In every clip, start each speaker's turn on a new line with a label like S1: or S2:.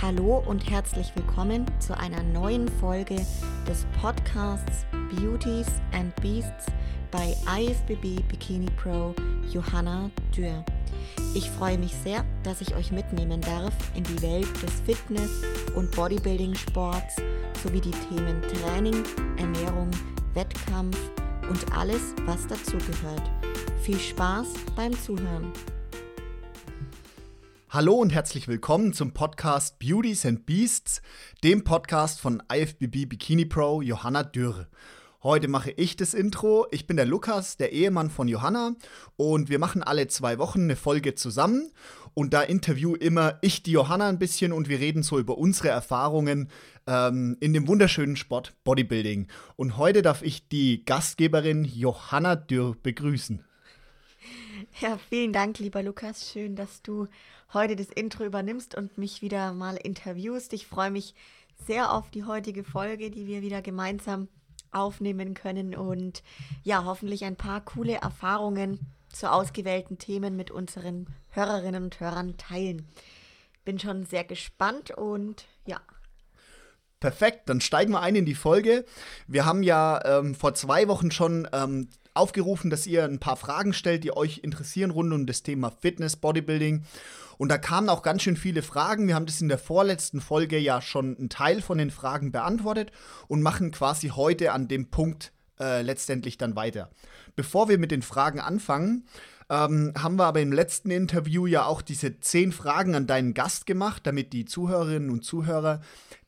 S1: Hallo und herzlich willkommen zu einer neuen Folge des Podcasts Beauties and Beasts bei IFBB Bikini Pro Johanna Dürr. Ich freue mich sehr, dass ich euch mitnehmen darf in die Welt des Fitness- und Bodybuilding-Sports sowie die Themen Training, Ernährung, Wettkampf und alles, was dazugehört. Viel Spaß beim Zuhören.
S2: Hallo und herzlich willkommen zum Podcast Beauties and Beasts, dem Podcast von IFBB Bikini Pro Johanna Dürre. Heute mache ich das Intro. Ich bin der Lukas, der Ehemann von Johanna und wir machen alle zwei Wochen eine Folge zusammen und da interview immer ich die Johanna ein bisschen und wir reden so über unsere Erfahrungen ähm, in dem wunderschönen Sport Bodybuilding. Und heute darf ich die Gastgeberin Johanna Dürr begrüßen.
S1: Ja, vielen Dank, lieber Lukas. Schön, dass du heute das Intro übernimmst und mich wieder mal interviewst. Ich freue mich sehr auf die heutige Folge, die wir wieder gemeinsam aufnehmen können und ja, hoffentlich ein paar coole Erfahrungen zu ausgewählten Themen mit unseren Hörerinnen und Hörern teilen. Bin schon sehr gespannt und ja,
S2: Perfekt, dann steigen wir ein in die Folge. Wir haben ja ähm, vor zwei Wochen schon ähm, aufgerufen, dass ihr ein paar Fragen stellt, die euch interessieren rund um das Thema Fitness, Bodybuilding. Und da kamen auch ganz schön viele Fragen. Wir haben das in der vorletzten Folge ja schon einen Teil von den Fragen beantwortet und machen quasi heute an dem Punkt äh, letztendlich dann weiter. Bevor wir mit den Fragen anfangen, ähm, haben wir aber im letzten Interview ja auch diese zehn Fragen an deinen Gast gemacht, damit die Zuhörerinnen und Zuhörer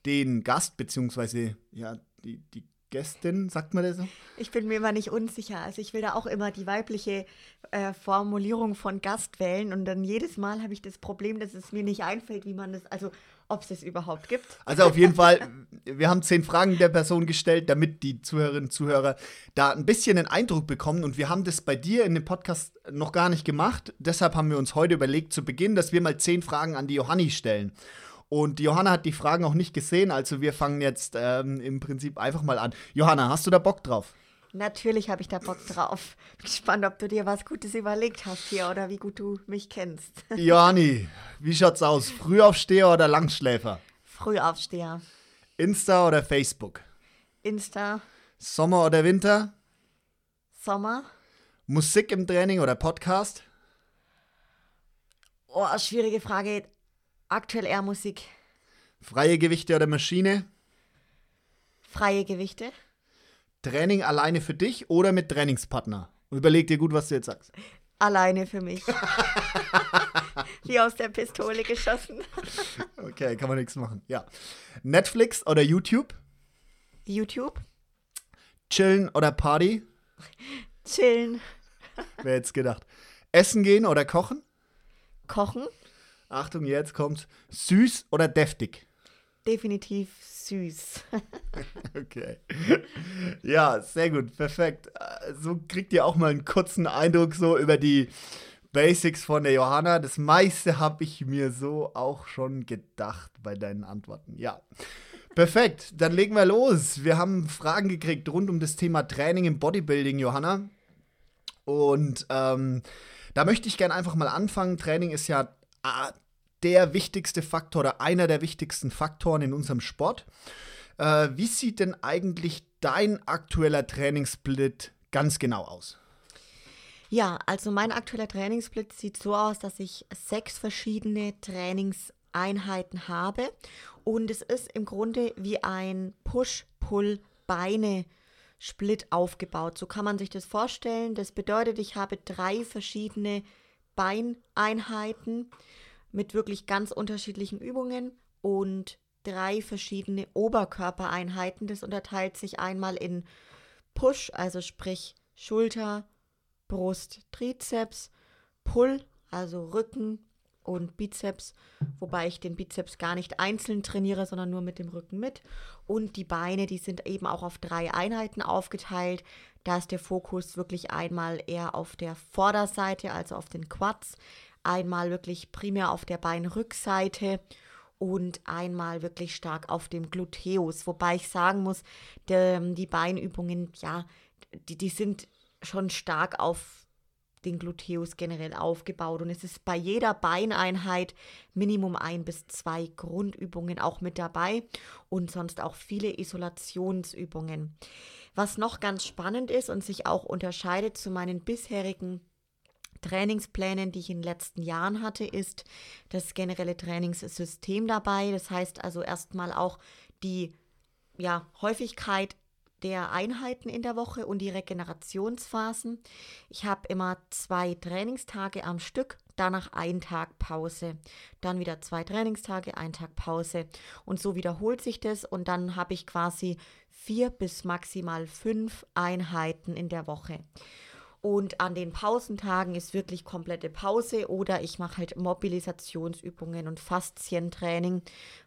S2: den Gast beziehungsweise ja die, die Gästin, sagt man das so?
S1: Ich bin mir immer nicht unsicher. Also ich will da auch immer die weibliche äh, Formulierung von Gast wählen und dann jedes Mal habe ich das Problem, dass es mir nicht einfällt, wie man das, also ob es das überhaupt gibt.
S2: Also auf jeden Fall, wir haben zehn Fragen der Person gestellt, damit die Zuhörerinnen und Zuhörer da ein bisschen einen Eindruck bekommen und wir haben das bei dir in dem Podcast noch gar nicht gemacht. Deshalb haben wir uns heute überlegt zu Beginn, dass wir mal zehn Fragen an die Johanni stellen. Und Johanna hat die Fragen auch nicht gesehen, also wir fangen jetzt ähm, im Prinzip einfach mal an. Johanna, hast du da Bock drauf?
S1: Natürlich habe ich da Bock drauf. Bin gespannt, ob du dir was Gutes überlegt hast hier oder wie gut du mich kennst.
S2: Johanni, wie schaut's aus? Frühaufsteher oder Langschläfer?
S1: Frühaufsteher.
S2: Insta oder Facebook?
S1: Insta.
S2: Sommer oder Winter?
S1: Sommer.
S2: Musik im Training oder Podcast?
S1: Oh, schwierige Frage. Aktuell eher Musik.
S2: Freie Gewichte oder Maschine?
S1: Freie Gewichte.
S2: Training alleine für dich oder mit Trainingspartner? Überleg dir gut, was du jetzt sagst.
S1: Alleine für mich. Wie aus der Pistole geschossen.
S2: okay, kann man nichts machen. Ja. Netflix oder YouTube?
S1: YouTube.
S2: Chillen oder Party?
S1: Chillen.
S2: Wer hätte gedacht? Essen gehen oder kochen?
S1: Kochen.
S2: Achtung, jetzt kommt süß oder deftig?
S1: Definitiv süß.
S2: okay. Ja, sehr gut, perfekt. So kriegt ihr auch mal einen kurzen Eindruck so über die Basics von der Johanna. Das meiste habe ich mir so auch schon gedacht bei deinen Antworten. Ja. Perfekt, dann legen wir los. Wir haben Fragen gekriegt rund um das Thema Training im Bodybuilding, Johanna. Und ähm, da möchte ich gerne einfach mal anfangen. Training ist ja der wichtigste Faktor oder einer der wichtigsten Faktoren in unserem Sport. Äh, wie sieht denn eigentlich dein aktueller Trainingssplit ganz genau aus?
S1: Ja, also mein aktueller Trainingssplit sieht so aus, dass ich sechs verschiedene Trainingseinheiten habe und es ist im Grunde wie ein Push-Pull-Beine-Split aufgebaut. So kann man sich das vorstellen. Das bedeutet, ich habe drei verschiedene Beineinheiten mit wirklich ganz unterschiedlichen Übungen und drei verschiedene Oberkörpereinheiten. Das unterteilt sich einmal in Push, also sprich Schulter, Brust, Trizeps, Pull, also Rücken und Bizeps, wobei ich den Bizeps gar nicht einzeln trainiere, sondern nur mit dem Rücken mit. Und die Beine, die sind eben auch auf drei Einheiten aufgeteilt. Da ist der Fokus wirklich einmal eher auf der Vorderseite, also auf den Quads, einmal wirklich primär auf der Beinrückseite und einmal wirklich stark auf dem Gluteus. Wobei ich sagen muss, der, die Beinübungen, ja, die, die sind schon stark auf den Gluteus generell aufgebaut. Und es ist bei jeder Beineinheit Minimum ein bis zwei Grundübungen auch mit dabei und sonst auch viele Isolationsübungen. Was noch ganz spannend ist und sich auch unterscheidet zu meinen bisherigen Trainingsplänen, die ich in den letzten Jahren hatte, ist das generelle Trainingssystem dabei. Das heißt also erstmal auch die ja, Häufigkeit der Einheiten in der Woche und die Regenerationsphasen. Ich habe immer zwei Trainingstage am Stück, danach ein Tag Pause, dann wieder zwei Trainingstage, ein Tag Pause und so wiederholt sich das und dann habe ich quasi vier bis maximal fünf Einheiten in der Woche. Und an den Pausentagen ist wirklich komplette Pause oder ich mache halt Mobilisationsübungen und Faszientraining,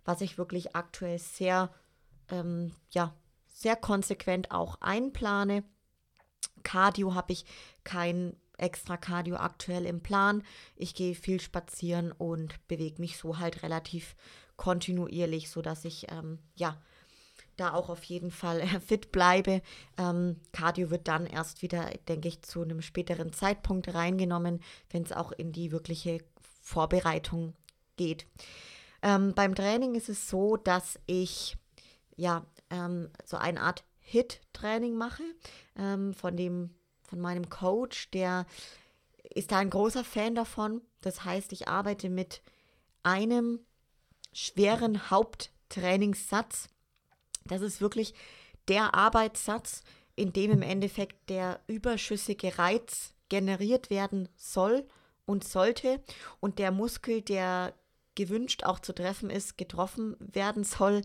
S1: was ich wirklich aktuell sehr, ähm, ja, sehr konsequent auch einplane. Cardio habe ich kein extra Cardio aktuell im Plan. Ich gehe viel spazieren und bewege mich so halt relativ kontinuierlich, sodass ich ähm, ja da auch auf jeden Fall fit bleibe. Ähm, Cardio wird dann erst wieder, denke ich, zu einem späteren Zeitpunkt reingenommen, wenn es auch in die wirkliche Vorbereitung geht. Ähm, beim Training ist es so, dass ich ja ähm, so eine Art Hit-Training mache ähm, von dem von meinem Coach, der ist da ein großer Fan davon. Das heißt, ich arbeite mit einem schweren Haupttrainingssatz das ist wirklich der Arbeitssatz, in dem im Endeffekt der überschüssige Reiz generiert werden soll und sollte und der Muskel, der gewünscht auch zu treffen ist, getroffen werden soll,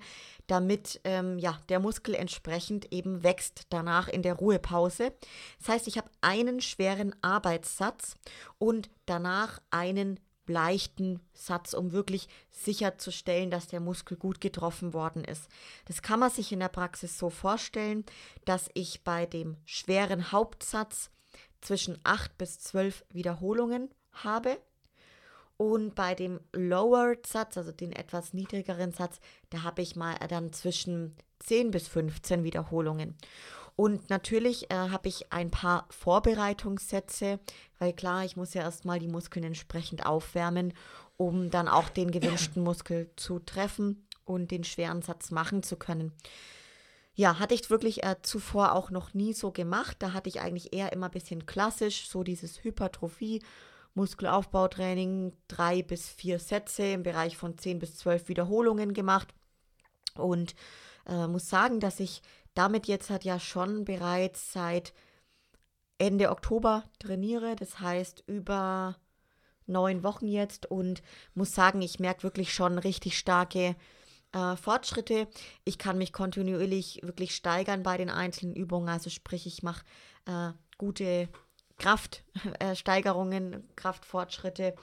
S1: damit ähm, ja, der Muskel entsprechend eben wächst danach in der Ruhepause. Das heißt, ich habe einen schweren Arbeitssatz und danach einen leichten Satz, um wirklich sicherzustellen, dass der Muskel gut getroffen worden ist. Das kann man sich in der Praxis so vorstellen, dass ich bei dem schweren Hauptsatz zwischen 8 bis 12 Wiederholungen habe. Und bei dem Lowered Satz, also den etwas niedrigeren Satz, da habe ich mal dann zwischen 10 bis 15 Wiederholungen. Und natürlich äh, habe ich ein paar Vorbereitungssätze, weil klar, ich muss ja erstmal die Muskeln entsprechend aufwärmen, um dann auch den gewünschten Muskel zu treffen und den schweren Satz machen zu können. Ja, hatte ich wirklich äh, zuvor auch noch nie so gemacht. Da hatte ich eigentlich eher immer ein bisschen klassisch, so dieses Hypertrophie, Muskelaufbautraining, drei bis vier Sätze im Bereich von zehn bis zwölf Wiederholungen gemacht. Und äh, muss sagen, dass ich damit jetzt hat ja schon bereits seit Ende Oktober trainiere, das heißt über neun Wochen jetzt und muss sagen, ich merke wirklich schon richtig starke äh, Fortschritte. Ich kann mich kontinuierlich wirklich steigern bei den einzelnen Übungen, also sprich, ich mache äh, gute Kraftsteigerungen, äh, Kraftfortschritte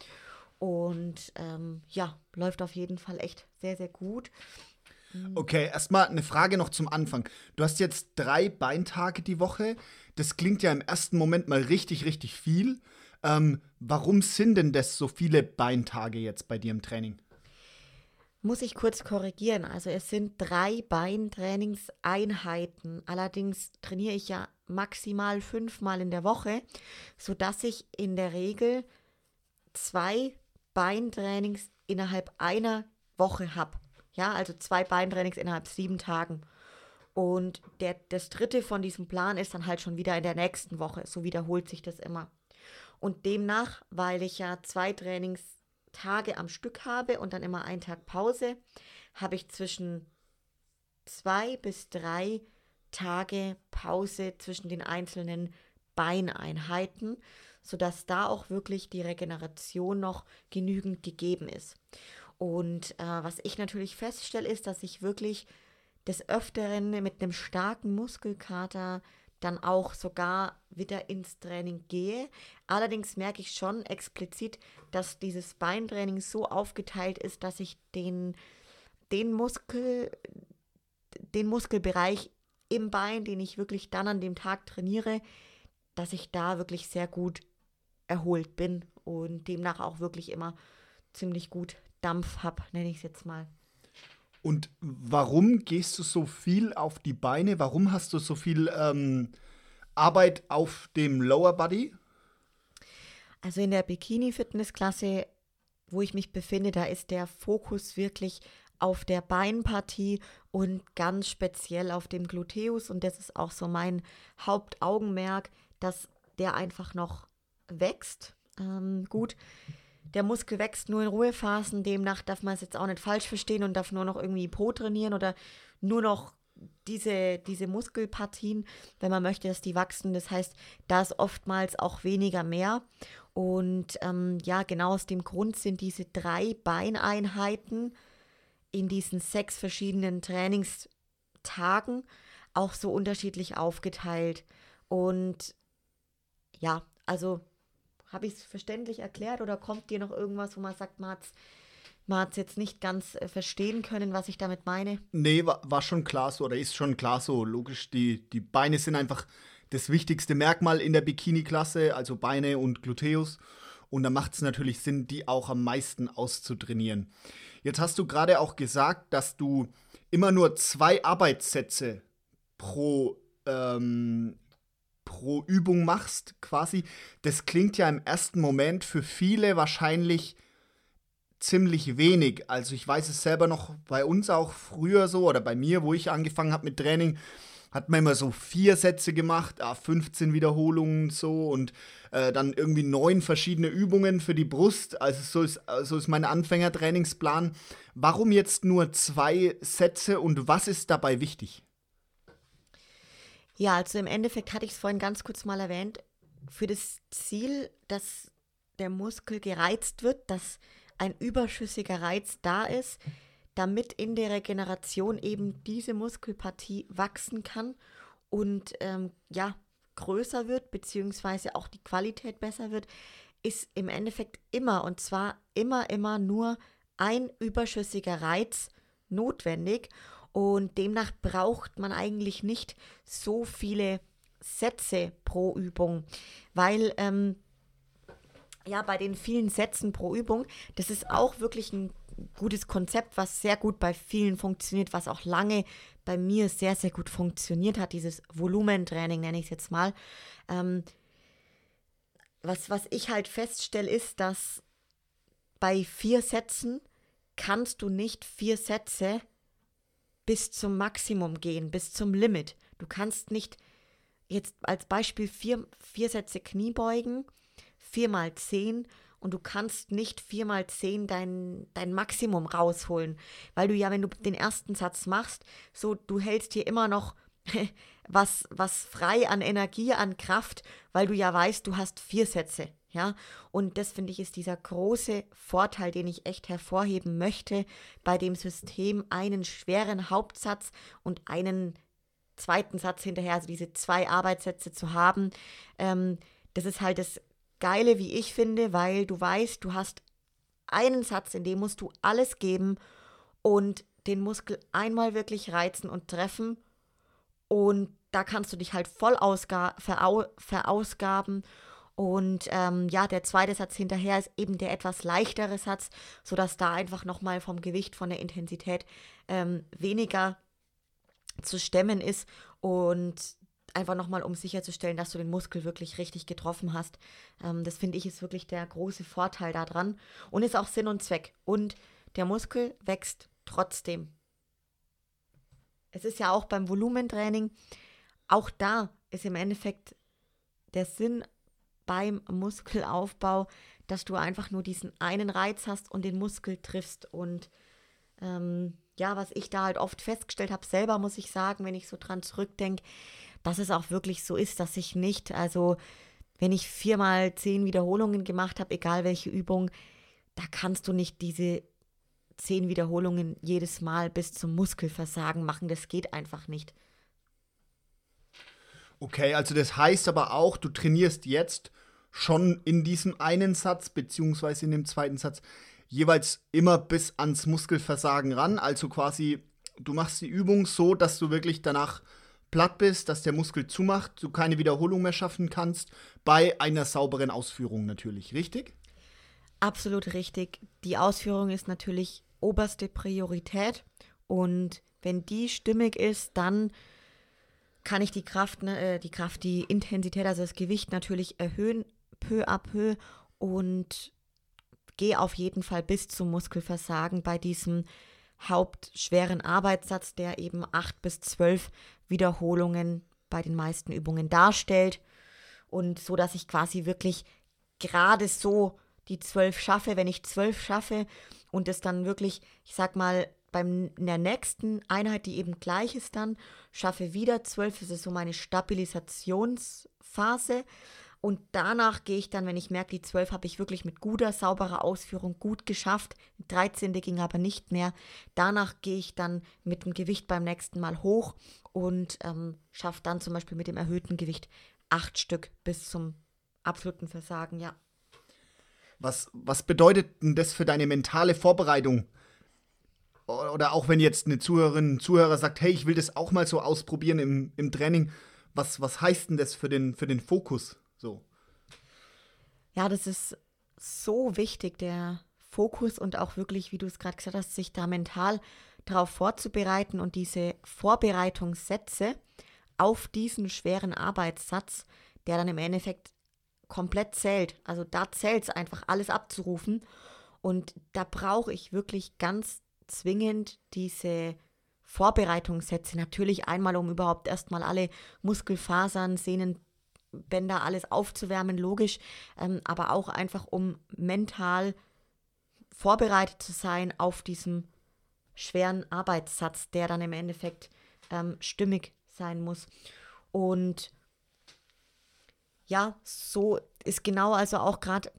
S1: und ähm, ja, läuft auf jeden Fall echt sehr, sehr gut.
S2: Mhm. Okay, erstmal eine Frage noch zum Anfang. Du hast jetzt drei Beintage die Woche. Das klingt ja im ersten Moment mal richtig, richtig viel. Ähm, warum sind denn das so viele Beintage jetzt bei dir im Training?
S1: Muss ich kurz korrigieren. Also es sind drei Beintrainingseinheiten. Allerdings trainiere ich ja maximal fünfmal in der Woche, sodass ich in der Regel zwei Beintrainings innerhalb einer Woche habe. Ja, also zwei Beintrainings innerhalb sieben Tagen. Und der, das dritte von diesem Plan ist dann halt schon wieder in der nächsten Woche. So wiederholt sich das immer. Und demnach, weil ich ja zwei Trainingstage am Stück habe und dann immer einen Tag Pause, habe ich zwischen zwei bis drei Tage Pause zwischen den einzelnen Beineinheiten, sodass da auch wirklich die Regeneration noch genügend gegeben ist. Und äh, was ich natürlich feststelle, ist, dass ich wirklich des Öfteren mit einem starken Muskelkater dann auch sogar wieder ins Training gehe. Allerdings merke ich schon explizit, dass dieses Beintraining so aufgeteilt ist, dass ich den, den Muskel, den Muskelbereich im Bein, den ich wirklich dann an dem Tag trainiere, dass ich da wirklich sehr gut erholt bin und demnach auch wirklich immer ziemlich gut Dampf habe, nenne ich es jetzt mal.
S2: Und warum gehst du so viel auf die Beine? Warum hast du so viel ähm, Arbeit auf dem Lower Body?
S1: Also in der Bikini-Fitnessklasse, wo ich mich befinde, da ist der Fokus wirklich auf der Beinpartie und ganz speziell auf dem Gluteus. Und das ist auch so mein Hauptaugenmerk, dass der einfach noch wächst. Ähm, gut, der Muskel wächst nur in Ruhephasen, demnach darf man es jetzt auch nicht falsch verstehen und darf nur noch irgendwie Po trainieren oder nur noch diese, diese Muskelpartien, wenn man möchte, dass die wachsen. Das heißt, da ist oftmals auch weniger mehr. Und ähm, ja, genau aus dem Grund sind diese drei Beineinheiten in diesen sechs verschiedenen Trainingstagen auch so unterschiedlich aufgeteilt. Und ja, also habe ich es verständlich erklärt oder kommt dir noch irgendwas, wo man sagt, man hat es jetzt nicht ganz äh, verstehen können, was ich damit meine?
S2: Nee, war, war schon klar so oder ist schon klar so. Logisch, die, die Beine sind einfach das wichtigste Merkmal in der Bikini-Klasse, also Beine und Gluteus. Und da macht es natürlich Sinn, die auch am meisten auszutrainieren. Jetzt hast du gerade auch gesagt, dass du immer nur zwei Arbeitssätze pro, ähm, pro Übung machst, quasi. Das klingt ja im ersten Moment für viele wahrscheinlich ziemlich wenig. Also ich weiß es selber noch bei uns auch früher so oder bei mir, wo ich angefangen habe mit Training, hat man immer so vier Sätze gemacht, ah, 15 Wiederholungen so und äh, dann irgendwie neun verschiedene Übungen für die Brust. Also so ist, so ist mein Anfängertrainingsplan. Warum jetzt nur zwei Sätze und was ist dabei wichtig?
S1: Ja, also im Endeffekt hatte ich es vorhin ganz kurz mal erwähnt, für das Ziel, dass der Muskel gereizt wird, dass ein überschüssiger Reiz da ist, damit in der Regeneration eben diese Muskelpartie wachsen kann und ähm, ja, größer wird, beziehungsweise auch die Qualität besser wird, ist im Endeffekt immer, und zwar immer, immer nur ein überschüssiger Reiz notwendig. Und demnach braucht man eigentlich nicht so viele Sätze pro Übung, weil ähm, ja, bei den vielen Sätzen pro Übung, das ist auch wirklich ein gutes Konzept, was sehr gut bei vielen funktioniert, was auch lange bei mir sehr, sehr gut funktioniert hat, dieses Volumentraining nenne ich es jetzt mal. Ähm, was, was ich halt feststelle, ist, dass bei vier Sätzen kannst du nicht vier Sätze bis zum Maximum gehen, bis zum Limit. Du kannst nicht jetzt als Beispiel vier, vier Sätze Kniebeugen, vier mal zehn und du kannst nicht viermal zehn dein, dein Maximum rausholen, weil du ja, wenn du den ersten Satz machst, so du hältst hier immer noch was, was frei an Energie, an Kraft, weil du ja weißt, du hast vier Sätze. Ja, und das finde ich ist dieser große Vorteil, den ich echt hervorheben möchte bei dem System, einen schweren Hauptsatz und einen zweiten Satz hinterher, also diese zwei Arbeitssätze zu haben. Ähm, das ist halt das Geile, wie ich finde, weil du weißt, du hast einen Satz, in dem musst du alles geben und den Muskel einmal wirklich reizen und treffen. Und da kannst du dich halt voll verau verausgaben. Und ähm, ja, der zweite Satz hinterher ist eben der etwas leichtere Satz, sodass da einfach nochmal vom Gewicht, von der Intensität ähm, weniger zu stemmen ist. Und einfach nochmal, um sicherzustellen, dass du den Muskel wirklich richtig getroffen hast. Ähm, das finde ich ist wirklich der große Vorteil daran und ist auch Sinn und Zweck. Und der Muskel wächst trotzdem. Es ist ja auch beim Volumentraining, auch da ist im Endeffekt der Sinn beim Muskelaufbau, dass du einfach nur diesen einen Reiz hast und den Muskel triffst. Und ähm, ja, was ich da halt oft festgestellt habe, selber muss ich sagen, wenn ich so dran zurückdenke, dass es auch wirklich so ist, dass ich nicht, also wenn ich viermal zehn Wiederholungen gemacht habe, egal welche Übung, da kannst du nicht diese zehn Wiederholungen jedes Mal bis zum Muskelversagen machen. Das geht einfach nicht.
S2: Okay, also das heißt aber auch, du trainierst jetzt schon in diesem einen Satz, beziehungsweise in dem zweiten Satz, jeweils immer bis ans Muskelversagen ran. Also quasi, du machst die Übung so, dass du wirklich danach platt bist, dass der Muskel zumacht, du keine Wiederholung mehr schaffen kannst, bei einer sauberen Ausführung natürlich, richtig?
S1: Absolut richtig. Die Ausführung ist natürlich oberste Priorität und wenn die stimmig ist, dann kann ich die Kraft, ne, äh, die Kraft, die Intensität, also das Gewicht natürlich erhöhen, peu à peu und gehe auf jeden Fall bis zum Muskelversagen bei diesem hauptschweren Arbeitssatz, der eben acht bis zwölf Wiederholungen bei den meisten Übungen darstellt. Und so, dass ich quasi wirklich gerade so die zwölf schaffe. Wenn ich zwölf schaffe und es dann wirklich, ich sag mal, beim der nächsten Einheit, die eben gleich ist, dann schaffe wieder zwölf. Das ist so meine Stabilisationsphase. Und danach gehe ich dann, wenn ich merke, die 12 habe ich wirklich mit guter, sauberer Ausführung gut geschafft. Die 13. ging aber nicht mehr. Danach gehe ich dann mit dem Gewicht beim nächsten Mal hoch und ähm, schaffe dann zum Beispiel mit dem erhöhten Gewicht acht Stück bis zum absoluten Versagen, ja.
S2: Was, was bedeutet denn das für deine mentale Vorbereitung? Oder auch wenn jetzt eine Zuhörerin, Zuhörer sagt, hey, ich will das auch mal so ausprobieren im, im Training. Was, was heißt denn das für den, für den Fokus? So.
S1: Ja, das ist so wichtig, der Fokus und auch wirklich, wie du es gerade gesagt hast, sich da mental darauf vorzubereiten und diese Vorbereitungssätze auf diesen schweren Arbeitssatz, der dann im Endeffekt komplett zählt. Also da zählt es einfach, alles abzurufen. Und da brauche ich wirklich ganz zwingend diese Vorbereitungssätze. Natürlich einmal, um überhaupt erstmal alle Muskelfasern, Sehnen, Bänder alles aufzuwärmen, logisch, ähm, aber auch einfach, um mental vorbereitet zu sein auf diesem schweren Arbeitssatz, der dann im Endeffekt ähm, stimmig sein muss. Und ja, so ist genau also auch gerade,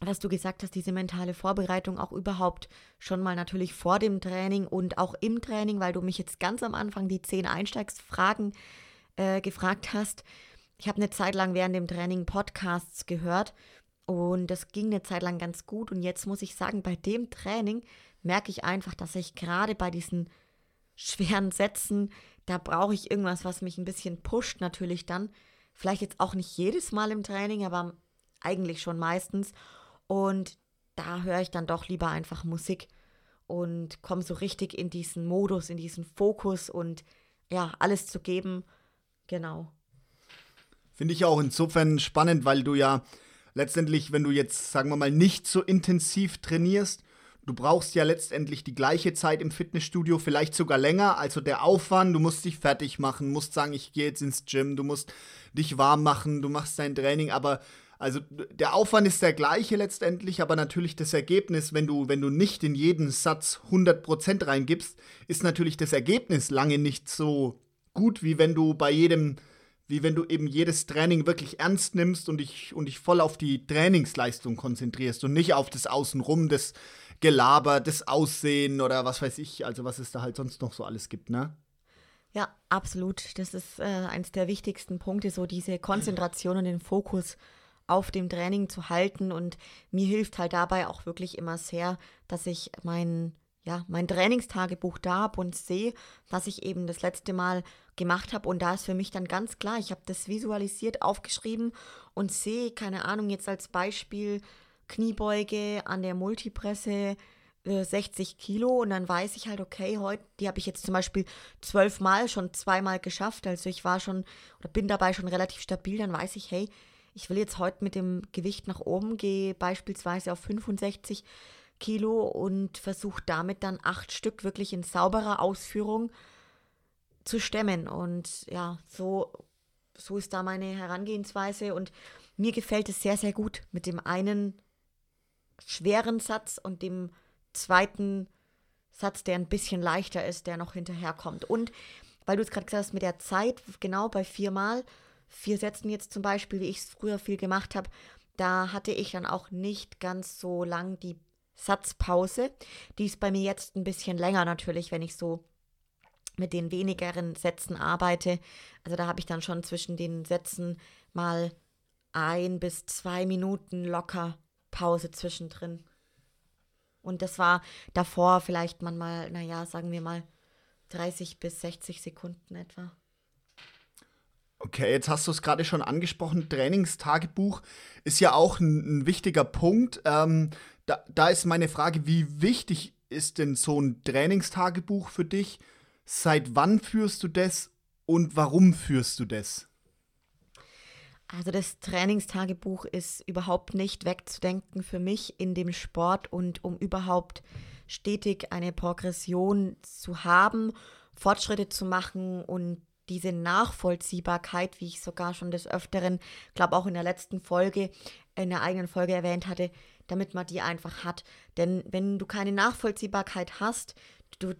S1: was du gesagt hast, diese mentale Vorbereitung auch überhaupt schon mal natürlich vor dem Training und auch im Training, weil du mich jetzt ganz am Anfang die zehn Einsteigsfragen äh, gefragt hast. Ich habe eine Zeit lang während dem Training Podcasts gehört und das ging eine Zeit lang ganz gut. Und jetzt muss ich sagen, bei dem Training merke ich einfach, dass ich gerade bei diesen schweren Sätzen, da brauche ich irgendwas, was mich ein bisschen pusht natürlich dann. Vielleicht jetzt auch nicht jedes Mal im Training, aber eigentlich schon meistens. Und da höre ich dann doch lieber einfach Musik und komme so richtig in diesen Modus, in diesen Fokus und ja, alles zu geben. Genau.
S2: Finde ich auch insofern spannend, weil du ja letztendlich, wenn du jetzt, sagen wir mal, nicht so intensiv trainierst, du brauchst ja letztendlich die gleiche Zeit im Fitnessstudio, vielleicht sogar länger. Also der Aufwand, du musst dich fertig machen, musst sagen, ich gehe jetzt ins Gym, du musst dich warm machen, du machst dein Training, aber also der Aufwand ist der gleiche letztendlich, aber natürlich das Ergebnis, wenn du, wenn du nicht in jeden Satz 100% reingibst, ist natürlich das Ergebnis lange nicht so gut, wie wenn du bei jedem wie wenn du eben jedes Training wirklich ernst nimmst und dich, und dich voll auf die Trainingsleistung konzentrierst und nicht auf das Außenrum, das Gelaber, das Aussehen oder was weiß ich, also was es da halt sonst noch so alles gibt, ne?
S1: Ja, absolut. Das ist äh, eines der wichtigsten Punkte, so diese Konzentration und den Fokus auf dem Training zu halten. Und mir hilft halt dabei auch wirklich immer sehr, dass ich mein, ja, mein Trainingstagebuch da habe und sehe, was ich eben das letzte Mal gemacht habe. Und da ist für mich dann ganz klar, ich habe das visualisiert, aufgeschrieben und sehe, keine Ahnung, jetzt als Beispiel Kniebeuge an der Multipresse 60 äh, Kilo und dann weiß ich halt, okay, heute, die habe ich jetzt zum Beispiel zwölfmal schon zweimal geschafft. Also ich war schon oder bin dabei schon relativ stabil, dann weiß ich, hey, ich will jetzt heute mit dem Gewicht nach oben, gehe beispielsweise auf 65 Kilo und versuche damit dann acht Stück wirklich in sauberer Ausführung zu stemmen. Und ja, so, so ist da meine Herangehensweise. Und mir gefällt es sehr, sehr gut mit dem einen schweren Satz und dem zweiten Satz, der ein bisschen leichter ist, der noch hinterherkommt. Und weil du es gerade gesagt hast, mit der Zeit, genau bei viermal, vier Sätzen jetzt zum Beispiel, wie ich es früher viel gemacht habe, da hatte ich dann auch nicht ganz so lang die Satzpause. Die ist bei mir jetzt ein bisschen länger natürlich, wenn ich so mit den wenigeren Sätzen arbeite. Also da habe ich dann schon zwischen den Sätzen mal ein bis zwei Minuten locker Pause zwischendrin. Und das war davor vielleicht manchmal, naja, sagen wir mal 30 bis 60 Sekunden etwa.
S2: Okay, jetzt hast du es gerade schon angesprochen. Trainingstagebuch ist ja auch ein, ein wichtiger Punkt. Ähm, da, da ist meine Frage, wie wichtig ist denn so ein Trainingstagebuch für dich? Seit wann führst du das und warum führst du das?
S1: Also das Trainingstagebuch ist überhaupt nicht wegzudenken für mich in dem Sport und um überhaupt stetig eine Progression zu haben, Fortschritte zu machen und diese Nachvollziehbarkeit, wie ich sogar schon des Öfteren, glaube auch in der letzten Folge, in der eigenen Folge erwähnt hatte, damit man die einfach hat. Denn wenn du keine Nachvollziehbarkeit hast, du,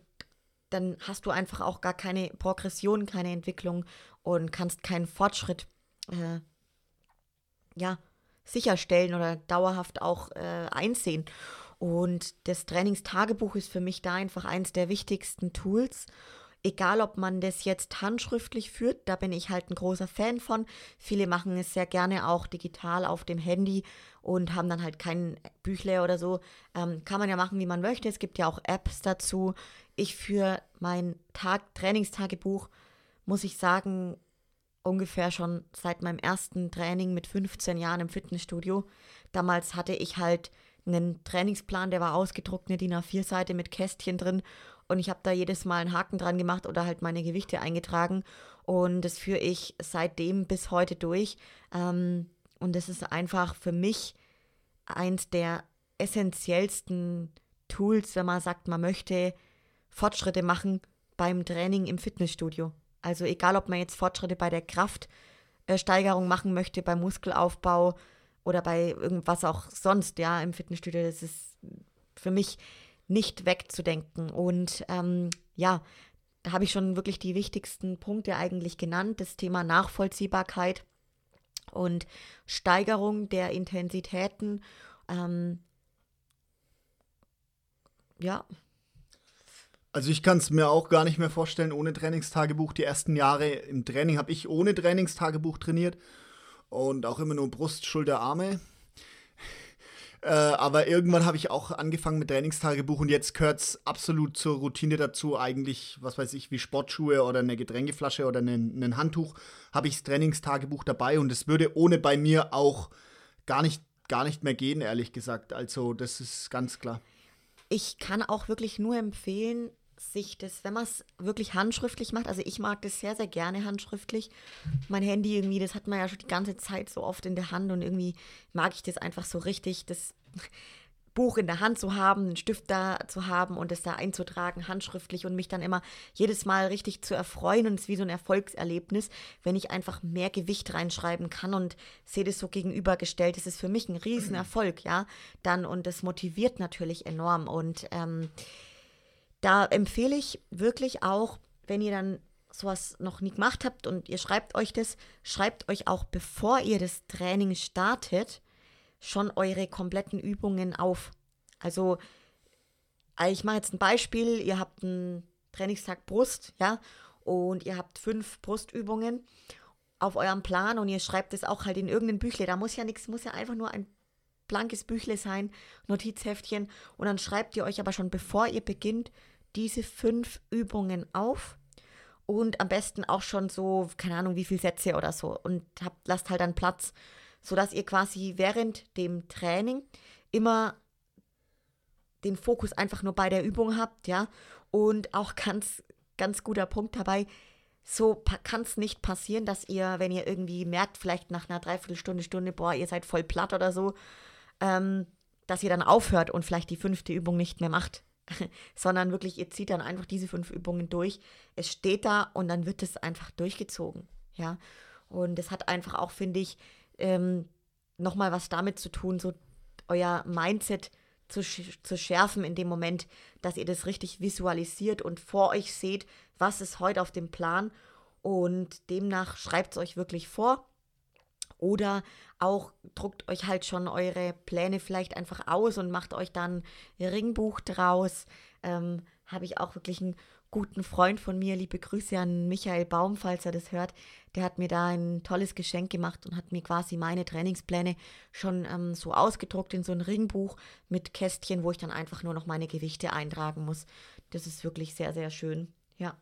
S1: dann hast du einfach auch gar keine Progression, keine Entwicklung und kannst keinen Fortschritt äh, ja, sicherstellen oder dauerhaft auch äh, einsehen. Und das Trainingstagebuch ist für mich da einfach eins der wichtigsten Tools. Egal, ob man das jetzt handschriftlich führt, da bin ich halt ein großer Fan von. Viele machen es sehr gerne auch digital auf dem Handy und haben dann halt kein Büchle oder so. Ähm, kann man ja machen, wie man möchte. Es gibt ja auch Apps dazu. Ich für mein Tag Trainingstagebuch muss ich sagen, ungefähr schon seit meinem ersten Training mit 15 Jahren im Fitnessstudio. Damals hatte ich halt einen Trainingsplan, der war ausgedruckt, eine DIN A4-Seite mit Kästchen drin und ich habe da jedes Mal einen Haken dran gemacht oder halt meine Gewichte eingetragen. Und das führe ich seitdem bis heute durch. Ähm, und das ist einfach für mich eins der essentiellsten Tools, wenn man sagt, man möchte Fortschritte machen beim Training im Fitnessstudio. Also egal, ob man jetzt Fortschritte bei der Kraftsteigerung machen möchte, beim Muskelaufbau oder bei irgendwas auch sonst, ja, im Fitnessstudio, das ist für mich nicht wegzudenken. Und ähm, ja, da habe ich schon wirklich die wichtigsten Punkte eigentlich genannt. Das Thema Nachvollziehbarkeit und Steigerung der Intensitäten. Ähm, ja.
S2: Also ich kann es mir auch gar nicht mehr vorstellen ohne Trainingstagebuch. Die ersten Jahre im Training habe ich ohne Trainingstagebuch trainiert und auch immer nur Brust, Schulter, Arme. Äh, aber irgendwann habe ich auch angefangen mit Trainingstagebuch und jetzt gehört es absolut zur Routine dazu. Eigentlich, was weiß ich, wie Sportschuhe oder eine Getränkeflasche oder ein Handtuch, habe ich das Trainingstagebuch dabei und es würde ohne bei mir auch gar nicht, gar nicht mehr gehen, ehrlich gesagt. Also, das ist ganz klar.
S1: Ich kann auch wirklich nur empfehlen, sich das, wenn man es wirklich handschriftlich macht, also ich mag das sehr, sehr gerne handschriftlich. Mein Handy irgendwie, das hat man ja schon die ganze Zeit so oft in der Hand und irgendwie mag ich das einfach so richtig, das Buch in der Hand zu haben, einen Stift da zu haben und es da einzutragen, handschriftlich und mich dann immer jedes Mal richtig zu erfreuen und es ist wie so ein Erfolgserlebnis, wenn ich einfach mehr Gewicht reinschreiben kann und sehe das so gegenübergestellt. Das ist für mich ein Riesenerfolg, ja, dann und das motiviert natürlich enorm und ähm, da empfehle ich wirklich auch, wenn ihr dann sowas noch nie gemacht habt und ihr schreibt euch das, schreibt euch auch, bevor ihr das Training startet, schon eure kompletten Übungen auf. Also, ich mache jetzt ein Beispiel, ihr habt einen Trainingstag Brust, ja, und ihr habt fünf Brustübungen auf eurem Plan und ihr schreibt es auch halt in irgendein Büchle. Da muss ja nichts, muss ja einfach nur ein blankes Büchle sein, Notizheftchen. Und dann schreibt ihr euch aber schon, bevor ihr beginnt, diese fünf Übungen auf und am besten auch schon so, keine Ahnung, wie viele Sätze oder so und habt, lasst halt dann Platz, sodass ihr quasi während dem Training immer den Fokus einfach nur bei der Übung habt, ja, und auch ganz, ganz guter Punkt dabei, so kann es nicht passieren, dass ihr, wenn ihr irgendwie merkt, vielleicht nach einer Dreiviertelstunde, Stunde, boah, ihr seid voll platt oder so, ähm, dass ihr dann aufhört und vielleicht die fünfte Übung nicht mehr macht. sondern wirklich, ihr zieht dann einfach diese fünf Übungen durch. Es steht da und dann wird es einfach durchgezogen. Ja. Und es hat einfach auch, finde ich, ähm, nochmal was damit zu tun, so euer Mindset zu, zu schärfen in dem Moment, dass ihr das richtig visualisiert und vor euch seht, was ist heute auf dem Plan. Und demnach schreibt es euch wirklich vor oder auch druckt euch halt schon eure Pläne vielleicht einfach aus und macht euch dann ein Ringbuch draus. Ähm, Habe ich auch wirklich einen guten Freund von mir, liebe Grüße an Michael Baum, falls er das hört. Der hat mir da ein tolles Geschenk gemacht und hat mir quasi meine Trainingspläne schon ähm, so ausgedruckt in so ein Ringbuch mit Kästchen, wo ich dann einfach nur noch meine Gewichte eintragen muss. Das ist wirklich sehr, sehr schön. Ja.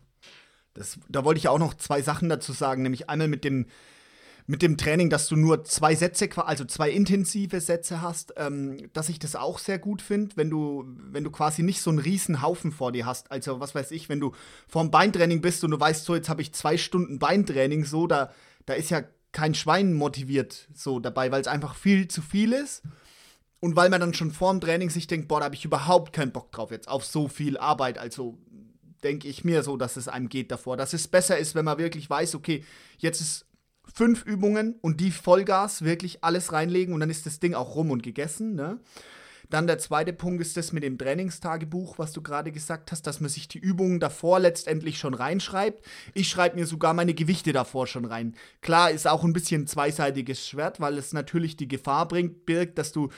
S2: Das, da wollte ich auch noch zwei Sachen dazu sagen, nämlich einmal mit dem mit dem Training, dass du nur zwei Sätze, also zwei intensive Sätze hast, ähm, dass ich das auch sehr gut finde, wenn du, wenn du quasi nicht so einen riesen Haufen vor dir hast. Also, was weiß ich, wenn du vorm Beintraining bist und du weißt, so, jetzt habe ich zwei Stunden Beintraining, so, da, da ist ja kein Schwein motiviert so dabei, weil es einfach viel zu viel ist. Und weil man dann schon vorm Training sich denkt, boah, da habe ich überhaupt keinen Bock drauf jetzt, auf so viel Arbeit. Also denke ich mir so, dass es einem geht davor. Dass es besser ist, wenn man wirklich weiß, okay, jetzt ist fünf Übungen und die Vollgas wirklich alles reinlegen und dann ist das Ding auch rum und gegessen. Ne? Dann der zweite Punkt ist das mit dem Trainingstagebuch, was du gerade gesagt hast, dass man sich die Übungen davor letztendlich schon reinschreibt. Ich schreibe mir sogar meine Gewichte davor schon rein. Klar, ist auch ein bisschen ein zweiseitiges Schwert, weil es natürlich die Gefahr bringt, birgt, dass du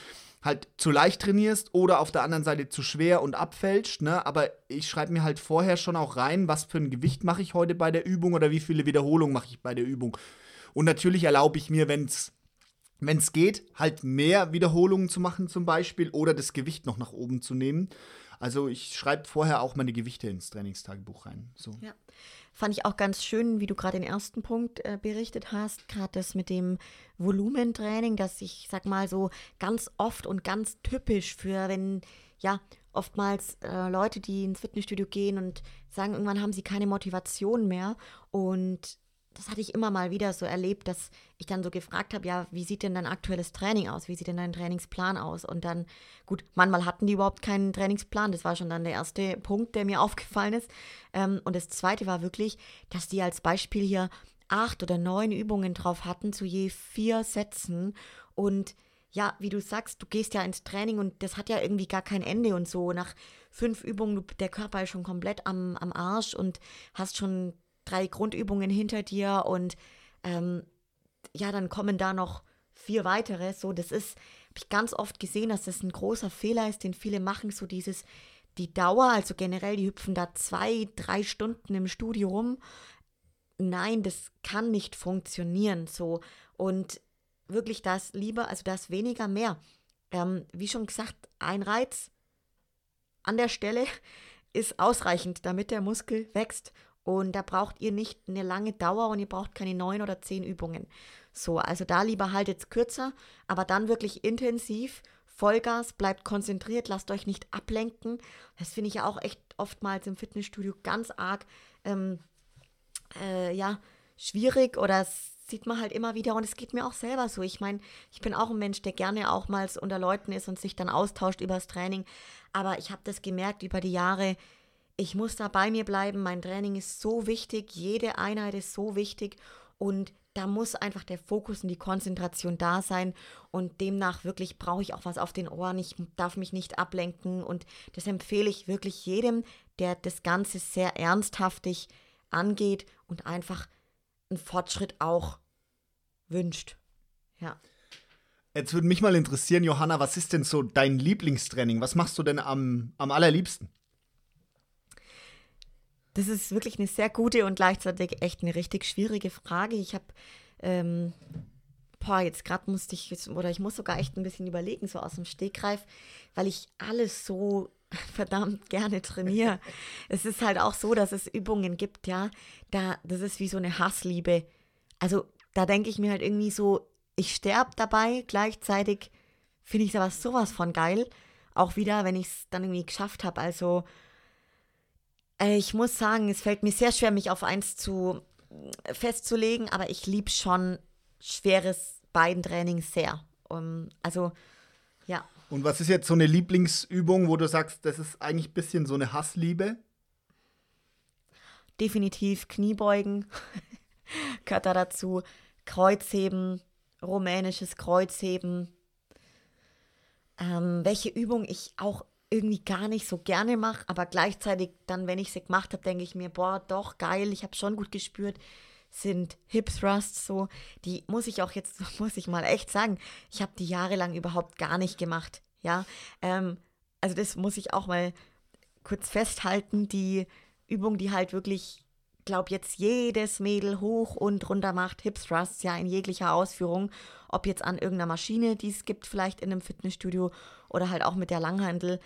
S2: halt zu leicht trainierst oder auf der anderen Seite zu schwer und abfälscht, ne? Aber ich schreibe mir halt vorher schon auch rein, was für ein Gewicht mache ich heute bei der Übung oder wie viele Wiederholungen mache ich bei der Übung. Und natürlich erlaube ich mir, wenn es geht, halt mehr Wiederholungen zu machen zum Beispiel oder das Gewicht noch nach oben zu nehmen. Also ich schreibe vorher auch meine Gewichte ins Trainingstagebuch rein. So.
S1: Ja. Fand ich auch ganz schön, wie du gerade den ersten Punkt äh, berichtet hast, gerade das mit dem Volumentraining, dass ich sag mal so ganz oft und ganz typisch für, wenn, ja, oftmals äh, Leute, die ins Fitnessstudio gehen und sagen, irgendwann haben sie keine Motivation mehr und das hatte ich immer mal wieder so erlebt, dass ich dann so gefragt habe, ja, wie sieht denn dein aktuelles Training aus? Wie sieht denn dein Trainingsplan aus? Und dann, gut, manchmal hatten die überhaupt keinen Trainingsplan. Das war schon dann der erste Punkt, der mir aufgefallen ist. Ähm, und das zweite war wirklich, dass die als Beispiel hier acht oder neun Übungen drauf hatten, zu je vier Sätzen. Und ja, wie du sagst, du gehst ja ins Training und das hat ja irgendwie gar kein Ende und so. Nach fünf Übungen, der Körper ist schon komplett am, am Arsch und hast schon drei Grundübungen hinter dir und ähm, ja, dann kommen da noch vier weitere. So, das ist, habe ich ganz oft gesehen, dass das ein großer Fehler ist, den viele machen, so dieses, die Dauer, also generell, die hüpfen da zwei, drei Stunden im Studio rum. Nein, das kann nicht funktionieren so. Und wirklich das lieber, also das weniger mehr. Ähm, wie schon gesagt, ein Reiz an der Stelle ist ausreichend, damit der Muskel wächst. Und da braucht ihr nicht eine lange Dauer und ihr braucht keine neun oder zehn Übungen. So, also da lieber haltet kürzer, aber dann wirklich intensiv. Vollgas, bleibt konzentriert, lasst euch nicht ablenken. Das finde ich ja auch echt oftmals im Fitnessstudio ganz arg, ähm, äh, ja, schwierig oder sieht man halt immer wieder und es geht mir auch selber so. Ich meine, ich bin auch ein Mensch, der gerne auch mal unter Leuten ist und sich dann austauscht über das Training, aber ich habe das gemerkt über die Jahre, ich muss da bei mir bleiben, mein Training ist so wichtig, jede Einheit ist so wichtig und da muss einfach der Fokus und die Konzentration da sein und demnach wirklich brauche ich auch was auf den Ohren, ich darf mich nicht ablenken und das empfehle ich wirklich jedem, der das Ganze sehr ernsthaftig angeht und einfach einen Fortschritt auch wünscht. Ja.
S2: Jetzt würde mich mal interessieren, Johanna, was ist denn so dein Lieblingstraining? Was machst du denn am, am allerliebsten?
S1: Das ist wirklich eine sehr gute und gleichzeitig echt eine richtig schwierige Frage. Ich habe, ähm, boah, jetzt gerade musste ich, oder ich muss sogar echt ein bisschen überlegen, so aus dem Stegreif, weil ich alles so verdammt gerne trainiere. es ist halt auch so, dass es Übungen gibt, ja, da, das ist wie so eine Hassliebe. Also da denke ich mir halt irgendwie so, ich sterbe dabei, gleichzeitig finde ich es aber sowas von geil. Auch wieder, wenn ich es dann irgendwie geschafft habe. Also ich muss sagen, es fällt mir sehr schwer, mich auf eins zu äh, festzulegen, aber ich liebe schon schweres Beintraining sehr. Um, also, ja.
S2: Und was ist jetzt so eine Lieblingsübung, wo du sagst, das ist eigentlich ein bisschen so eine Hassliebe?
S1: Definitiv Kniebeugen gehört da dazu. Kreuzheben, rumänisches Kreuzheben. Ähm, welche Übung ich auch irgendwie gar nicht so gerne mache, aber gleichzeitig dann, wenn ich sie gemacht habe, denke ich mir, boah, doch geil, ich habe schon gut gespürt, sind Hip Thrusts so, die muss ich auch jetzt, muss ich mal echt sagen, ich habe die jahrelang überhaupt gar nicht gemacht, ja, ähm, also das muss ich auch mal kurz festhalten, die Übung, die halt wirklich, glaube jetzt jedes Mädel hoch und runter macht, Hip Thrusts, ja, in jeglicher Ausführung, ob jetzt an irgendeiner Maschine, die es gibt, vielleicht in einem Fitnessstudio oder halt auch mit der Langhandel,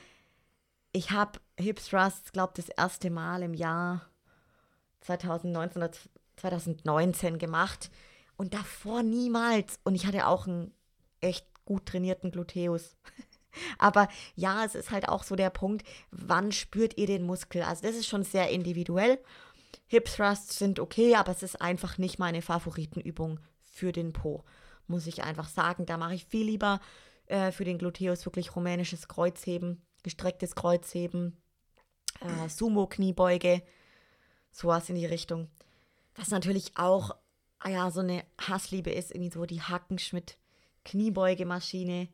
S1: ich habe Hip Thrusts, glaube das erste Mal im Jahr 2019 oder 2019 gemacht und davor niemals. Und ich hatte auch einen echt gut trainierten Gluteus. Aber ja, es ist halt auch so der Punkt, wann spürt ihr den Muskel? Also das ist schon sehr individuell. Hip Thrusts sind okay, aber es ist einfach nicht meine Favoritenübung für den Po, muss ich einfach sagen. Da mache ich viel lieber äh, für den Gluteus wirklich rumänisches Kreuzheben, gestrecktes Kreuzheben, äh, Sumo-Kniebeuge, sowas in die Richtung. Was natürlich auch, ja, so eine Hassliebe ist, irgendwie so die Hackenschmidt-Kniebeugemaschine.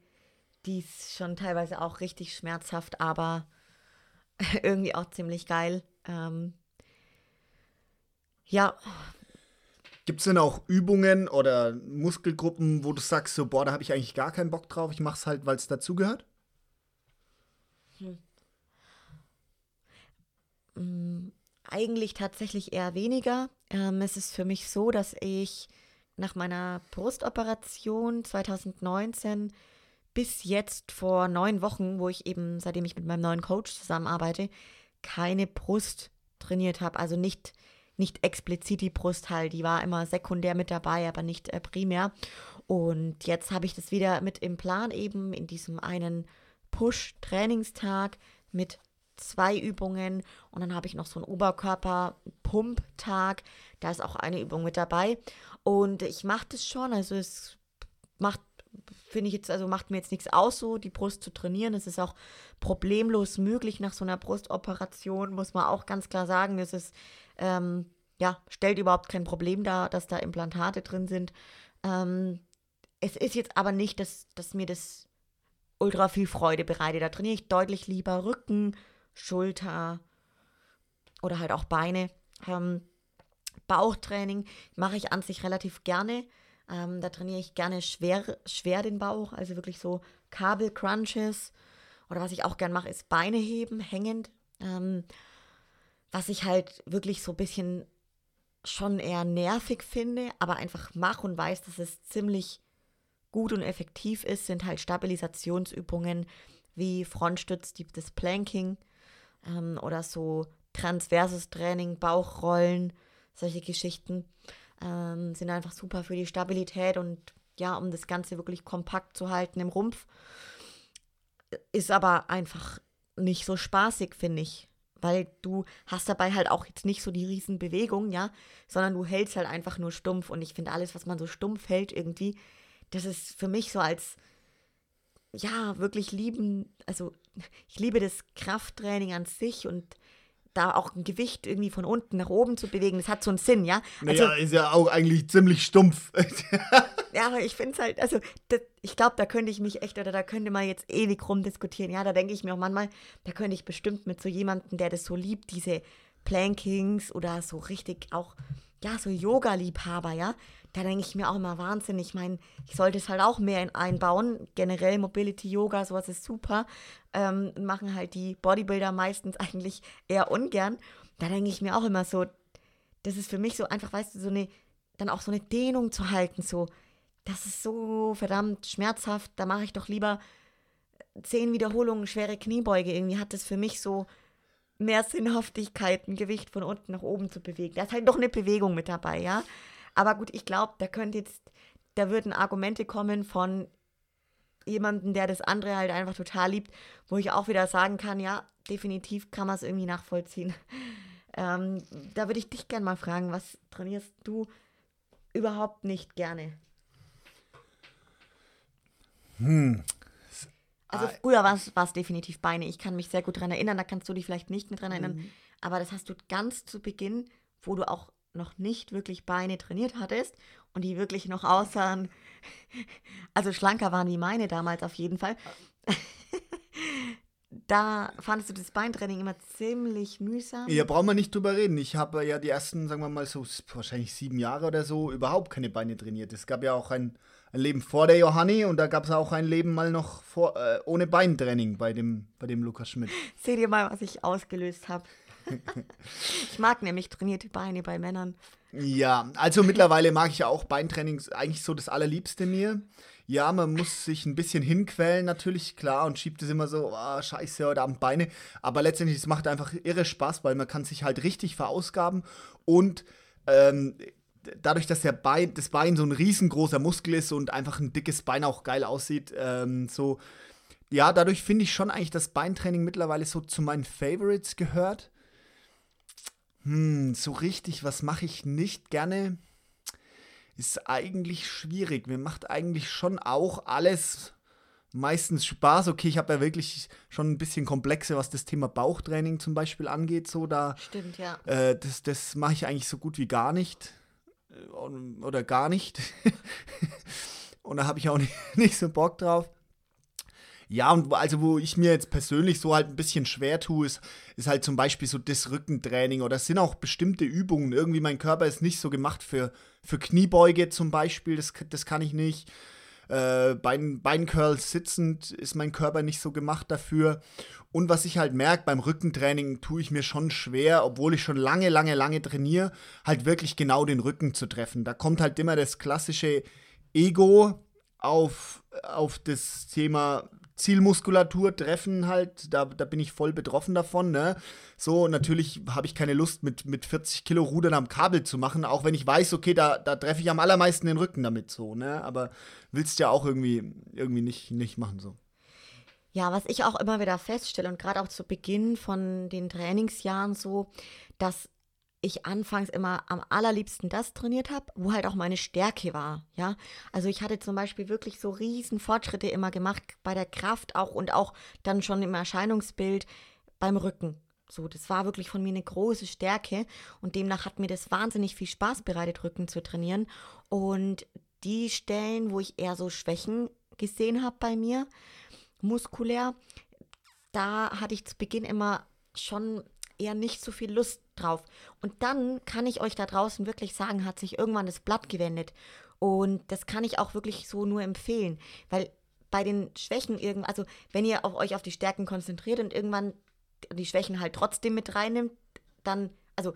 S1: Die ist schon teilweise auch richtig schmerzhaft, aber irgendwie auch ziemlich geil. Ähm, ja.
S2: Gibt es denn auch Übungen oder Muskelgruppen, wo du sagst, so, boah, da habe ich eigentlich gar keinen Bock drauf, ich mache es halt, weil es dazugehört? Hm.
S1: Mm, eigentlich tatsächlich eher weniger. Ähm, es ist für mich so, dass ich nach meiner Brustoperation 2019 bis jetzt vor neun Wochen, wo ich eben, seitdem ich mit meinem neuen Coach zusammenarbeite, keine Brust trainiert habe. Also nicht, nicht explizit die Brust halt. Die war immer sekundär mit dabei, aber nicht äh, primär. Und jetzt habe ich das wieder mit im Plan, eben in diesem einen Push-Trainingstag mit zwei Übungen und dann habe ich noch so einen Oberkörper-Pump-Tag. Da ist auch eine Übung mit dabei. Und ich mache das schon, also es macht finde ich jetzt, also macht mir jetzt nichts aus, so die Brust zu trainieren. Es ist auch problemlos möglich nach so einer Brustoperation, muss man auch ganz klar sagen. Es ist, ähm, ja, stellt überhaupt kein Problem dar, dass da Implantate drin sind. Ähm, es ist jetzt aber nicht, dass, dass mir das ultra viel Freude bereitet. Da trainiere ich deutlich lieber Rücken, Schulter oder halt auch Beine. Ähm, Bauchtraining mache ich an sich relativ gerne. Ähm, da trainiere ich gerne schwer, schwer den Bauch, also wirklich so Kabelcrunches. Oder was ich auch gern mache, ist Beine heben, hängend. Ähm, was ich halt wirklich so ein bisschen schon eher nervig finde, aber einfach mache und weiß, dass es ziemlich gut und effektiv ist, sind halt Stabilisationsübungen wie Frontstütz, das Planking ähm, oder so transverses Training, Bauchrollen, solche Geschichten ähm, sind einfach super für die Stabilität und ja, um das Ganze wirklich kompakt zu halten im Rumpf. Ist aber einfach nicht so spaßig, finde ich. Weil du hast dabei halt auch jetzt nicht so die Riesenbewegung, ja, sondern du hältst halt einfach nur stumpf. Und ich finde alles, was man so stumpf hält, irgendwie, das ist für mich so als, ja, wirklich lieben, also ich liebe das Krafttraining an sich und da auch ein Gewicht irgendwie von unten nach oben zu bewegen, das hat so einen Sinn, ja?
S2: Also, naja, ist ja auch eigentlich ziemlich stumpf.
S1: ja, aber ich finde es halt, also das, ich glaube, da könnte ich mich echt, oder da könnte man jetzt ewig rumdiskutieren. Ja, da denke ich mir auch manchmal, da könnte ich bestimmt mit so jemandem, der das so liebt, diese Plankings oder so richtig auch, ja, so Yoga-Liebhaber, ja, da denke ich mir auch immer Wahnsinn. Ich meine, ich sollte es halt auch mehr einbauen. Generell Mobility Yoga, sowas ist super. Ähm, machen halt die Bodybuilder meistens eigentlich eher ungern. Da denke ich mir auch immer so, das ist für mich so einfach, weißt du, so eine, dann auch so eine Dehnung zu halten, so, das ist so verdammt schmerzhaft. Da mache ich doch lieber zehn Wiederholungen schwere Kniebeuge. Irgendwie hat das für mich so mehr Sinnhaftigkeit, ein Gewicht von unten nach oben zu bewegen. Da ist halt doch eine Bewegung mit dabei, ja. Aber gut, ich glaube, da könnte jetzt, da würden Argumente kommen von jemandem, der das andere halt einfach total liebt, wo ich auch wieder sagen kann, ja, definitiv kann man es irgendwie nachvollziehen. Ähm, da würde ich dich gerne mal fragen, was trainierst du überhaupt nicht gerne? Hm. Also früher war es definitiv Beine. Ich kann mich sehr gut daran erinnern, da kannst du dich vielleicht nicht mehr dran erinnern. Mhm. Aber das hast du ganz zu Beginn, wo du auch noch nicht wirklich Beine trainiert hattest und die wirklich noch aussahen, also schlanker waren wie meine damals auf jeden Fall. da fandest du das Beintraining immer ziemlich mühsam.
S2: Ja, brauchen wir nicht drüber reden. Ich habe ja die ersten, sagen wir mal so, wahrscheinlich sieben Jahre oder so überhaupt keine Beine trainiert. Es gab ja auch ein, ein Leben vor der Johanni und da gab es auch ein Leben mal noch vor, äh, ohne Beintraining bei dem, bei dem Lukas Schmidt.
S1: Seht ihr mal, was ich ausgelöst habe ich mag nämlich trainierte Beine bei Männern.
S2: Ja, also mittlerweile mag ich ja auch Beintraining eigentlich so das Allerliebste mir. Ja, man muss sich ein bisschen hinquälen, natürlich, klar, und schiebt es immer so, oh, scheiße, heute Abend Beine. Aber letztendlich, es macht einfach irre Spaß, weil man kann sich halt richtig verausgaben und ähm, dadurch, dass der Bein, das Bein so ein riesengroßer Muskel ist und einfach ein dickes Bein auch geil aussieht, ähm, so, ja, dadurch finde ich schon eigentlich, dass Beintraining mittlerweile so zu meinen Favorites gehört. Hm, so richtig, was mache ich nicht gerne? ist eigentlich schwierig. Mir macht eigentlich schon auch alles meistens Spaß. Okay, ich habe ja wirklich schon ein bisschen komplexe, was das Thema Bauchtraining zum Beispiel angeht. So da,
S1: Stimmt, ja.
S2: Äh, das das mache ich eigentlich so gut wie gar nicht. Äh, oder gar nicht. und da habe ich auch nicht, nicht so Bock drauf. Ja, und also wo ich mir jetzt persönlich so halt ein bisschen schwer tue, ist, ist halt zum Beispiel so das Rückentraining oder es sind auch bestimmte Übungen. Irgendwie mein Körper ist nicht so gemacht für, für Kniebeuge zum Beispiel, das, das kann ich nicht. Äh, Bein, Beincurls sitzend ist mein Körper nicht so gemacht dafür. Und was ich halt merke, beim Rückentraining tue ich mir schon schwer, obwohl ich schon lange, lange, lange trainiere, halt wirklich genau den Rücken zu treffen. Da kommt halt immer das klassische Ego auf, auf das Thema Zielmuskulatur treffen halt, da, da bin ich voll betroffen davon, ne? So, natürlich habe ich keine Lust, mit, mit 40 Kilo Rudern am Kabel zu machen, auch wenn ich weiß, okay, da, da treffe ich am allermeisten den Rücken damit so, ne? Aber willst ja auch irgendwie, irgendwie nicht, nicht machen so.
S1: Ja, was ich auch immer wieder feststelle und gerade auch zu Beginn von den Trainingsjahren so, dass ich anfangs immer am allerliebsten das trainiert habe, wo halt auch meine Stärke war, ja. Also ich hatte zum Beispiel wirklich so riesen Fortschritte immer gemacht bei der Kraft auch und auch dann schon im Erscheinungsbild beim Rücken. So, das war wirklich von mir eine große Stärke und demnach hat mir das wahnsinnig viel Spaß bereitet, Rücken zu trainieren. Und die Stellen, wo ich eher so Schwächen gesehen habe bei mir, muskulär, da hatte ich zu Beginn immer schon eher nicht so viel Lust drauf. Und dann kann ich euch da draußen wirklich sagen, hat sich irgendwann das Blatt gewendet. Und das kann ich auch wirklich so nur empfehlen, weil bei den Schwächen also wenn ihr auf euch auf die Stärken konzentriert und irgendwann die Schwächen halt trotzdem mit reinnimmt, dann, also,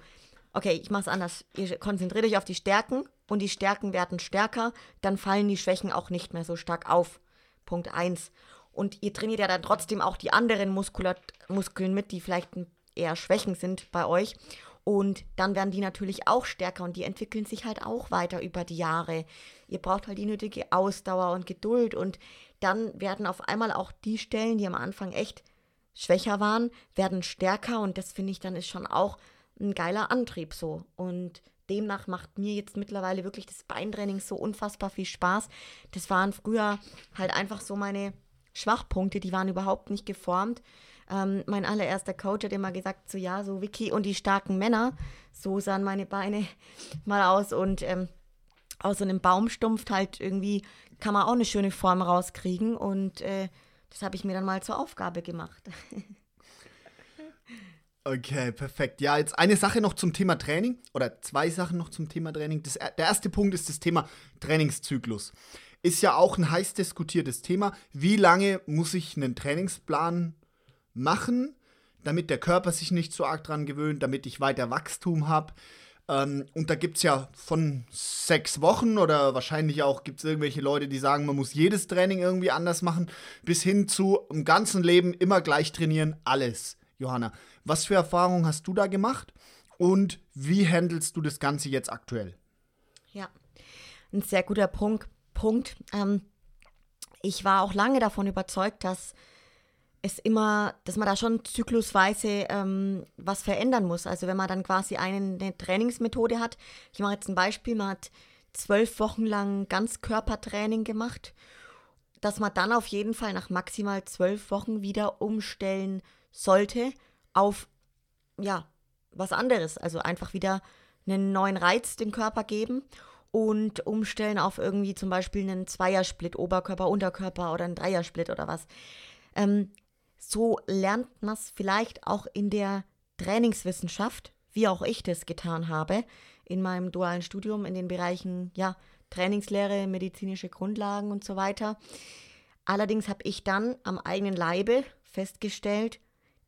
S1: okay, ich mache es anders. Ihr konzentriert euch auf die Stärken und die Stärken werden stärker, dann fallen die Schwächen auch nicht mehr so stark auf. Punkt 1. Und ihr trainiert ja dann trotzdem auch die anderen Muskulat Muskeln mit, die vielleicht ein eher Schwächen sind bei euch. Und dann werden die natürlich auch stärker und die entwickeln sich halt auch weiter über die Jahre. Ihr braucht halt die nötige Ausdauer und Geduld und dann werden auf einmal auch die Stellen, die am Anfang echt schwächer waren, werden stärker und das finde ich dann ist schon auch ein geiler Antrieb so. Und demnach macht mir jetzt mittlerweile wirklich das Beintraining so unfassbar viel Spaß. Das waren früher halt einfach so meine Schwachpunkte, die waren überhaupt nicht geformt. Ähm, mein allererster Coach hat immer gesagt, so ja, so Vicky und die starken Männer, so sahen meine Beine mal aus und ähm, aus so einem Baumstumpf halt irgendwie kann man auch eine schöne Form rauskriegen und äh, das habe ich mir dann mal zur Aufgabe gemacht.
S2: Okay, perfekt. Ja, jetzt eine Sache noch zum Thema Training oder zwei Sachen noch zum Thema Training. Das, der erste Punkt ist das Thema Trainingszyklus. Ist ja auch ein heiß diskutiertes Thema. Wie lange muss ich einen Trainingsplan machen, damit der Körper sich nicht so arg dran gewöhnt, damit ich weiter Wachstum habe. Ähm, und da gibt es ja von sechs Wochen oder wahrscheinlich auch gibt es irgendwelche Leute, die sagen, man muss jedes Training irgendwie anders machen, bis hin zu im ganzen Leben immer gleich trainieren, alles. Johanna, was für Erfahrungen hast du da gemacht und wie handelst du das Ganze jetzt aktuell?
S1: Ja, ein sehr guter Punkt. Punkt. Ähm, ich war auch lange davon überzeugt, dass es immer, dass man da schon zyklusweise ähm, was verändern muss. Also wenn man dann quasi eine, eine Trainingsmethode hat, ich mache jetzt ein Beispiel, man hat zwölf Wochen lang Ganzkörpertraining gemacht, dass man dann auf jeden Fall nach maximal zwölf Wochen wieder umstellen sollte auf, ja, was anderes. Also einfach wieder einen neuen Reiz dem Körper geben und umstellen auf irgendwie zum Beispiel einen Zweiersplit, Oberkörper, Unterkörper oder einen Dreiersplit oder was. Ähm, so lernt man es vielleicht auch in der Trainingswissenschaft, wie auch ich das getan habe, in meinem dualen Studium in den Bereichen ja, Trainingslehre, medizinische Grundlagen und so weiter. Allerdings habe ich dann am eigenen Leibe festgestellt,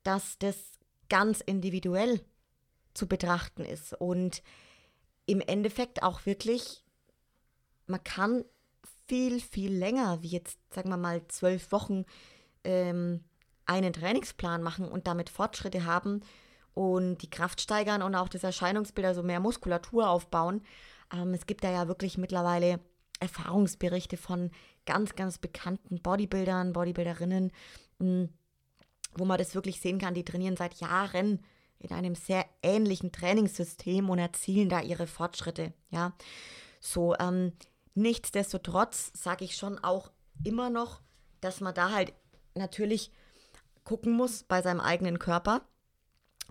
S1: dass das ganz individuell zu betrachten ist und im Endeffekt auch wirklich, man kann viel, viel länger, wie jetzt, sagen wir mal, zwölf Wochen ähm, einen Trainingsplan machen und damit Fortschritte haben und die Kraft steigern und auch das Erscheinungsbild, also mehr Muskulatur aufbauen. Ähm, es gibt da ja wirklich mittlerweile Erfahrungsberichte von ganz, ganz bekannten Bodybuildern, Bodybuilderinnen, mh, wo man das wirklich sehen kann. Die trainieren seit Jahren in einem sehr ähnlichen Trainingssystem und erzielen da ihre Fortschritte. Ja, So, ähm, nichtsdestotrotz sage ich schon auch immer noch, dass man da halt natürlich gucken muss bei seinem eigenen Körper,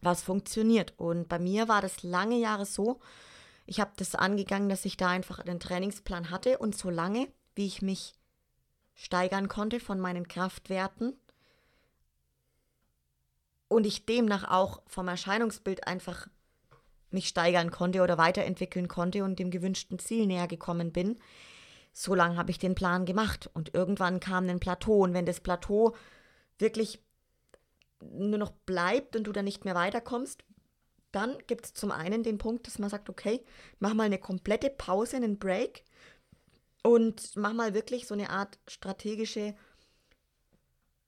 S1: was funktioniert. Und bei mir war das lange Jahre so, ich habe das angegangen, dass ich da einfach einen Trainingsplan hatte und so lange, wie ich mich steigern konnte von meinen Kraftwerten und ich demnach auch vom Erscheinungsbild einfach mich steigern konnte oder weiterentwickeln konnte und dem gewünschten Ziel näher gekommen bin, so lange habe ich den Plan gemacht. Und irgendwann kam ein Plateau. Und wenn das Plateau wirklich nur noch bleibt und du dann nicht mehr weiterkommst, dann gibt es zum einen den Punkt, dass man sagt, okay, mach mal eine komplette Pause, einen Break und mach mal wirklich so eine Art strategische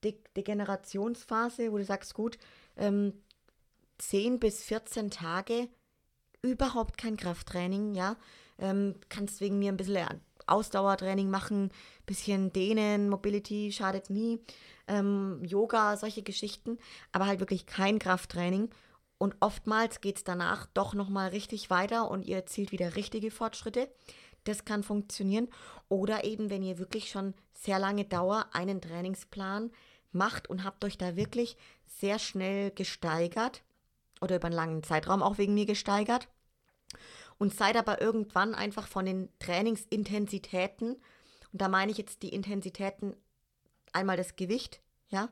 S1: De Degenerationsphase, wo du sagst, gut, ähm, 10 bis 14 Tage überhaupt kein Krafttraining, ja. Ähm, kannst wegen mir ein bisschen Ausdauertraining machen, bisschen dehnen, Mobility schadet nie, ähm, Yoga, solche Geschichten, aber halt wirklich kein Krafttraining. Und oftmals geht es danach doch nochmal richtig weiter und ihr erzielt wieder richtige Fortschritte. Das kann funktionieren. Oder eben, wenn ihr wirklich schon sehr lange Dauer einen Trainingsplan macht und habt euch da wirklich sehr schnell gesteigert oder über einen langen Zeitraum auch wegen mir gesteigert und seid aber irgendwann einfach von den Trainingsintensitäten, und da meine ich jetzt die Intensitäten, einmal das Gewicht, ja,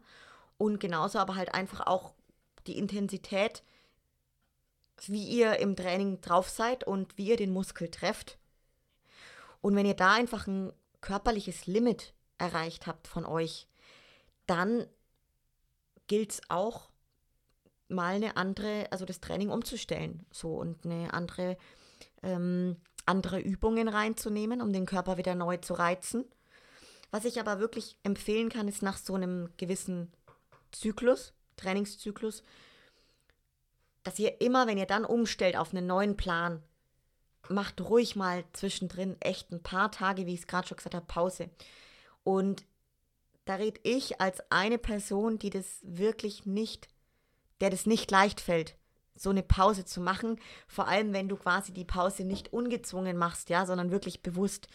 S1: und genauso aber halt einfach auch die Intensität, wie ihr im Training drauf seid und wie ihr den Muskel trefft. Und wenn ihr da einfach ein körperliches Limit erreicht habt von euch, dann gilt es auch mal eine andere, also das Training umzustellen, so und eine andere, ähm, andere Übungen reinzunehmen, um den Körper wieder neu zu reizen. Was ich aber wirklich empfehlen kann, ist nach so einem gewissen Zyklus, Trainingszyklus, dass ihr immer, wenn ihr dann umstellt auf einen neuen Plan, macht ruhig mal zwischendrin echt ein paar Tage, wie ich es gerade schon gesagt habe, Pause. Und da rede ich als eine Person, die das wirklich nicht, der das nicht leicht fällt, so eine Pause zu machen. Vor allem, wenn du quasi die Pause nicht ungezwungen machst, ja, sondern wirklich bewusst.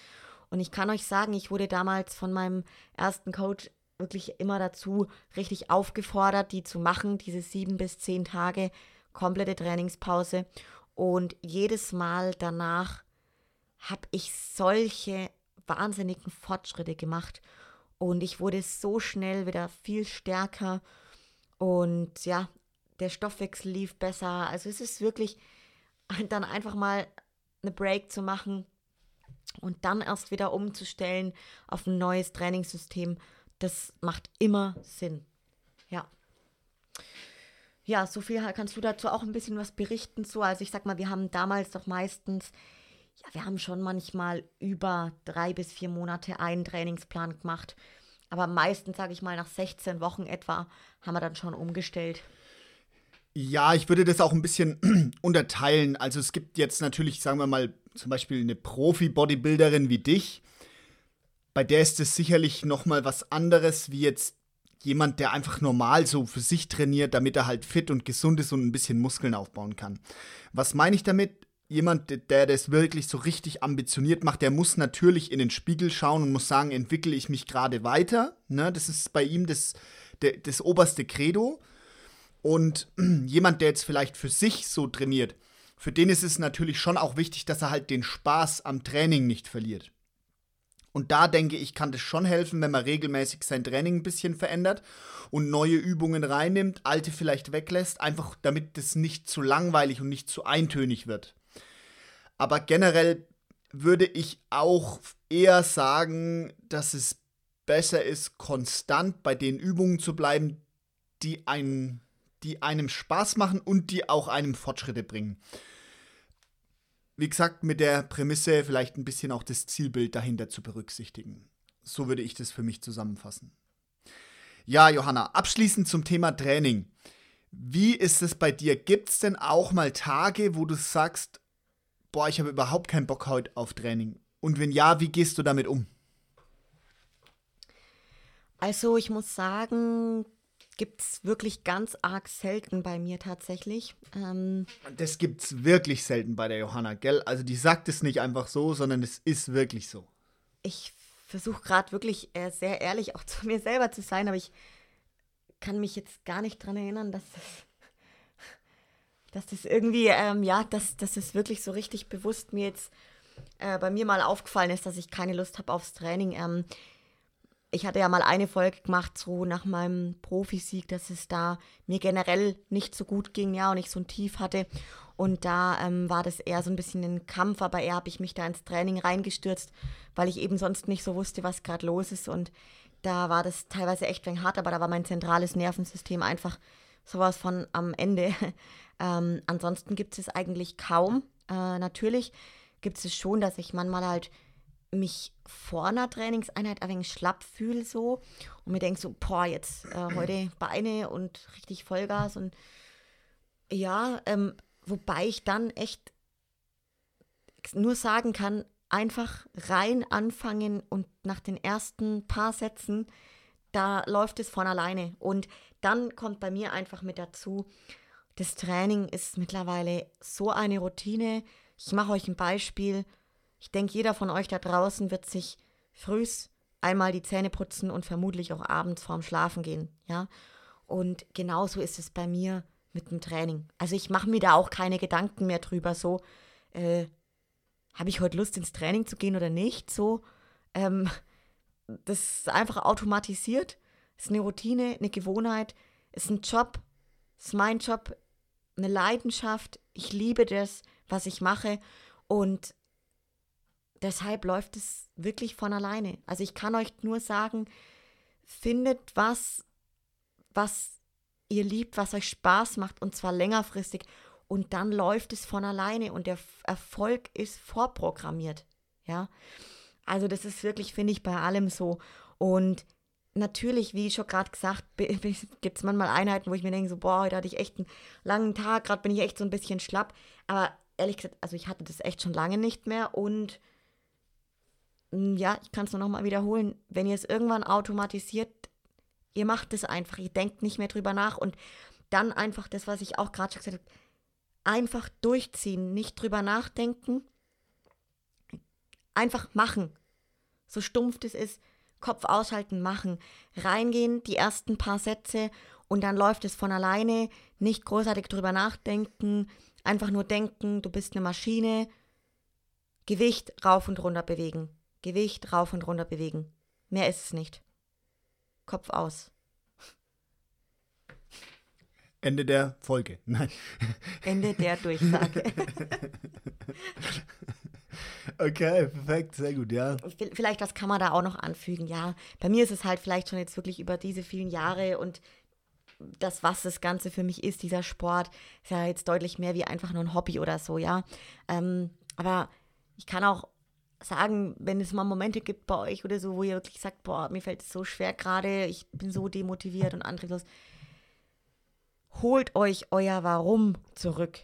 S1: Und ich kann euch sagen, ich wurde damals von meinem ersten Coach wirklich immer dazu richtig aufgefordert, die zu machen, diese sieben bis zehn Tage komplette Trainingspause. Und jedes Mal danach habe ich solche wahnsinnigen Fortschritte gemacht. Und ich wurde so schnell wieder viel stärker. Und ja, der Stoffwechsel lief besser. Also es ist wirklich dann einfach mal eine Break zu machen und dann erst wieder umzustellen auf ein neues Trainingssystem. Das macht immer Sinn. Ja. Ja, so viel kannst du dazu auch ein bisschen was berichten. So, also ich sag mal, wir haben damals doch meistens ja, wir haben schon manchmal über drei bis vier Monate einen Trainingsplan gemacht. Aber meistens, sage ich mal, nach 16 Wochen etwa, haben wir dann schon umgestellt.
S2: Ja, ich würde das auch ein bisschen unterteilen. Also es gibt jetzt natürlich, sagen wir mal, zum Beispiel eine Profi-Bodybuilderin wie dich. Bei der ist es sicherlich noch mal was anderes wie jetzt jemand, der einfach normal so für sich trainiert, damit er halt fit und gesund ist und ein bisschen Muskeln aufbauen kann. Was meine ich damit? jemand, der das wirklich so richtig ambitioniert macht, der muss natürlich in den Spiegel schauen und muss sagen, entwickle ich mich gerade weiter. Ne? Das ist bei ihm das, der, das oberste Credo. Und jemand, der jetzt vielleicht für sich so trainiert, für den ist es natürlich schon auch wichtig, dass er halt den Spaß am Training nicht verliert. Und da denke ich, kann das schon helfen, wenn man regelmäßig sein Training ein bisschen verändert und neue Übungen reinnimmt, alte vielleicht weglässt, einfach damit das nicht zu langweilig und nicht zu eintönig wird. Aber generell würde ich auch eher sagen, dass es besser ist, konstant bei den Übungen zu bleiben, die, einen, die einem Spaß machen und die auch einem Fortschritte bringen. Wie gesagt, mit der Prämisse vielleicht ein bisschen auch das Zielbild dahinter zu berücksichtigen. So würde ich das für mich zusammenfassen. Ja, Johanna, abschließend zum Thema Training. Wie ist es bei dir? Gibt es denn auch mal Tage, wo du sagst, boah, ich habe überhaupt keinen Bock heute auf Training? Und wenn ja, wie gehst du damit um?
S1: Also ich muss sagen, gibt es wirklich ganz arg selten bei mir tatsächlich. Ähm,
S2: das gibt es wirklich selten bei der Johanna, gell? Also die sagt es nicht einfach so, sondern es ist wirklich so.
S1: Ich versuche gerade wirklich äh, sehr ehrlich auch zu mir selber zu sein, aber ich kann mich jetzt gar nicht daran erinnern, dass das, dass das irgendwie, ähm, ja, dass, dass es wirklich so richtig bewusst mir jetzt äh, bei mir mal aufgefallen ist, dass ich keine Lust habe aufs Training. Ähm, ich hatte ja mal eine Folge gemacht, so nach meinem Profisieg, dass es da mir generell nicht so gut ging, ja, und ich so ein Tief hatte. Und da ähm, war das eher so ein bisschen ein Kampf, aber eher habe ich mich da ins Training reingestürzt, weil ich eben sonst nicht so wusste, was gerade los ist. Und da war das teilweise echt ein hart, aber da war mein zentrales Nervensystem einfach sowas von am Ende. ähm, ansonsten gibt es eigentlich kaum. Äh, natürlich gibt es schon, dass ich manchmal halt mich vor einer Trainingseinheit ein wenig schlapp fühle so und mir denke so, boah, jetzt äh, heute Beine und richtig Vollgas und ja, ähm, wobei ich dann echt nur sagen kann, einfach rein anfangen und nach den ersten paar Sätzen, da läuft es von alleine. Und dann kommt bei mir einfach mit dazu, das Training ist mittlerweile so eine Routine. Ich mache euch ein Beispiel. Ich denke, jeder von euch da draußen wird sich frühs einmal die Zähne putzen und vermutlich auch abends vorm Schlafen gehen, ja. Und genauso ist es bei mir mit dem Training. Also ich mache mir da auch keine Gedanken mehr drüber, so, äh, habe ich heute Lust ins Training zu gehen oder nicht, so. Ähm, das ist einfach automatisiert, ist eine Routine, eine Gewohnheit, ist ein Job, ist mein Job, eine Leidenschaft. Ich liebe das, was ich mache und deshalb läuft es wirklich von alleine. Also ich kann euch nur sagen, findet was, was ihr liebt, was euch Spaß macht und zwar längerfristig und dann läuft es von alleine und der Erfolg ist vorprogrammiert. Ja, also das ist wirklich, finde ich, bei allem so. Und natürlich, wie schon gerade gesagt, gibt es manchmal Einheiten, wo ich mir denke, so, boah, heute hatte ich echt einen langen Tag, gerade bin ich echt so ein bisschen schlapp. Aber ehrlich gesagt, also ich hatte das echt schon lange nicht mehr und ja, ich kann es nur nochmal wiederholen, wenn ihr es irgendwann automatisiert, ihr macht es einfach, ihr denkt nicht mehr drüber nach. Und dann einfach das, was ich auch gerade schon gesagt habe, einfach durchziehen, nicht drüber nachdenken, einfach machen. So stumpf das ist, Kopf aushalten, machen, reingehen, die ersten paar Sätze und dann läuft es von alleine, nicht großartig drüber nachdenken, einfach nur denken, du bist eine Maschine, Gewicht rauf und runter bewegen. Gewicht rauf und runter bewegen. Mehr ist es nicht. Kopf aus.
S2: Ende der Folge. Nein.
S1: Ende der Durchsage.
S2: okay, perfekt, sehr gut, ja.
S1: Vielleicht, was kann man da auch noch anfügen? Ja, bei mir ist es halt vielleicht schon jetzt wirklich über diese vielen Jahre und das, was das Ganze für mich ist, dieser Sport, ist ja jetzt deutlich mehr wie einfach nur ein Hobby oder so, ja. Ähm, aber ich kann auch sagen, wenn es mal Momente gibt bei euch oder so, wo ihr wirklich sagt, boah, mir fällt es so schwer gerade, ich bin so demotiviert und antriebslos, holt euch euer Warum zurück.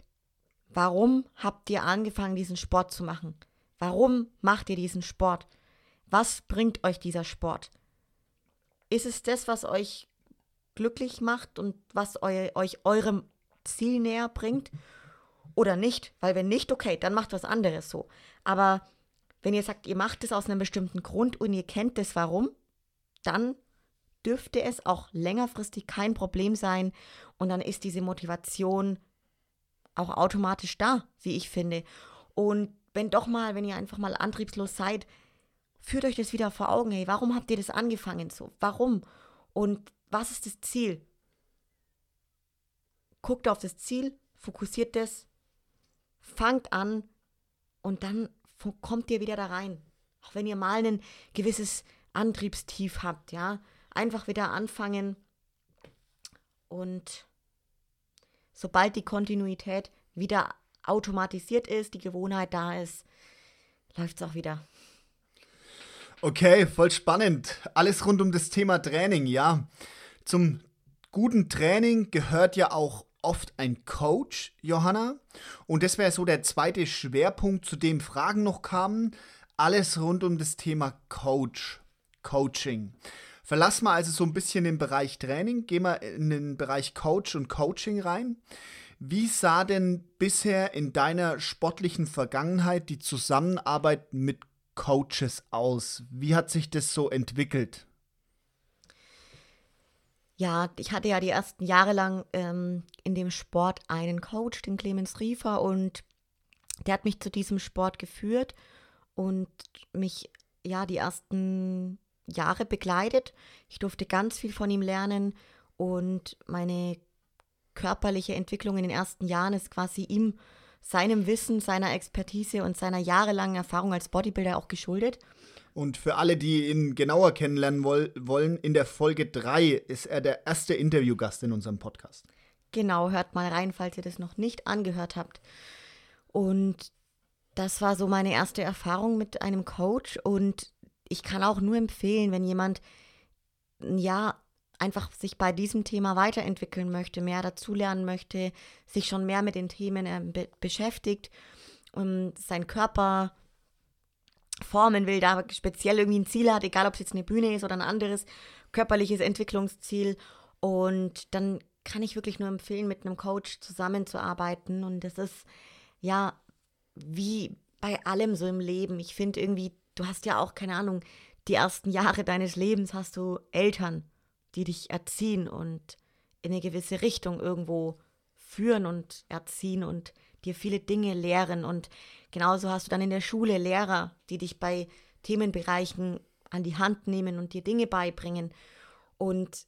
S1: Warum habt ihr angefangen, diesen Sport zu machen? Warum macht ihr diesen Sport? Was bringt euch dieser Sport? Ist es das, was euch glücklich macht und was eu euch eurem Ziel näher bringt? Oder nicht? Weil wenn nicht, okay, dann macht was anderes so. Aber wenn ihr sagt, ihr macht es aus einem bestimmten Grund und ihr kennt das warum, dann dürfte es auch längerfristig kein Problem sein und dann ist diese Motivation auch automatisch da, wie ich finde. Und wenn doch mal, wenn ihr einfach mal antriebslos seid, führt euch das wieder vor Augen, hey, warum habt ihr das angefangen so? Warum? Und was ist das Ziel? Guckt auf das Ziel, fokussiert das, fangt an und dann kommt ihr wieder da rein. Auch wenn ihr mal ein gewisses Antriebstief habt, ja. Einfach wieder anfangen und sobald die Kontinuität wieder automatisiert ist, die Gewohnheit da ist, läuft es auch wieder.
S2: Okay, voll spannend. Alles rund um das Thema Training, ja. Zum guten Training gehört ja auch oft ein Coach, Johanna. Und das wäre so der zweite Schwerpunkt, zu dem Fragen noch kamen. Alles rund um das Thema Coach, Coaching. Verlass mal also so ein bisschen den Bereich Training, geh mal in den Bereich Coach und Coaching rein. Wie sah denn bisher in deiner sportlichen Vergangenheit die Zusammenarbeit mit Coaches aus? Wie hat sich das so entwickelt?
S1: Ja, ich hatte ja die ersten Jahre lang ähm, in dem Sport einen Coach, den Clemens Riefer, und der hat mich zu diesem Sport geführt und mich ja die ersten Jahre begleitet. Ich durfte ganz viel von ihm lernen und meine körperliche Entwicklung in den ersten Jahren ist quasi ihm, seinem Wissen, seiner Expertise und seiner jahrelangen Erfahrung als Bodybuilder auch geschuldet.
S2: Und für alle, die ihn genauer kennenlernen woll wollen, in der Folge 3 ist er der erste Interviewgast in unserem Podcast.
S1: Genau, hört mal rein, falls ihr das noch nicht angehört habt. Und das war so meine erste Erfahrung mit einem Coach und ich kann auch nur empfehlen, wenn jemand ja einfach sich bei diesem Thema weiterentwickeln möchte, mehr dazulernen möchte, sich schon mehr mit den Themen äh, be beschäftigt, um seinen Körper formen will, da speziell irgendwie ein Ziel hat, egal ob es jetzt eine Bühne ist oder ein anderes körperliches Entwicklungsziel. Und dann kann ich wirklich nur empfehlen, mit einem Coach zusammenzuarbeiten. Und das ist ja wie bei allem so im Leben. Ich finde irgendwie, du hast ja auch, keine Ahnung, die ersten Jahre deines Lebens hast du Eltern die dich erziehen und in eine gewisse Richtung irgendwo führen und erziehen und dir viele Dinge lehren. Und genauso hast du dann in der Schule Lehrer, die dich bei Themenbereichen an die Hand nehmen und dir Dinge beibringen. Und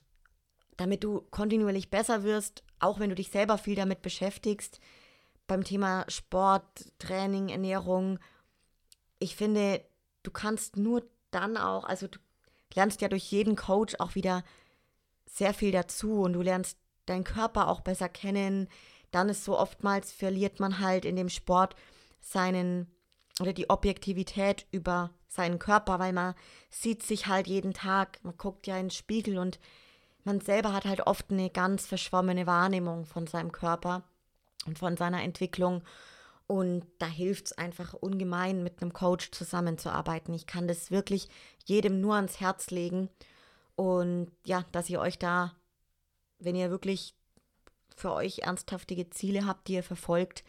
S1: damit du kontinuierlich besser wirst, auch wenn du dich selber viel damit beschäftigst, beim Thema Sport, Training, Ernährung, ich finde, du kannst nur dann auch, also du lernst ja durch jeden Coach auch wieder sehr viel dazu und du lernst deinen Körper auch besser kennen. Dann ist so oftmals verliert man halt in dem Sport seinen oder die Objektivität über seinen Körper, weil man sieht sich halt jeden Tag, man guckt ja in den Spiegel und man selber hat halt oft eine ganz verschwommene Wahrnehmung von seinem Körper und von seiner Entwicklung. Und da hilft es einfach ungemein, mit einem Coach zusammenzuarbeiten. Ich kann das wirklich jedem nur ans Herz legen. Und ja, dass ihr euch da, wenn ihr wirklich für euch ernsthaftige Ziele habt, die ihr verfolgt,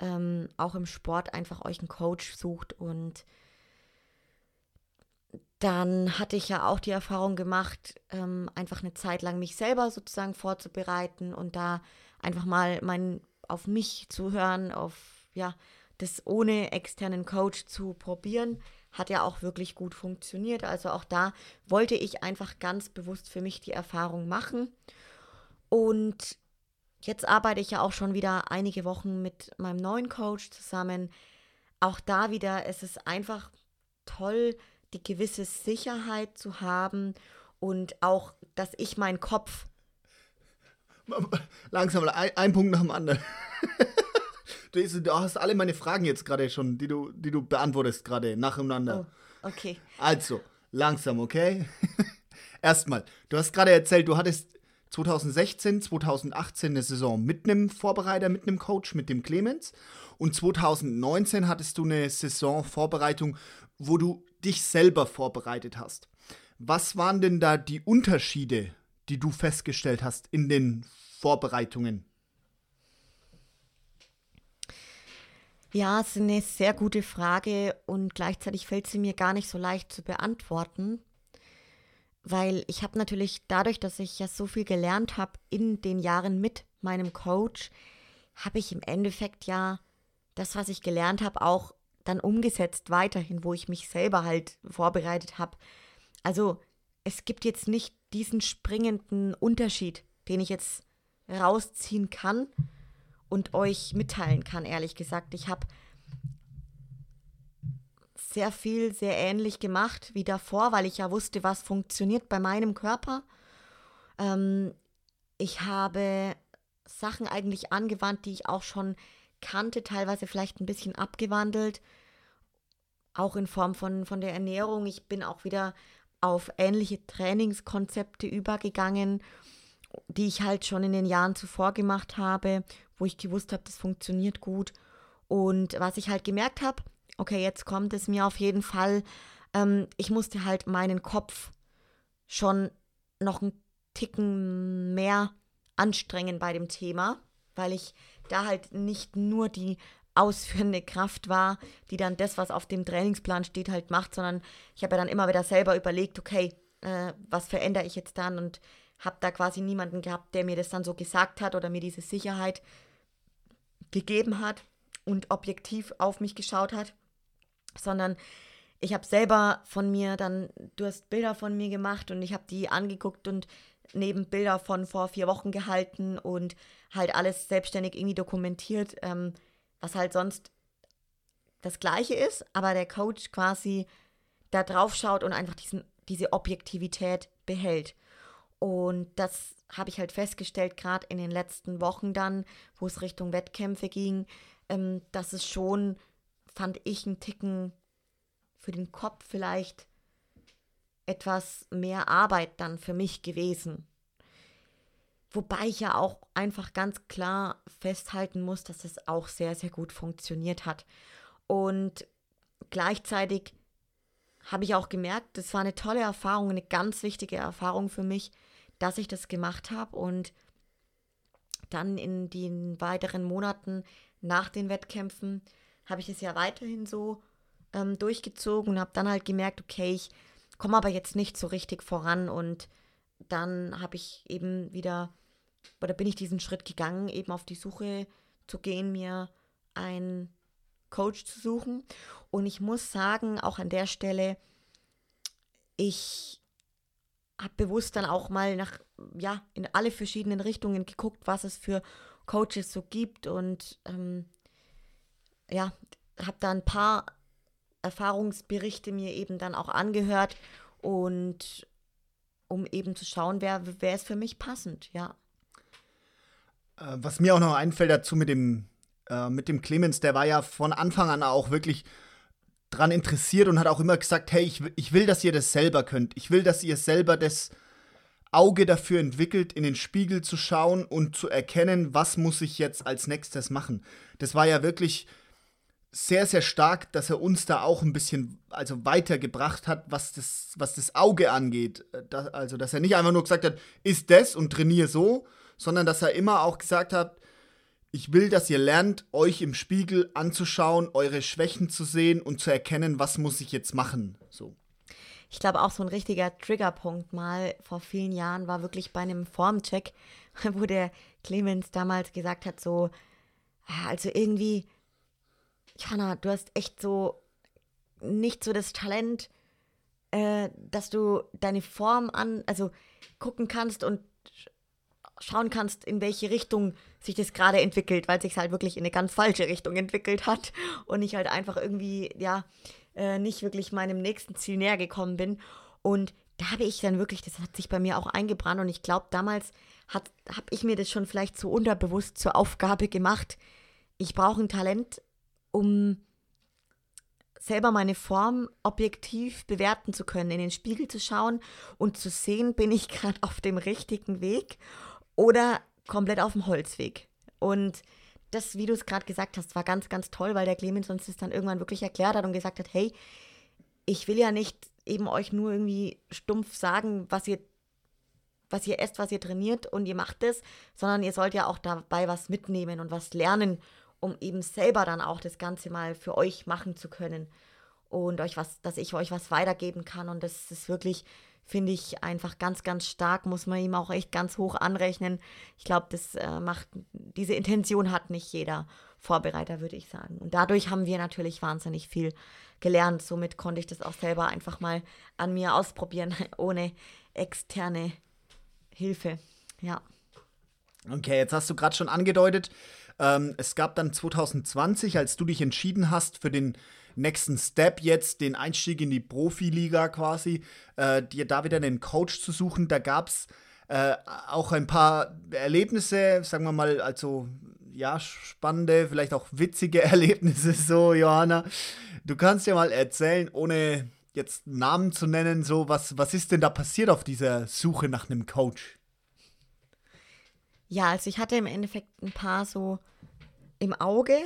S1: ähm, auch im Sport einfach euch einen Coach sucht. Und dann hatte ich ja auch die Erfahrung gemacht, ähm, einfach eine Zeit lang mich selber sozusagen vorzubereiten und da einfach mal mein, auf mich zu hören, auf ja, das ohne externen Coach zu probieren hat ja auch wirklich gut funktioniert. Also auch da wollte ich einfach ganz bewusst für mich die Erfahrung machen. Und jetzt arbeite ich ja auch schon wieder einige Wochen mit meinem neuen Coach zusammen. Auch da wieder, es ist einfach toll, die gewisse Sicherheit zu haben und auch, dass ich meinen Kopf.
S2: Langsam, ein, ein Punkt nach dem anderen. Du, hast alle meine Fragen jetzt gerade schon, die du, die du beantwortest gerade nacheinander.
S1: Oh, okay.
S2: Also, langsam, okay? Erstmal, du hast gerade erzählt, du hattest 2016, 2018 eine Saison mit einem Vorbereiter, mit einem Coach, mit dem Clemens. Und 2019 hattest du eine Saisonvorbereitung, wo du dich selber vorbereitet hast. Was waren denn da die Unterschiede, die du festgestellt hast in den Vorbereitungen?
S1: Ja, es ist eine sehr gute Frage und gleichzeitig fällt sie mir gar nicht so leicht zu beantworten, weil ich habe natürlich dadurch, dass ich ja so viel gelernt habe in den Jahren mit meinem Coach, habe ich im Endeffekt ja das, was ich gelernt habe, auch dann umgesetzt weiterhin, wo ich mich selber halt vorbereitet habe. Also es gibt jetzt nicht diesen springenden Unterschied, den ich jetzt rausziehen kann und euch mitteilen kann, ehrlich gesagt. Ich habe sehr viel, sehr ähnlich gemacht wie davor, weil ich ja wusste, was funktioniert bei meinem Körper. Ähm, ich habe Sachen eigentlich angewandt, die ich auch schon kannte, teilweise vielleicht ein bisschen abgewandelt, auch in Form von, von der Ernährung. Ich bin auch wieder auf ähnliche Trainingskonzepte übergegangen, die ich halt schon in den Jahren zuvor gemacht habe, wo ich gewusst habe, das funktioniert gut. Und was ich halt gemerkt habe, okay, jetzt kommt es mir auf jeden Fall, ähm, ich musste halt meinen Kopf schon noch einen Ticken mehr anstrengen bei dem Thema, weil ich da halt nicht nur die ausführende Kraft war, die dann das, was auf dem Trainingsplan steht, halt macht, sondern ich habe ja dann immer wieder selber überlegt, okay, äh, was verändere ich jetzt dann? Und habe da quasi niemanden gehabt, der mir das dann so gesagt hat oder mir diese Sicherheit gegeben hat und objektiv auf mich geschaut hat, sondern ich habe selber von mir dann, du hast Bilder von mir gemacht und ich habe die angeguckt und neben Bilder von vor vier Wochen gehalten und halt alles selbstständig irgendwie dokumentiert, ähm, was halt sonst das gleiche ist, aber der Coach quasi da drauf schaut und einfach diesen, diese Objektivität behält. Und das habe ich halt festgestellt, gerade in den letzten Wochen dann, wo es Richtung Wettkämpfe ging, ähm, dass es schon, fand ich, einen Ticken für den Kopf vielleicht etwas mehr Arbeit dann für mich gewesen. Wobei ich ja auch einfach ganz klar festhalten muss, dass es auch sehr, sehr gut funktioniert hat. Und gleichzeitig habe ich auch gemerkt, das war eine tolle Erfahrung, eine ganz wichtige Erfahrung für mich, dass ich das gemacht habe und dann in den weiteren Monaten nach den Wettkämpfen habe ich es ja weiterhin so ähm, durchgezogen und habe dann halt gemerkt, okay, ich komme aber jetzt nicht so richtig voran und dann habe ich eben wieder, oder bin ich diesen Schritt gegangen, eben auf die Suche zu gehen, mir einen Coach zu suchen. Und ich muss sagen, auch an der Stelle, ich habe bewusst dann auch mal nach, ja, in alle verschiedenen Richtungen geguckt, was es für Coaches so gibt und ähm, ja, habe da ein paar Erfahrungsberichte mir eben dann auch angehört und um eben zu schauen, wer, wer ist für mich passend, ja.
S2: Äh, was mir auch noch einfällt dazu mit dem, äh, mit dem Clemens, der war ja von Anfang an auch wirklich dran interessiert und hat auch immer gesagt, hey, ich, ich will, dass ihr das selber könnt. Ich will, dass ihr selber das Auge dafür entwickelt, in den Spiegel zu schauen und zu erkennen, was muss ich jetzt als nächstes machen. Das war ja wirklich sehr, sehr stark, dass er uns da auch ein bisschen also weitergebracht hat, was das, was das Auge angeht. Da, also, dass er nicht einfach nur gesagt hat, ist das und trainiere so, sondern dass er immer auch gesagt hat, ich will, dass ihr lernt, euch im Spiegel anzuschauen, eure Schwächen zu sehen und zu erkennen, was muss ich jetzt machen. So.
S1: Ich glaube, auch so ein richtiger Triggerpunkt mal vor vielen Jahren war wirklich bei einem Formcheck, wo der Clemens damals gesagt hat, so, also irgendwie, Jana, du hast echt so nicht so das Talent, äh, dass du deine Form an, also gucken kannst und schauen kannst, in welche Richtung sich das gerade entwickelt, weil sich halt wirklich in eine ganz falsche Richtung entwickelt hat und ich halt einfach irgendwie, ja, äh, nicht wirklich meinem nächsten Ziel näher gekommen bin. Und da habe ich dann wirklich, das hat sich bei mir auch eingebrannt und ich glaube, damals habe ich mir das schon vielleicht so unterbewusst zur Aufgabe gemacht. Ich brauche ein Talent, um selber meine Form objektiv bewerten zu können, in den Spiegel zu schauen und zu sehen, bin ich gerade auf dem richtigen Weg oder komplett auf dem Holzweg. Und das, wie du es gerade gesagt hast, war ganz, ganz toll, weil der Clemens uns das dann irgendwann wirklich erklärt hat und gesagt hat, hey, ich will ja nicht eben euch nur irgendwie stumpf sagen, was ihr, was ihr esst, was ihr trainiert und ihr macht es, sondern ihr sollt ja auch dabei was mitnehmen und was lernen, um eben selber dann auch das Ganze mal für euch machen zu können und euch was, dass ich euch was weitergeben kann. Und das ist wirklich finde ich einfach ganz, ganz stark, muss man ihm auch echt ganz hoch anrechnen. Ich glaube, das äh, macht, diese Intention hat nicht jeder Vorbereiter, würde ich sagen. Und dadurch haben wir natürlich wahnsinnig viel gelernt. Somit konnte ich das auch selber einfach mal an mir ausprobieren, ohne externe Hilfe. Ja.
S2: Okay, jetzt hast du gerade schon angedeutet, ähm, es gab dann 2020, als du dich entschieden hast für den nächsten Step jetzt, den Einstieg in die Profiliga quasi, äh, dir da wieder einen Coach zu suchen. Da gab es äh, auch ein paar Erlebnisse, sagen wir mal, also ja, spannende, vielleicht auch witzige Erlebnisse, so, Johanna. Du kannst ja mal erzählen, ohne jetzt Namen zu nennen, so, was, was ist denn da passiert auf dieser Suche nach einem Coach?
S1: Ja, also ich hatte im Endeffekt ein paar so im Auge,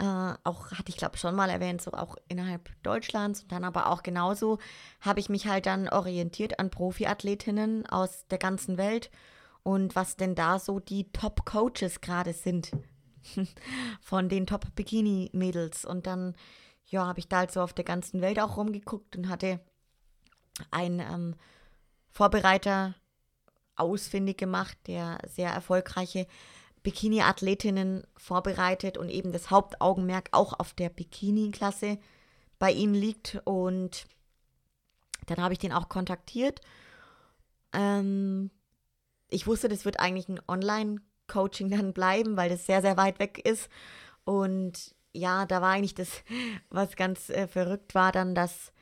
S1: Äh, auch hatte ich glaube schon mal erwähnt, so auch innerhalb Deutschlands. Und dann aber auch genauso habe ich mich halt dann orientiert an Profiathletinnen aus der ganzen Welt und was denn da so die Top-Coaches gerade sind von den Top-Bikini-Mädels. Und dann, ja, habe ich da halt so auf der ganzen Welt auch rumgeguckt und hatte einen ähm, Vorbereiter ausfindig gemacht, der sehr erfolgreiche Bikini-Athletinnen vorbereitet und eben das Hauptaugenmerk auch auf der Bikini-Klasse bei ihnen liegt. Und dann habe ich den auch kontaktiert. Ähm, ich wusste, das wird eigentlich ein Online-Coaching dann bleiben, weil das sehr, sehr weit weg ist. Und ja, da war eigentlich das, was ganz äh, verrückt war, dann, dass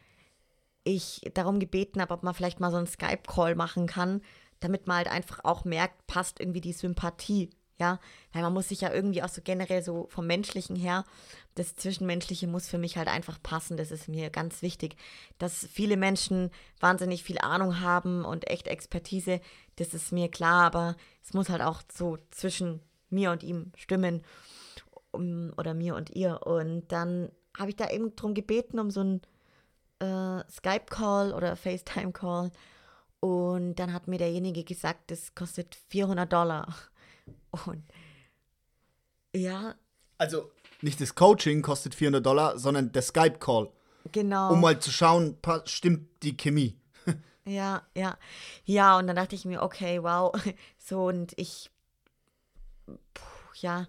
S1: ich darum gebeten habe, ob man vielleicht mal so einen Skype-Call machen kann, damit man halt einfach auch merkt, passt irgendwie die Sympathie ja, weil man muss sich ja irgendwie auch so generell so vom Menschlichen her, das Zwischenmenschliche muss für mich halt einfach passen. Das ist mir ganz wichtig, dass viele Menschen wahnsinnig viel Ahnung haben und echt Expertise, das ist mir klar, aber es muss halt auch so zwischen mir und ihm stimmen oder mir und ihr. Und dann habe ich da eben drum gebeten, um so einen äh, Skype-Call oder FaceTime-Call. Und dann hat mir derjenige gesagt, das kostet 400 Dollar. Und ja.
S2: Also nicht das Coaching kostet 400 Dollar, sondern der Skype-Call.
S1: Genau.
S2: Um mal zu schauen, stimmt die Chemie.
S1: ja, ja. Ja, und dann dachte ich mir, okay, wow. So, und ich, puh, ja,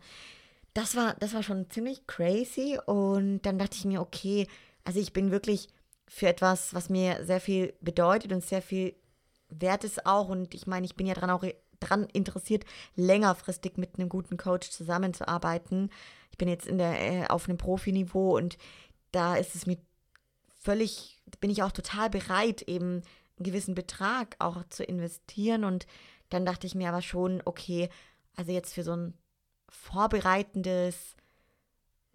S1: das war, das war schon ziemlich crazy. Und dann dachte ich mir, okay, also ich bin wirklich für etwas, was mir sehr viel bedeutet und sehr viel wert ist auch. Und ich meine, ich bin ja dran auch dran interessiert, längerfristig mit einem guten Coach zusammenzuarbeiten. Ich bin jetzt in der, äh, auf einem Profiniveau und da ist es mir völlig, bin ich auch total bereit, eben einen gewissen Betrag auch zu investieren. Und dann dachte ich mir aber schon, okay, also jetzt für so ein vorbereitendes,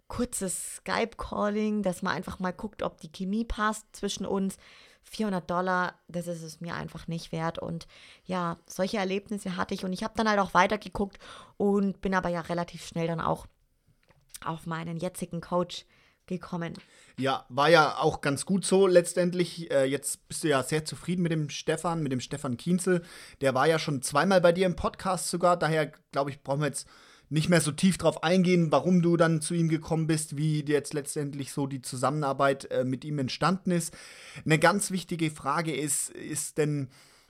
S1: kurzes Skype-Calling, dass man einfach mal guckt, ob die Chemie passt zwischen uns, 400 Dollar, das ist es mir einfach nicht wert. Und ja, solche Erlebnisse hatte ich und ich habe dann halt auch weitergeguckt und bin aber ja relativ schnell dann auch auf meinen jetzigen Coach gekommen.
S2: Ja, war ja auch ganz gut so letztendlich. Äh, jetzt bist du ja sehr zufrieden mit dem Stefan, mit dem Stefan Kienzel. Der war ja schon zweimal bei dir im Podcast sogar. Daher, glaube ich, brauchen wir jetzt nicht mehr so tief drauf eingehen, warum du dann zu ihm gekommen bist, wie jetzt letztendlich so die Zusammenarbeit äh, mit ihm entstanden ist. Eine ganz wichtige Frage ist, ist denn,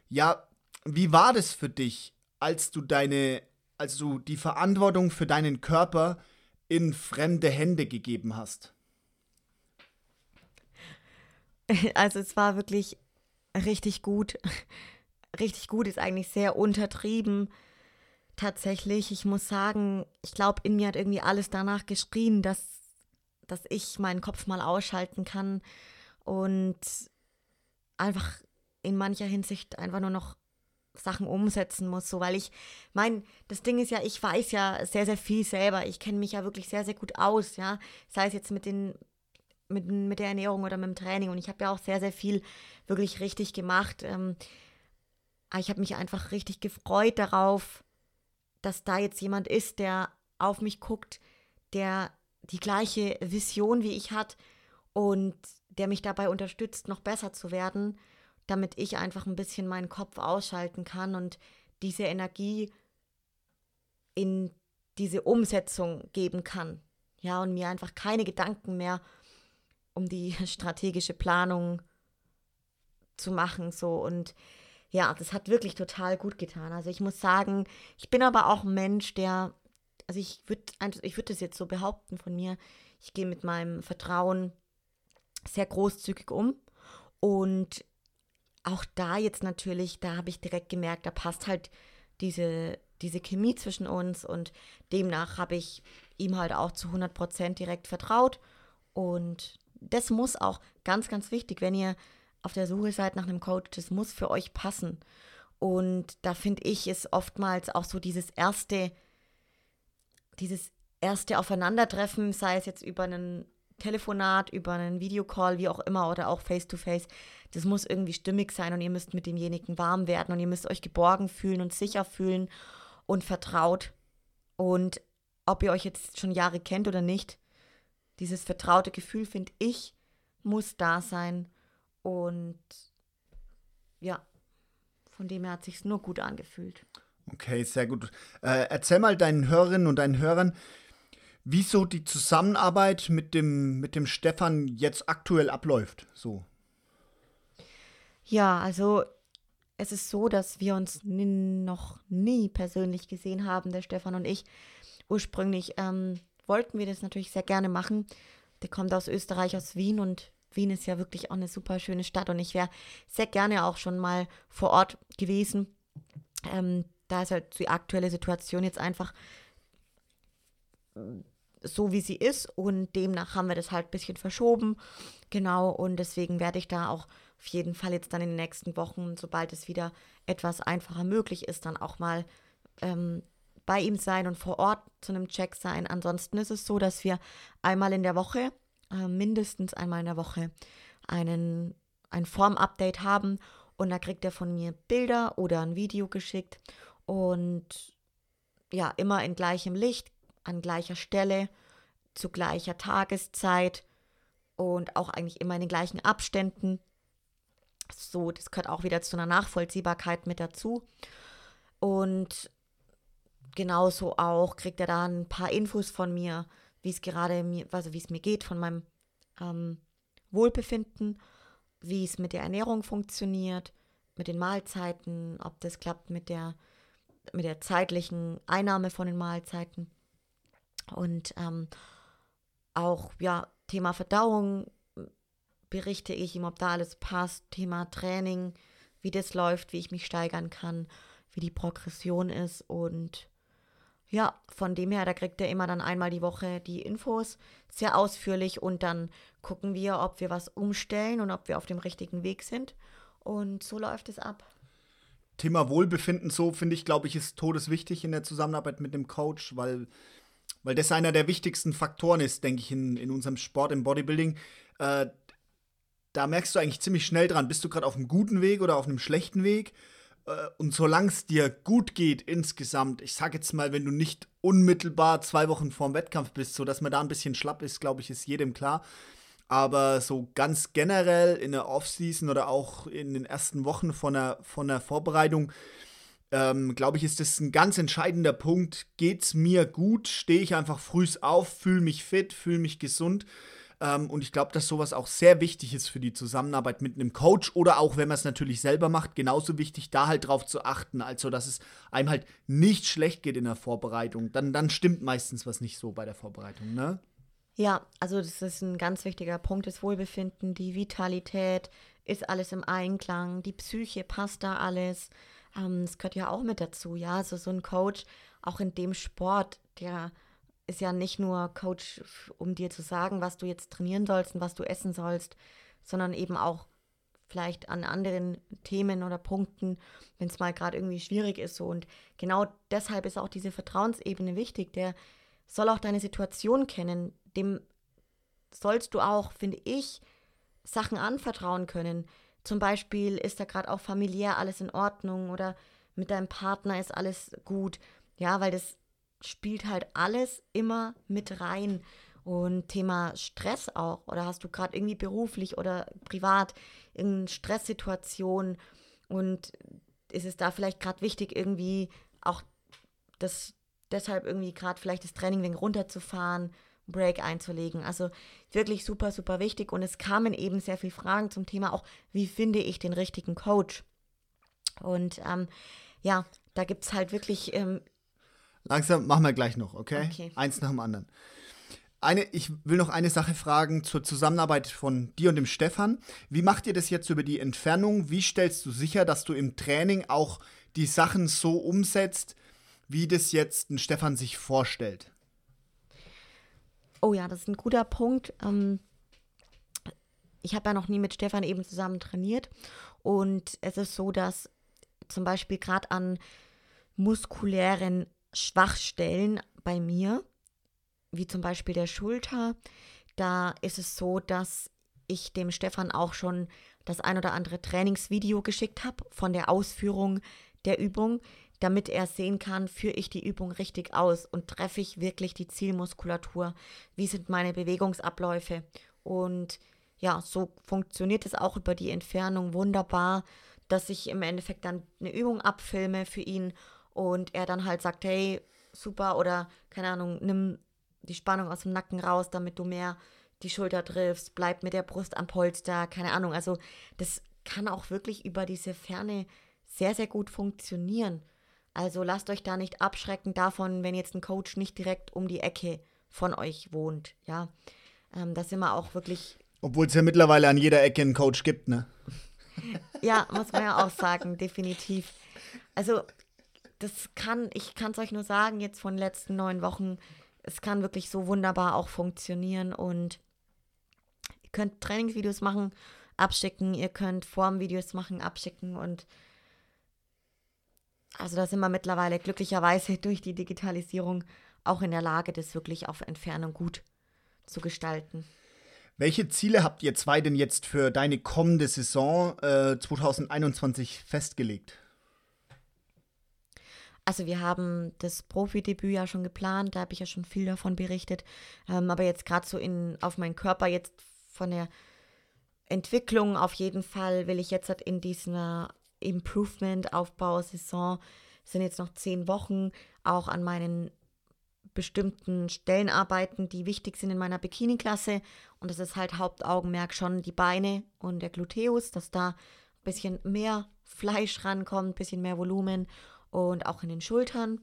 S2: ja, wie war das für dich, als du deine, als du die Verantwortung für deinen Körper in fremde Hände gegeben hast?
S1: Also es war wirklich richtig gut. Richtig gut ist eigentlich sehr untertrieben tatsächlich, ich muss sagen, ich glaube, in mir hat irgendwie alles danach geschrien, dass, dass ich meinen Kopf mal ausschalten kann und einfach in mancher Hinsicht einfach nur noch Sachen umsetzen muss, so weil ich mein, das Ding ist ja, ich weiß ja sehr, sehr viel selber. Ich kenne mich ja wirklich sehr, sehr gut aus, ja. Sei es jetzt mit den, mit, mit der Ernährung oder mit dem Training. Und ich habe ja auch sehr, sehr viel wirklich richtig gemacht. Ähm, ich habe mich einfach richtig gefreut darauf, dass da jetzt jemand ist, der auf mich guckt, der die gleiche Vision wie ich hat und der mich dabei unterstützt, noch besser zu werden, damit ich einfach ein bisschen meinen Kopf ausschalten kann und diese Energie in diese Umsetzung geben kann. Ja, und mir einfach keine Gedanken mehr um die strategische Planung zu machen so und ja, das hat wirklich total gut getan. Also ich muss sagen, ich bin aber auch ein Mensch, der, also ich würde ich würd das jetzt so behaupten von mir, ich gehe mit meinem Vertrauen sehr großzügig um und auch da jetzt natürlich, da habe ich direkt gemerkt, da passt halt diese, diese Chemie zwischen uns und demnach habe ich ihm halt auch zu 100% direkt vertraut und das muss auch ganz, ganz wichtig, wenn ihr auf der Suche seid nach einem Coach, das muss für euch passen. Und da finde ich, ist oftmals auch so dieses erste, dieses erste Aufeinandertreffen, sei es jetzt über einen Telefonat, über einen Videocall, wie auch immer, oder auch face-to-face, -face, das muss irgendwie stimmig sein und ihr müsst mit demjenigen warm werden und ihr müsst euch geborgen fühlen und sicher fühlen und vertraut. Und ob ihr euch jetzt schon Jahre kennt oder nicht, dieses vertraute Gefühl, finde ich, muss da sein. Und ja, von dem her hat sich nur gut angefühlt.
S2: Okay, sehr gut. Äh, erzähl mal deinen Hörerinnen und deinen Hörern, wieso die Zusammenarbeit mit dem, mit dem Stefan jetzt aktuell abläuft. So.
S1: Ja, also es ist so, dass wir uns noch nie persönlich gesehen haben, der Stefan und ich. Ursprünglich ähm, wollten wir das natürlich sehr gerne machen. Der kommt aus Österreich, aus Wien und Wien ist ja wirklich auch eine super schöne Stadt und ich wäre sehr gerne auch schon mal vor Ort gewesen. Ähm, da ist halt die aktuelle Situation jetzt einfach so, wie sie ist und demnach haben wir das halt ein bisschen verschoben. Genau, und deswegen werde ich da auch auf jeden Fall jetzt dann in den nächsten Wochen, sobald es wieder etwas einfacher möglich ist, dann auch mal ähm, bei ihm sein und vor Ort zu einem Check sein. Ansonsten ist es so, dass wir einmal in der Woche, äh, mindestens einmal in der Woche, einen, ein Form-Update haben und da kriegt er von mir Bilder oder ein Video geschickt und ja, immer in gleichem Licht, an gleicher Stelle, zu gleicher Tageszeit und auch eigentlich immer in den gleichen Abständen. So, das gehört auch wieder zu einer Nachvollziehbarkeit mit dazu. Und genauso auch kriegt er da ein paar Infos von mir, wie es gerade mir, also wie es mir geht, von meinem ähm, Wohlbefinden, wie es mit der Ernährung funktioniert, mit den Mahlzeiten, ob das klappt mit der, mit der zeitlichen Einnahme von den Mahlzeiten. Und ähm, auch, ja, Thema Verdauung, berichte ich ihm, ob da alles passt. Thema Training, wie das läuft, wie ich mich steigern kann, wie die Progression ist. Und ja, von dem her, da kriegt er immer dann einmal die Woche die Infos, sehr ausführlich. Und dann gucken wir, ob wir was umstellen und ob wir auf dem richtigen Weg sind. Und so läuft es ab.
S2: Thema Wohlbefinden, so finde ich, glaube ich, ist todeswichtig in der Zusammenarbeit mit dem Coach, weil, weil das einer der wichtigsten Faktoren ist, denke ich, in, in unserem Sport, im Bodybuilding. Äh, da merkst du eigentlich ziemlich schnell dran, bist du gerade auf einem guten Weg oder auf einem schlechten Weg. Äh, und solange es dir gut geht insgesamt, ich sag jetzt mal, wenn du nicht unmittelbar zwei Wochen vorm Wettkampf bist, so dass man da ein bisschen schlapp ist, glaube ich, ist jedem klar. Aber so ganz generell in der Offseason oder auch in den ersten Wochen von der, von der Vorbereitung, ähm, glaube ich, ist das ein ganz entscheidender Punkt. Geht's mir gut? Stehe ich einfach früh auf, fühle mich fit, fühle mich gesund? Ähm, und ich glaube, dass sowas auch sehr wichtig ist für die Zusammenarbeit mit einem Coach oder auch, wenn man es natürlich selber macht, genauso wichtig, da halt drauf zu achten. Also, dass es einem halt nicht schlecht geht in der Vorbereitung. Dann, dann stimmt meistens was nicht so bei der Vorbereitung, ne?
S1: Ja, also das ist ein ganz wichtiger Punkt, das Wohlbefinden, die Vitalität, ist alles im Einklang, die Psyche, passt da alles. Ähm, das gehört ja auch mit dazu, ja. Also so ein Coach, auch in dem Sport, der ist ja nicht nur Coach, um dir zu sagen, was du jetzt trainieren sollst und was du essen sollst, sondern eben auch vielleicht an anderen Themen oder Punkten, wenn es mal gerade irgendwie schwierig ist. So. Und genau deshalb ist auch diese Vertrauensebene wichtig. Der soll auch deine Situation kennen. Dem sollst du auch, finde ich, Sachen anvertrauen können. Zum Beispiel ist da gerade auch familiär alles in Ordnung oder mit deinem Partner ist alles gut. Ja, weil das spielt halt alles immer mit rein. Und Thema Stress auch. Oder hast du gerade irgendwie beruflich oder privat in Stresssituationen und ist es da vielleicht gerade wichtig, irgendwie auch das deshalb irgendwie gerade vielleicht das Training wegen runterzufahren, Break einzulegen. Also wirklich super, super wichtig. Und es kamen eben sehr viele Fragen zum Thema auch, wie finde ich den richtigen Coach? Und ähm, ja, da gibt es halt wirklich ähm,
S2: Langsam machen wir gleich noch, okay? okay? Eins nach dem anderen. Eine, ich will noch eine Sache fragen zur Zusammenarbeit von dir und dem Stefan. Wie macht ihr das jetzt über die Entfernung? Wie stellst du sicher, dass du im Training auch die Sachen so umsetzt, wie das jetzt ein Stefan sich vorstellt?
S1: Oh ja, das ist ein guter Punkt. Ähm, ich habe ja noch nie mit Stefan eben zusammen trainiert und es ist so, dass zum Beispiel gerade an muskulären Schwachstellen bei mir, wie zum Beispiel der Schulter, da ist es so, dass ich dem Stefan auch schon das ein oder andere Trainingsvideo geschickt habe von der Ausführung der Übung, damit er sehen kann, führe ich die Übung richtig aus und treffe ich wirklich die Zielmuskulatur, wie sind meine Bewegungsabläufe. Und ja, so funktioniert es auch über die Entfernung wunderbar, dass ich im Endeffekt dann eine Übung abfilme für ihn und er dann halt sagt, hey, super oder keine Ahnung, nimm die Spannung aus dem Nacken raus, damit du mehr die Schulter triffst, bleib mit der Brust am Polster, keine Ahnung. Also das kann auch wirklich über diese Ferne sehr, sehr gut funktionieren. Also lasst euch da nicht abschrecken davon, wenn jetzt ein Coach nicht direkt um die Ecke von euch wohnt. Ja, ähm, das sind wir auch wirklich.
S2: Obwohl es ja mittlerweile an jeder Ecke einen Coach gibt, ne?
S1: ja, muss man ja auch sagen, definitiv. Also das kann, ich kann es euch nur sagen, jetzt von den letzten neun Wochen, es kann wirklich so wunderbar auch funktionieren und ihr könnt Trainingsvideos machen, abschicken, ihr könnt Formvideos machen, abschicken und also da sind wir mittlerweile glücklicherweise durch die Digitalisierung auch in der Lage, das wirklich auf Entfernung gut zu gestalten.
S2: Welche Ziele habt ihr zwei denn jetzt für deine kommende Saison äh, 2021 festgelegt?
S1: Also wir haben das Profidebüt ja schon geplant, da habe ich ja schon viel davon berichtet. Ähm, aber jetzt gerade so in, auf meinen Körper, jetzt von der Entwicklung auf jeden Fall will ich jetzt halt in dieser Improvement-Aufbausaison, sind jetzt noch zehn Wochen, auch an meinen bestimmten Stellen arbeiten, die wichtig sind in meiner Bikini-Klasse. Und das ist halt Hauptaugenmerk schon die Beine und der Gluteus, dass da ein bisschen mehr Fleisch rankommt, ein bisschen mehr Volumen und auch in den Schultern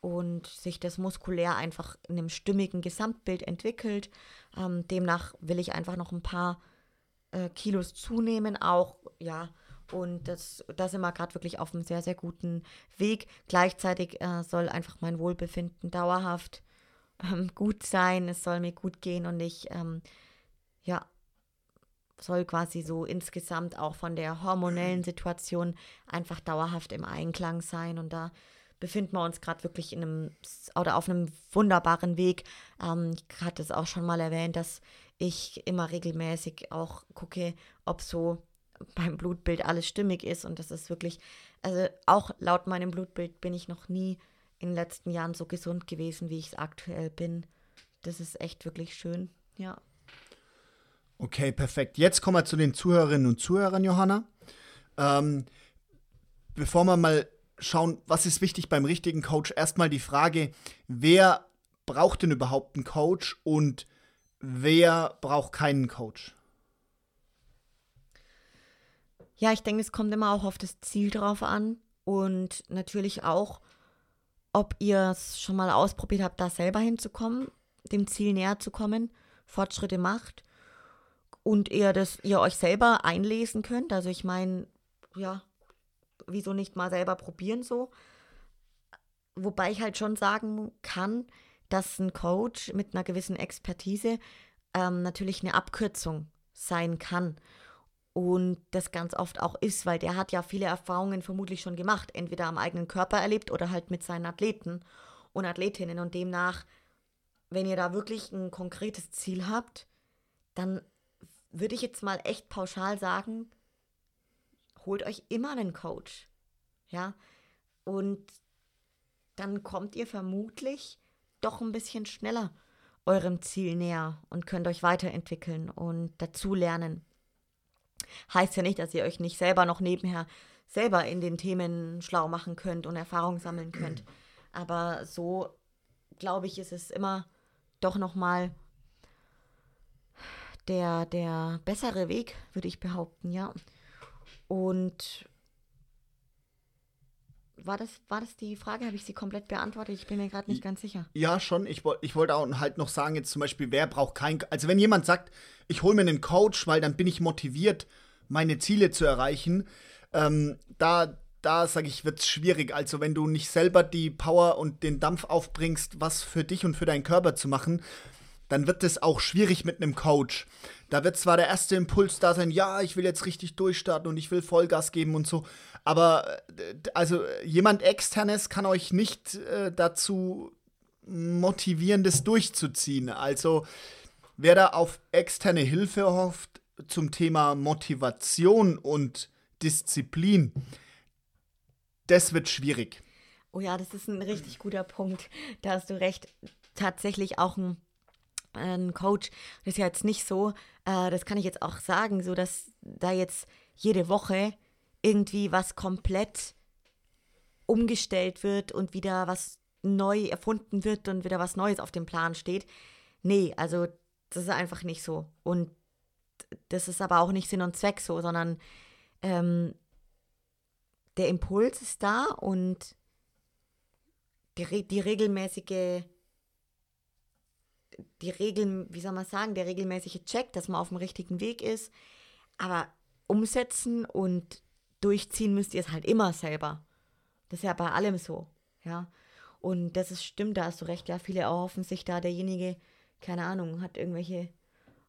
S1: und sich das muskulär einfach in einem stimmigen Gesamtbild entwickelt. Ähm, demnach will ich einfach noch ein paar äh, Kilos zunehmen, auch ja. Und das, da sind wir gerade wirklich auf einem sehr, sehr guten Weg. Gleichzeitig äh, soll einfach mein Wohlbefinden dauerhaft ähm, gut sein. Es soll mir gut gehen und ich, ähm, ja, soll quasi so insgesamt auch von der hormonellen Situation einfach dauerhaft im Einklang sein. Und da befinden wir uns gerade wirklich in einem oder auf einem wunderbaren Weg. Ähm, ich hatte es auch schon mal erwähnt, dass ich immer regelmäßig auch gucke, ob so beim Blutbild alles stimmig ist. Und das ist wirklich, also auch laut meinem Blutbild bin ich noch nie in den letzten Jahren so gesund gewesen, wie ich es aktuell bin. Das ist echt wirklich schön, ja.
S2: Okay, perfekt. Jetzt kommen wir zu den Zuhörerinnen und Zuhörern, Johanna. Ähm, bevor wir mal schauen, was ist wichtig beim richtigen Coach, erstmal die Frage, wer braucht denn überhaupt einen Coach und wer braucht keinen Coach?
S1: Ja, ich denke, es kommt immer auch auf das Ziel drauf an und natürlich auch, ob ihr es schon mal ausprobiert habt, da selber hinzukommen, dem Ziel näher zu kommen, Fortschritte macht und ihr das ihr euch selber einlesen könnt. Also ich meine, ja, wieso nicht mal selber probieren so? Wobei ich halt schon sagen kann, dass ein Coach mit einer gewissen Expertise ähm, natürlich eine Abkürzung sein kann und das ganz oft auch ist, weil der hat ja viele Erfahrungen vermutlich schon gemacht, entweder am eigenen Körper erlebt oder halt mit seinen Athleten und Athletinnen. Und demnach, wenn ihr da wirklich ein konkretes Ziel habt, dann würde ich jetzt mal echt pauschal sagen, holt euch immer einen Coach. Ja, und dann kommt ihr vermutlich doch ein bisschen schneller eurem Ziel näher und könnt euch weiterentwickeln und dazulernen. Heißt ja nicht, dass ihr euch nicht selber noch nebenher selber in den Themen schlau machen könnt und Erfahrung sammeln könnt. Aber so, glaube ich, ist es immer doch nochmal der, der bessere Weg, würde ich behaupten, ja. Und war das, war das die Frage? Habe ich sie komplett beantwortet? Ich bin mir gerade nicht ganz sicher.
S2: Ja, schon. Ich, ich wollte auch halt noch sagen, jetzt zum Beispiel, wer braucht keinen. Also, wenn jemand sagt, ich hole mir einen Coach, weil dann bin ich motiviert, meine Ziele zu erreichen, ähm, da, da sage ich, wird es schwierig. Also, wenn du nicht selber die Power und den Dampf aufbringst, was für dich und für deinen Körper zu machen, dann wird es auch schwierig mit einem Coach. Da wird zwar der erste Impuls da sein, ja, ich will jetzt richtig durchstarten und ich will Vollgas geben und so, aber äh, also jemand externes kann euch nicht äh, dazu motivieren, das durchzuziehen. Also wer da auf externe Hilfe hofft zum Thema Motivation und Disziplin, das wird schwierig.
S1: Oh ja, das ist ein richtig guter Punkt. Da hast du recht. Tatsächlich auch ein, ein Coach. Das ist ja jetzt nicht so, äh, das kann ich jetzt auch sagen, so dass da jetzt jede Woche irgendwie was komplett umgestellt wird und wieder was neu erfunden wird und wieder was Neues auf dem Plan steht. Nee, also das ist einfach nicht so. Und das ist aber auch nicht Sinn und Zweck so, sondern ähm, der Impuls ist da und die, die regelmäßige, die Regeln, wie soll man sagen, der regelmäßige Check, dass man auf dem richtigen Weg ist. Aber umsetzen und durchziehen müsst ihr es halt immer selber. Das ist ja bei allem so, ja. Und das ist stimmt, da hast du recht, ja, viele erhoffen sich da, derjenige, keine Ahnung, hat irgendwelche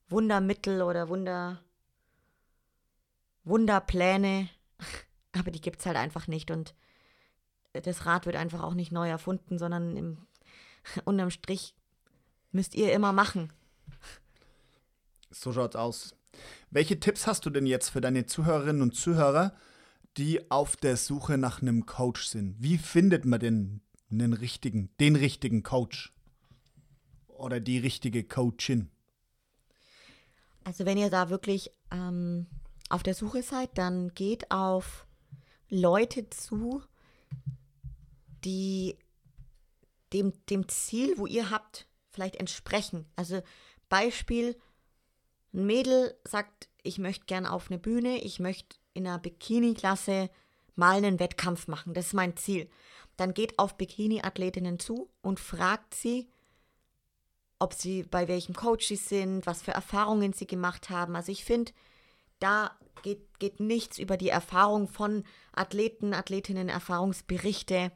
S1: Wundermittel oder Wunder, Wunderpläne, aber die gibt es halt einfach nicht und das Rad wird einfach auch nicht neu erfunden, sondern im, unterm Strich müsst ihr immer machen.
S2: So schaut's aus. Welche Tipps hast du denn jetzt für deine Zuhörerinnen und Zuhörer, die auf der Suche nach einem Coach sind? Wie findet man denn einen richtigen, den richtigen Coach? Oder die richtige Coachin?
S1: Also wenn ihr da wirklich ähm, auf der Suche seid, dann geht auf Leute zu, die dem, dem Ziel, wo ihr habt, vielleicht entsprechen. Also Beispiel, ein Mädel sagt, ich möchte gern auf eine Bühne, ich möchte in einer Bikini-Klasse mal einen Wettkampf machen, das ist mein Ziel. Dann geht auf Bikini-Athletinnen zu und fragt sie, ob sie bei welchem Coach sie sind, was für Erfahrungen sie gemacht haben. Also ich finde, da geht, geht nichts über die Erfahrung von Athleten, Athletinnen, Erfahrungsberichte.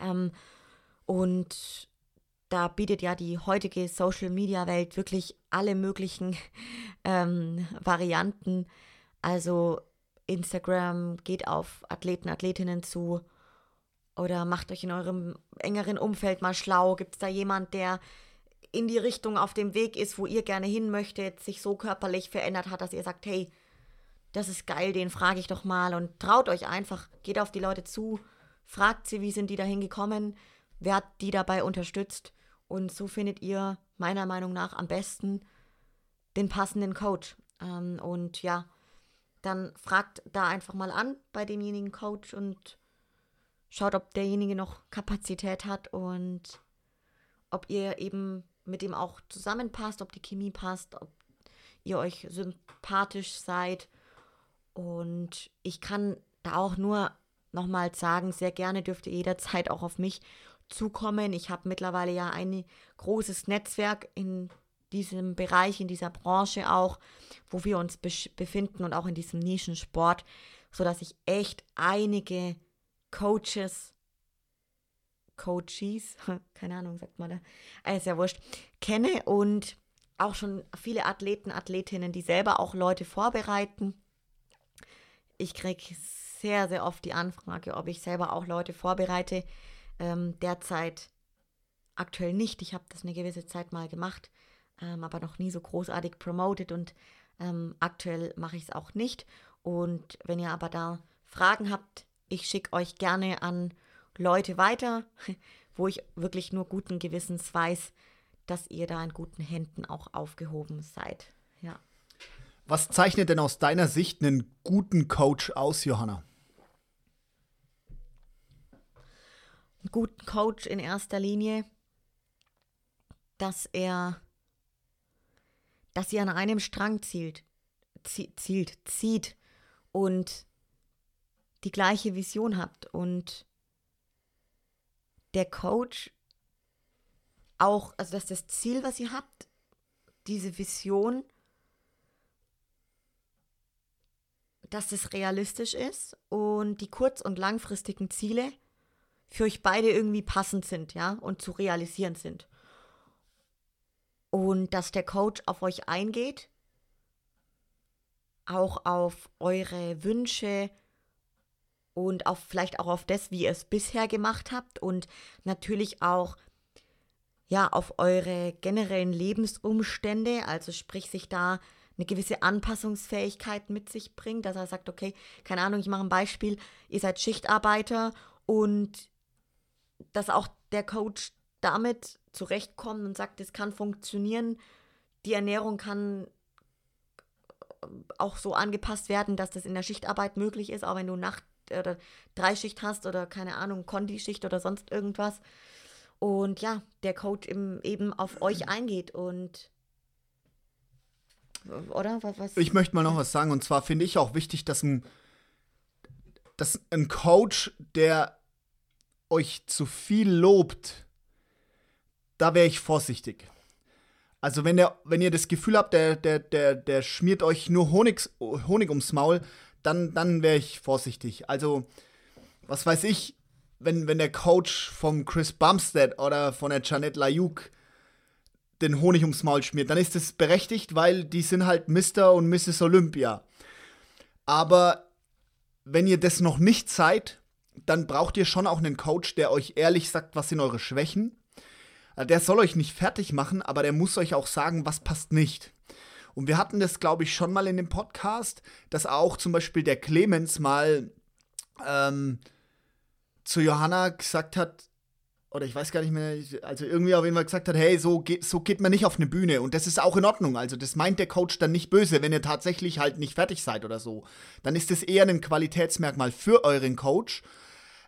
S1: Ähm, und da bietet ja die heutige Social-Media-Welt wirklich alle möglichen ähm, Varianten. Also Instagram geht auf Athleten, Athletinnen zu oder macht euch in eurem engeren Umfeld mal schlau. Gibt es da jemand, der in die Richtung auf dem Weg ist, wo ihr gerne hin möchtet, sich so körperlich verändert hat, dass ihr sagt, hey, das ist geil, den frage ich doch mal und traut euch einfach, geht auf die Leute zu, fragt sie, wie sind die dahin gekommen, wer hat die dabei unterstützt und so findet ihr meiner Meinung nach am besten den passenden Coach. Ähm, und ja, dann fragt da einfach mal an bei demjenigen Coach und schaut, ob derjenige noch Kapazität hat und ob ihr eben mit dem auch zusammenpasst, ob die Chemie passt, ob ihr euch sympathisch seid. Und ich kann da auch nur nochmal sagen, sehr gerne dürft ihr jederzeit auch auf mich zukommen. Ich habe mittlerweile ja ein großes Netzwerk in diesem Bereich, in dieser Branche auch, wo wir uns befinden und auch in diesem Nischensport, sodass ich echt einige Coaches, Coaches, keine Ahnung, sagt man da, äh, ist ja wurscht, kenne und auch schon viele Athleten, Athletinnen, die selber auch Leute vorbereiten. Ich kriege sehr, sehr oft die Anfrage, ob ich selber auch Leute vorbereite. Ähm, derzeit aktuell nicht. Ich habe das eine gewisse Zeit mal gemacht, ähm, aber noch nie so großartig promoted und ähm, aktuell mache ich es auch nicht. Und wenn ihr aber da Fragen habt, ich schicke euch gerne an Leute weiter, wo ich wirklich nur guten Gewissens weiß, dass ihr da in guten Händen auch aufgehoben seid. Ja.
S2: Was zeichnet denn aus deiner Sicht einen guten Coach aus, Johanna?
S1: Einen guten Coach in erster Linie, dass er, dass ihr an einem Strang zielt, zielt, zieht und die gleiche Vision habt und der Coach auch, also dass das Ziel, was ihr habt, diese Vision, dass es realistisch ist und die kurz- und langfristigen Ziele für euch beide irgendwie passend sind, ja, und zu realisieren sind. Und dass der Coach auf euch eingeht, auch auf eure Wünsche, und auf vielleicht auch auf das, wie ihr es bisher gemacht habt und natürlich auch ja auf eure generellen Lebensumstände, also sprich sich da eine gewisse Anpassungsfähigkeit mit sich bringt, dass er sagt, okay, keine Ahnung, ich mache ein Beispiel, ihr seid Schichtarbeiter und dass auch der Coach damit zurechtkommt und sagt, es kann funktionieren. Die Ernährung kann äh, auch so angepasst werden, dass das in der Schichtarbeit möglich ist, auch wenn du Nacht oder Dreischicht hast oder keine Ahnung, Kondischicht oder sonst irgendwas. Und ja, der Coach im, eben auf euch eingeht und oder was?
S2: Ich möchte mal noch was sagen und zwar finde ich auch wichtig, dass ein, dass ein Coach, der euch zu viel lobt, da wäre ich vorsichtig. Also wenn, der, wenn ihr das Gefühl habt, der, der, der, der schmiert euch nur Honig, Honig ums Maul, dann, dann wäre ich vorsichtig. Also, was weiß ich, wenn, wenn der Coach vom Chris Bumstead oder von der Janet Layuk den Honig ums Maul schmiert, dann ist das berechtigt, weil die sind halt Mr. und Mrs. Olympia. Aber wenn ihr das noch nicht seid, dann braucht ihr schon auch einen Coach, der euch ehrlich sagt, was sind eure Schwächen. Äh, der soll euch nicht fertig machen, aber der muss euch auch sagen, was passt nicht. Und wir hatten das, glaube ich, schon mal in dem Podcast, dass auch zum Beispiel der Clemens mal ähm, zu Johanna gesagt hat, oder ich weiß gar nicht mehr, also irgendwie auf jeden Fall gesagt hat, hey, so geht, so geht man nicht auf eine Bühne. Und das ist auch in Ordnung. Also das meint der Coach dann nicht böse, wenn ihr tatsächlich halt nicht fertig seid oder so. Dann ist das eher ein Qualitätsmerkmal für euren Coach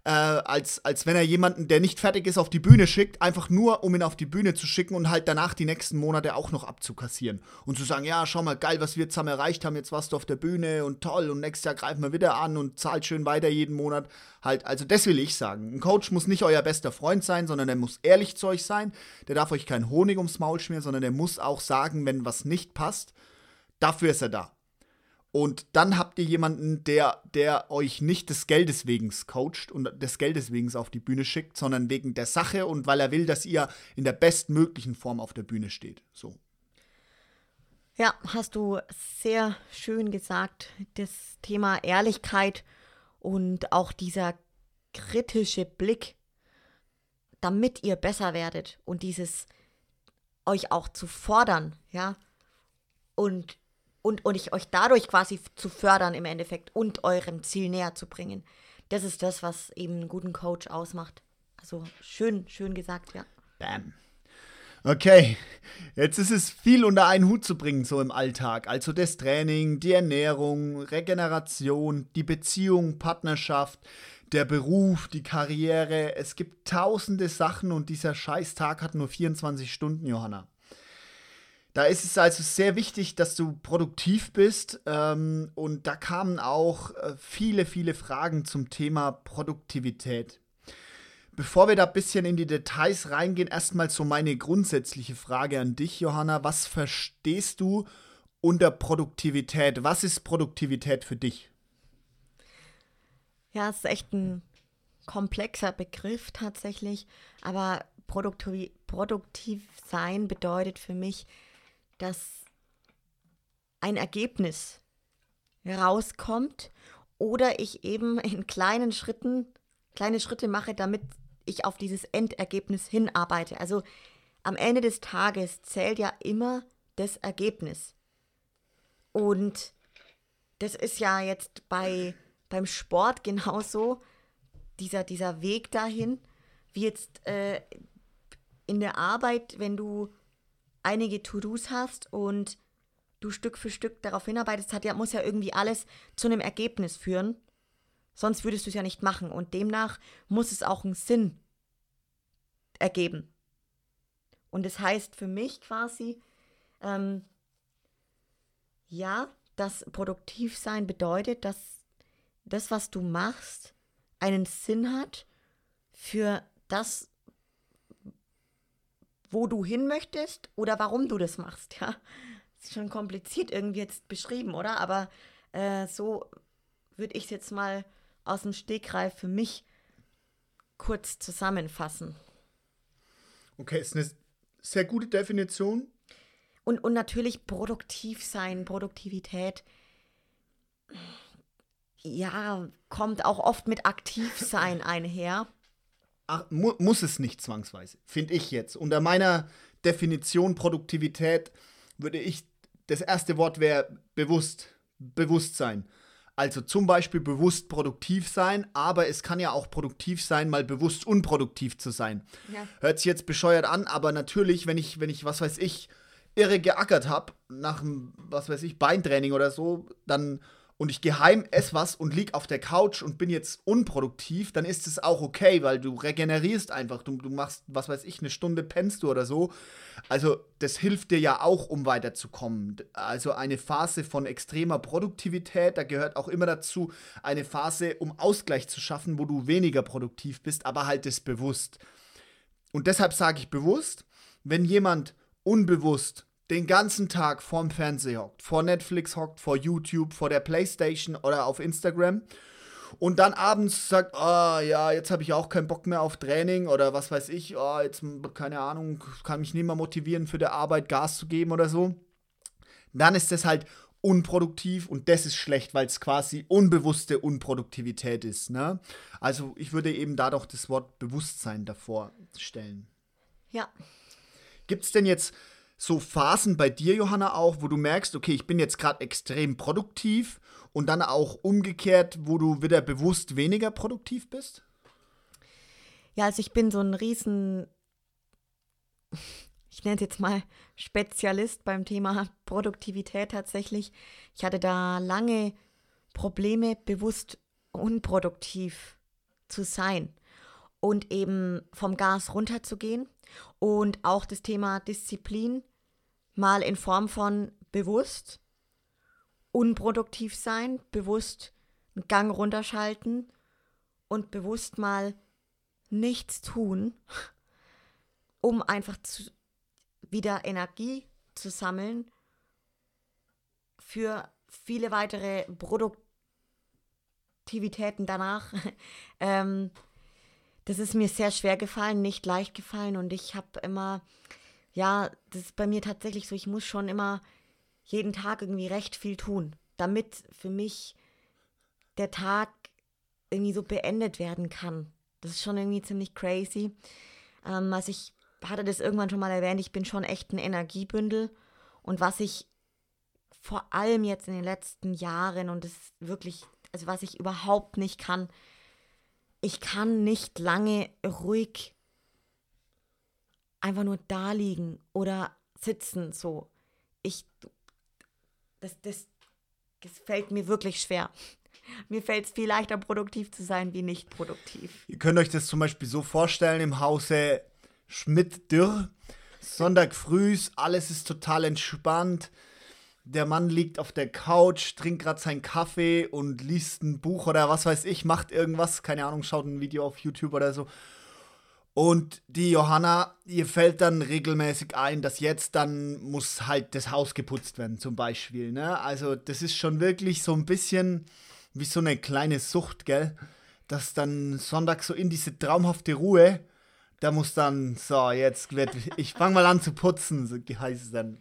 S2: äh, als, als wenn er jemanden, der nicht fertig ist, auf die Bühne schickt, einfach nur, um ihn auf die Bühne zu schicken und halt danach die nächsten Monate auch noch abzukassieren. Und zu sagen, ja, schau mal, geil, was wir zusammen erreicht haben, jetzt warst du auf der Bühne und toll und nächstes Jahr greifen wir wieder an und zahlt schön weiter jeden Monat. Halt, also das will ich sagen. Ein Coach muss nicht euer bester Freund sein, sondern er muss ehrlich zu euch sein. Der darf euch keinen Honig ums Maul schmieren, sondern der muss auch sagen, wenn was nicht passt. Dafür ist er da. Und dann habt ihr jemanden, der, der euch nicht des Geldes wegen coacht und des Geldes wegen auf die Bühne schickt, sondern wegen der Sache und weil er will, dass ihr in der bestmöglichen Form auf der Bühne steht. So.
S1: Ja, hast du sehr schön gesagt. Das Thema Ehrlichkeit und auch dieser kritische Blick, damit ihr besser werdet und dieses euch auch zu fordern, ja, und und, und ich euch dadurch quasi zu fördern im Endeffekt und eurem Ziel näher zu bringen. Das ist das, was eben einen guten Coach ausmacht. Also schön, schön gesagt, ja.
S2: Bam. Okay, jetzt ist es viel unter einen Hut zu bringen, so im Alltag. Also das Training, die Ernährung, Regeneration, die Beziehung, Partnerschaft, der Beruf, die Karriere. Es gibt tausende Sachen und dieser Scheißtag hat nur 24 Stunden, Johanna. Da ist es also sehr wichtig, dass du produktiv bist. Ähm, und da kamen auch äh, viele, viele Fragen zum Thema Produktivität. Bevor wir da ein bisschen in die Details reingehen, erstmal so meine grundsätzliche Frage an dich, Johanna. Was verstehst du unter Produktivität? Was ist Produktivität für dich?
S1: Ja, es ist echt ein komplexer Begriff tatsächlich, aber produktiv, produktiv sein bedeutet für mich, dass ein Ergebnis rauskommt oder ich eben in kleinen Schritten kleine Schritte mache, damit ich auf dieses Endergebnis hinarbeite. Also am Ende des Tages zählt ja immer das Ergebnis. Und das ist ja jetzt bei, beim Sport genauso, dieser, dieser Weg dahin, wie jetzt äh, in der Arbeit, wenn du einige To-Dos hast und du Stück für Stück darauf hinarbeitest, hat ja, muss ja irgendwie alles zu einem Ergebnis führen. Sonst würdest du es ja nicht machen. Und demnach muss es auch einen Sinn ergeben. Und das heißt für mich quasi, ähm, ja, dass produktiv sein bedeutet, dass das, was du machst, einen Sinn hat für das, wo du hin möchtest oder warum du das machst, ja. Ist schon kompliziert irgendwie jetzt beschrieben, oder? Aber äh, so würde ich es jetzt mal aus dem Stegreif für mich kurz zusammenfassen.
S2: Okay, ist eine sehr gute Definition.
S1: Und, und natürlich produktiv sein, Produktivität. Ja, kommt auch oft mit aktiv sein einher.
S2: Ach, mu muss es nicht zwangsweise, finde ich jetzt. Unter meiner Definition Produktivität würde ich, das erste Wort wäre bewusst, Bewusstsein. Also zum Beispiel bewusst produktiv sein, aber es kann ja auch produktiv sein, mal bewusst unproduktiv zu sein. Ja. Hört sich jetzt bescheuert an, aber natürlich, wenn ich, wenn ich, was weiß ich, irre geackert habe, nach einem, was weiß ich, Beintraining oder so, dann und ich geheim esse was und lieg auf der Couch und bin jetzt unproduktiv, dann ist es auch okay, weil du regenerierst einfach. Du, du machst, was weiß ich, eine Stunde pennst du oder so. Also, das hilft dir ja auch, um weiterzukommen. Also, eine Phase von extremer Produktivität, da gehört auch immer dazu eine Phase, um Ausgleich zu schaffen, wo du weniger produktiv bist, aber halt es bewusst. Und deshalb sage ich bewusst, wenn jemand unbewusst den ganzen Tag vorm Fernseher hockt, vor Netflix hockt, vor YouTube, vor der Playstation oder auf Instagram und dann abends sagt, ah oh, ja, jetzt habe ich auch keinen Bock mehr auf Training oder was weiß ich, oh, jetzt keine Ahnung, kann mich nicht mehr motivieren für die Arbeit Gas zu geben oder so, dann ist das halt unproduktiv und das ist schlecht, weil es quasi unbewusste Unproduktivität ist. Ne? Also ich würde eben da doch das Wort Bewusstsein davor stellen.
S1: Ja.
S2: Gibt es denn jetzt so Phasen bei dir, Johanna, auch, wo du merkst, okay, ich bin jetzt gerade extrem produktiv und dann auch umgekehrt, wo du wieder bewusst weniger produktiv bist?
S1: Ja, also ich bin so ein riesen, ich nenne es jetzt mal Spezialist beim Thema Produktivität tatsächlich. Ich hatte da lange Probleme, bewusst unproduktiv zu sein und eben vom Gas runterzugehen und auch das Thema Disziplin mal in Form von bewusst unproduktiv sein, bewusst einen Gang runterschalten und bewusst mal nichts tun, um einfach zu, wieder Energie zu sammeln für viele weitere Produktivitäten danach. ähm, das ist mir sehr schwer gefallen, nicht leicht gefallen und ich habe immer, ja, das ist bei mir tatsächlich so, ich muss schon immer jeden Tag irgendwie recht viel tun, damit für mich der Tag irgendwie so beendet werden kann. Das ist schon irgendwie ziemlich crazy. Ähm, also ich hatte das irgendwann schon mal erwähnt, ich bin schon echt ein Energiebündel und was ich vor allem jetzt in den letzten Jahren und das wirklich, also was ich überhaupt nicht kann, ich kann nicht lange ruhig einfach nur da liegen oder sitzen so. Ich das, das, das fällt mir wirklich schwer. Mir fällt es viel leichter, produktiv zu sein, wie nicht produktiv.
S2: Ihr könnt euch das zum Beispiel so vorstellen im Hause Schmidt-Dürr. Sonntag früh, alles ist total entspannt der Mann liegt auf der Couch, trinkt gerade seinen Kaffee und liest ein Buch oder was weiß ich, macht irgendwas, keine Ahnung, schaut ein Video auf YouTube oder so. Und die Johanna, ihr fällt dann regelmäßig ein, dass jetzt dann muss halt das Haus geputzt werden, zum Beispiel. Ne? Also das ist schon wirklich so ein bisschen wie so eine kleine Sucht, gell? Dass dann Sonntag so in diese traumhafte Ruhe, da muss dann, so, jetzt wird, ich fange mal an zu putzen, so heißt es dann.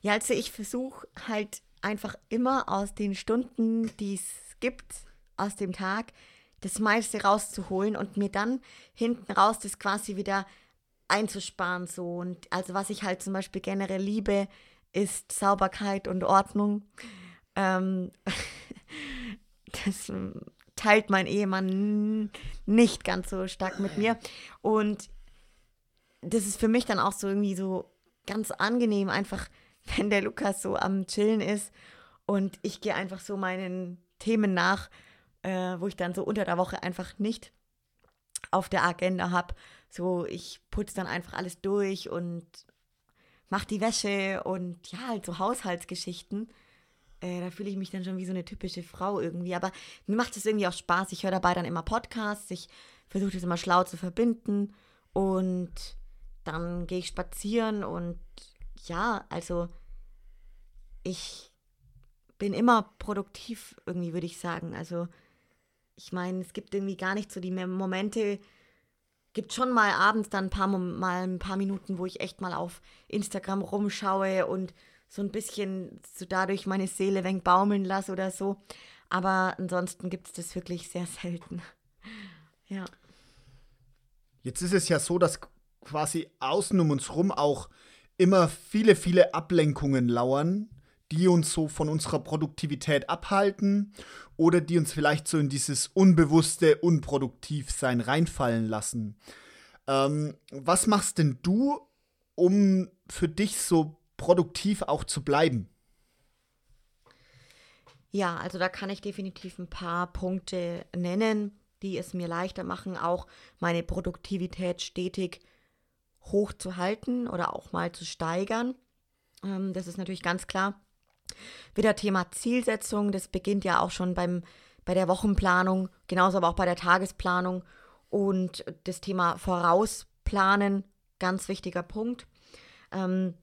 S1: Ja, also ich versuche halt einfach immer aus den Stunden, die es gibt, aus dem Tag, das meiste rauszuholen und mir dann hinten raus das quasi wieder einzusparen. So. Und also was ich halt zum Beispiel generell liebe, ist Sauberkeit und Ordnung. Ähm, das teilt mein Ehemann nicht ganz so stark mit mir. Und das ist für mich dann auch so irgendwie so ganz angenehm, einfach wenn der Lukas so am Chillen ist und ich gehe einfach so meinen Themen nach, äh, wo ich dann so unter der Woche einfach nicht auf der Agenda habe. So, ich putze dann einfach alles durch und mache die Wäsche und ja, halt so Haushaltsgeschichten. Äh, da fühle ich mich dann schon wie so eine typische Frau irgendwie. Aber mir macht es irgendwie auch Spaß. Ich höre dabei dann immer Podcasts. Ich versuche das immer schlau zu verbinden. Und dann gehe ich spazieren und ja, also ich bin immer produktiv, irgendwie würde ich sagen. Also ich meine, es gibt irgendwie gar nicht so die Momente, gibt schon mal abends dann ein paar, mal ein paar Minuten, wo ich echt mal auf Instagram rumschaue und so ein bisschen so dadurch meine Seele wenig baumeln lasse oder so. Aber ansonsten gibt es das wirklich sehr selten. ja.
S2: Jetzt ist es ja so, dass quasi außen um uns rum auch immer viele, viele Ablenkungen lauern, die uns so von unserer Produktivität abhalten oder die uns vielleicht so in dieses unbewusste Unproduktivsein reinfallen lassen. Ähm, was machst denn du, um für dich so produktiv auch zu bleiben?
S1: Ja, also da kann ich definitiv ein paar Punkte nennen, die es mir leichter machen, auch meine Produktivität stetig hochzuhalten oder auch mal zu steigern. Ähm, das ist natürlich ganz klar. Wieder Thema Zielsetzung, das beginnt ja auch schon beim, bei der Wochenplanung, genauso aber auch bei der Tagesplanung. Und das Thema Vorausplanen, ganz wichtiger Punkt. Ähm,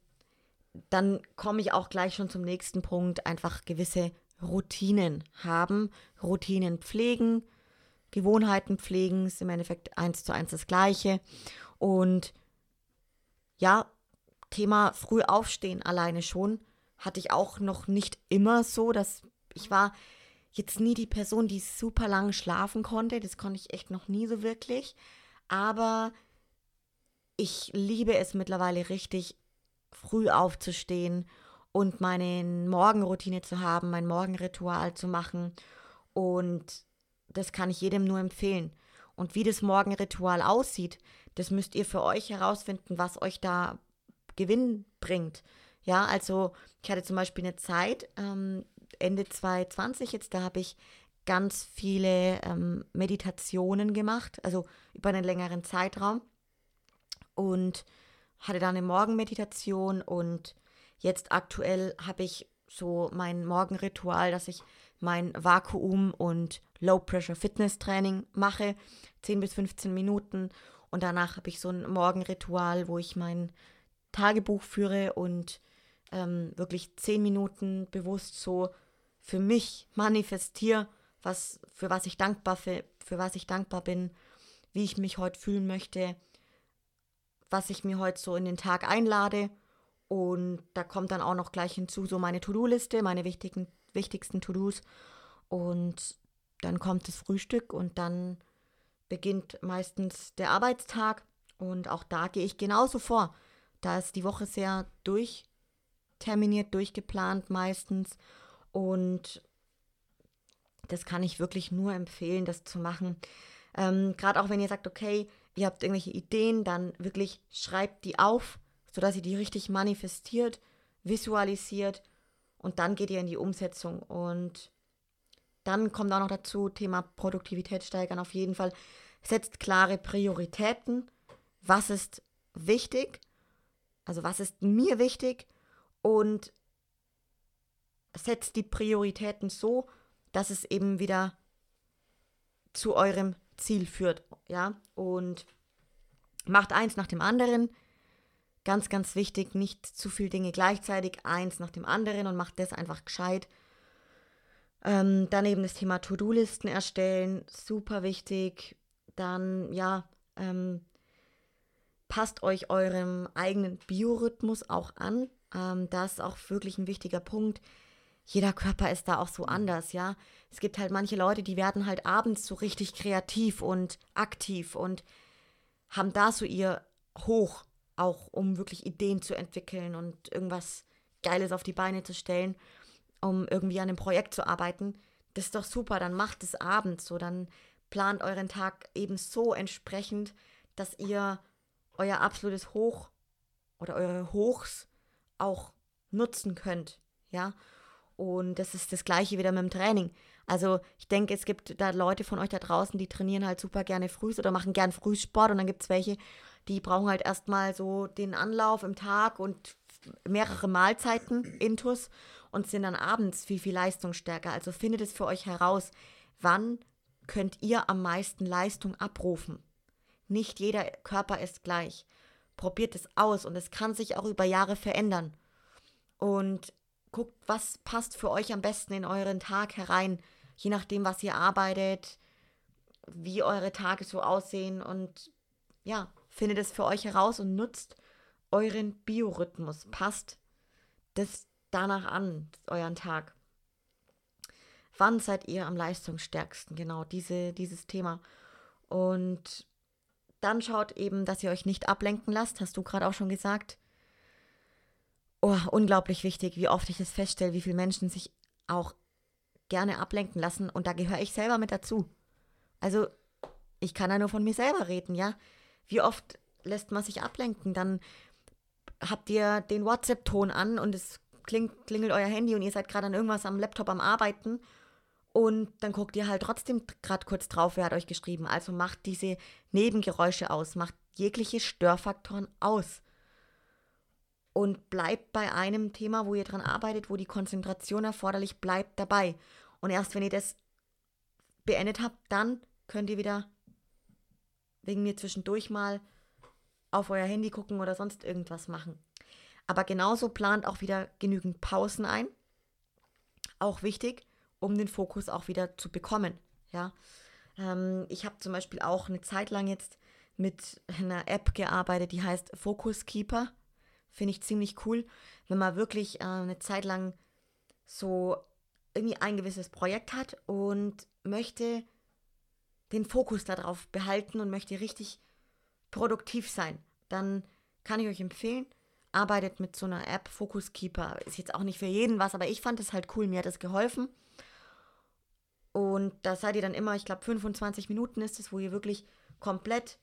S1: dann komme ich auch gleich schon zum nächsten Punkt, einfach gewisse Routinen haben, Routinen pflegen, Gewohnheiten pflegen, ist im Endeffekt eins zu eins das gleiche. Und ja, Thema früh aufstehen alleine schon hatte ich auch noch nicht immer so, dass ich war jetzt nie die Person, die super lang schlafen konnte. Das konnte ich echt noch nie so wirklich. Aber ich liebe es mittlerweile richtig, früh aufzustehen und meine Morgenroutine zu haben, mein Morgenritual zu machen. Und das kann ich jedem nur empfehlen. Und wie das Morgenritual aussieht, das müsst ihr für euch herausfinden, was euch da Gewinn bringt. Ja, also ich hatte zum Beispiel eine Zeit, ähm, Ende 2020 jetzt, da habe ich ganz viele ähm, Meditationen gemacht, also über einen längeren Zeitraum. Und hatte dann eine Morgenmeditation und jetzt aktuell habe ich so mein Morgenritual, dass ich mein Vakuum- und Low-Pressure-Fitness-Training mache, 10 bis 15 Minuten. Und danach habe ich so ein Morgenritual, wo ich mein Tagebuch führe und ähm, wirklich 10 Minuten bewusst so für mich manifestiere, was, für was ich dankbar für, für was ich dankbar bin, wie ich mich heute fühlen möchte, was ich mir heute so in den Tag einlade. Und da kommt dann auch noch gleich hinzu so meine To-Do-Liste, meine wichtigen, wichtigsten To-Dos. Und dann kommt das Frühstück und dann beginnt meistens der Arbeitstag. Und auch da gehe ich genauso vor. Da ist die Woche sehr durchterminiert, durchgeplant meistens. Und das kann ich wirklich nur empfehlen, das zu machen. Ähm, Gerade auch wenn ihr sagt, okay, ihr habt irgendwelche Ideen, dann wirklich schreibt die auf, sodass ihr die richtig manifestiert, visualisiert und dann geht ihr in die Umsetzung. Und dann kommt auch noch dazu, Thema Produktivität steigern auf jeden Fall. Setzt klare Prioritäten. Was ist wichtig? Also was ist mir wichtig? Und setzt die Prioritäten so, dass es eben wieder zu eurem Ziel führt, ja? Und macht eins nach dem anderen. Ganz, ganz wichtig, nicht zu viele Dinge gleichzeitig, eins nach dem anderen und macht das einfach gescheit. Ähm, dann eben das Thema To-Do-Listen erstellen, super wichtig. Dann, ja, ähm, passt euch eurem eigenen Biorhythmus auch an. Ähm, das ist auch wirklich ein wichtiger Punkt. Jeder Körper ist da auch so anders, ja. Es gibt halt manche Leute, die werden halt abends so richtig kreativ und aktiv und haben da so ihr Hoch, auch um wirklich Ideen zu entwickeln und irgendwas Geiles auf die Beine zu stellen um irgendwie an einem Projekt zu arbeiten, das ist doch super, dann macht es abends so, dann plant euren Tag eben so entsprechend, dass ihr euer absolutes Hoch oder eure Hochs auch nutzen könnt, ja. Und das ist das gleiche wieder mit dem Training. Also ich denke, es gibt da Leute von euch da draußen, die trainieren halt super gerne früh oder machen gern Frühsport und dann gibt es welche, die brauchen halt erstmal so den Anlauf im Tag und mehrere Mahlzeiten intus und sind dann abends viel, viel leistungsstärker. Also findet es für euch heraus, wann könnt ihr am meisten Leistung abrufen. Nicht jeder Körper ist gleich. Probiert es aus und es kann sich auch über Jahre verändern. Und guckt, was passt für euch am besten in euren Tag herein, je nachdem, was ihr arbeitet, wie eure Tage so aussehen und ja, findet es für euch heraus und nutzt euren Biorhythmus. Passt das danach an, euren Tag. Wann seid ihr am leistungsstärksten? Genau, diese, dieses Thema. Und dann schaut eben, dass ihr euch nicht ablenken lasst, hast du gerade auch schon gesagt. oh, unglaublich wichtig, wie oft ich das feststelle, wie viele Menschen sich auch gerne ablenken lassen. Und da gehöre ich selber mit dazu. Also, ich kann ja nur von mir selber reden, ja. Wie oft lässt man sich ablenken? Dann habt ihr den WhatsApp-Ton an und es klingt, klingelt euer Handy und ihr seid gerade an irgendwas am Laptop am Arbeiten. Und dann guckt ihr halt trotzdem gerade kurz drauf, wer hat euch geschrieben. Also macht diese Nebengeräusche aus, macht jegliche Störfaktoren aus und bleibt bei einem Thema, wo ihr dran arbeitet, wo die Konzentration erforderlich bleibt, dabei. Und erst wenn ihr das beendet habt, dann könnt ihr wieder wegen mir zwischendurch mal auf euer Handy gucken oder sonst irgendwas machen. Aber genauso plant auch wieder genügend Pausen ein. Auch wichtig, um den Fokus auch wieder zu bekommen. Ja, ähm, ich habe zum Beispiel auch eine Zeit lang jetzt mit einer App gearbeitet, die heißt Focus Keeper. Finde ich ziemlich cool, wenn man wirklich äh, eine Zeit lang so irgendwie ein gewisses Projekt hat und möchte den Fokus darauf behalten und möchte richtig produktiv sein. Dann kann ich euch empfehlen, arbeitet mit so einer App, Focus Keeper. Ist jetzt auch nicht für jeden was, aber ich fand es halt cool, mir hat es geholfen. Und da seid ihr dann immer, ich glaube 25 Minuten ist es, wo ihr wirklich komplett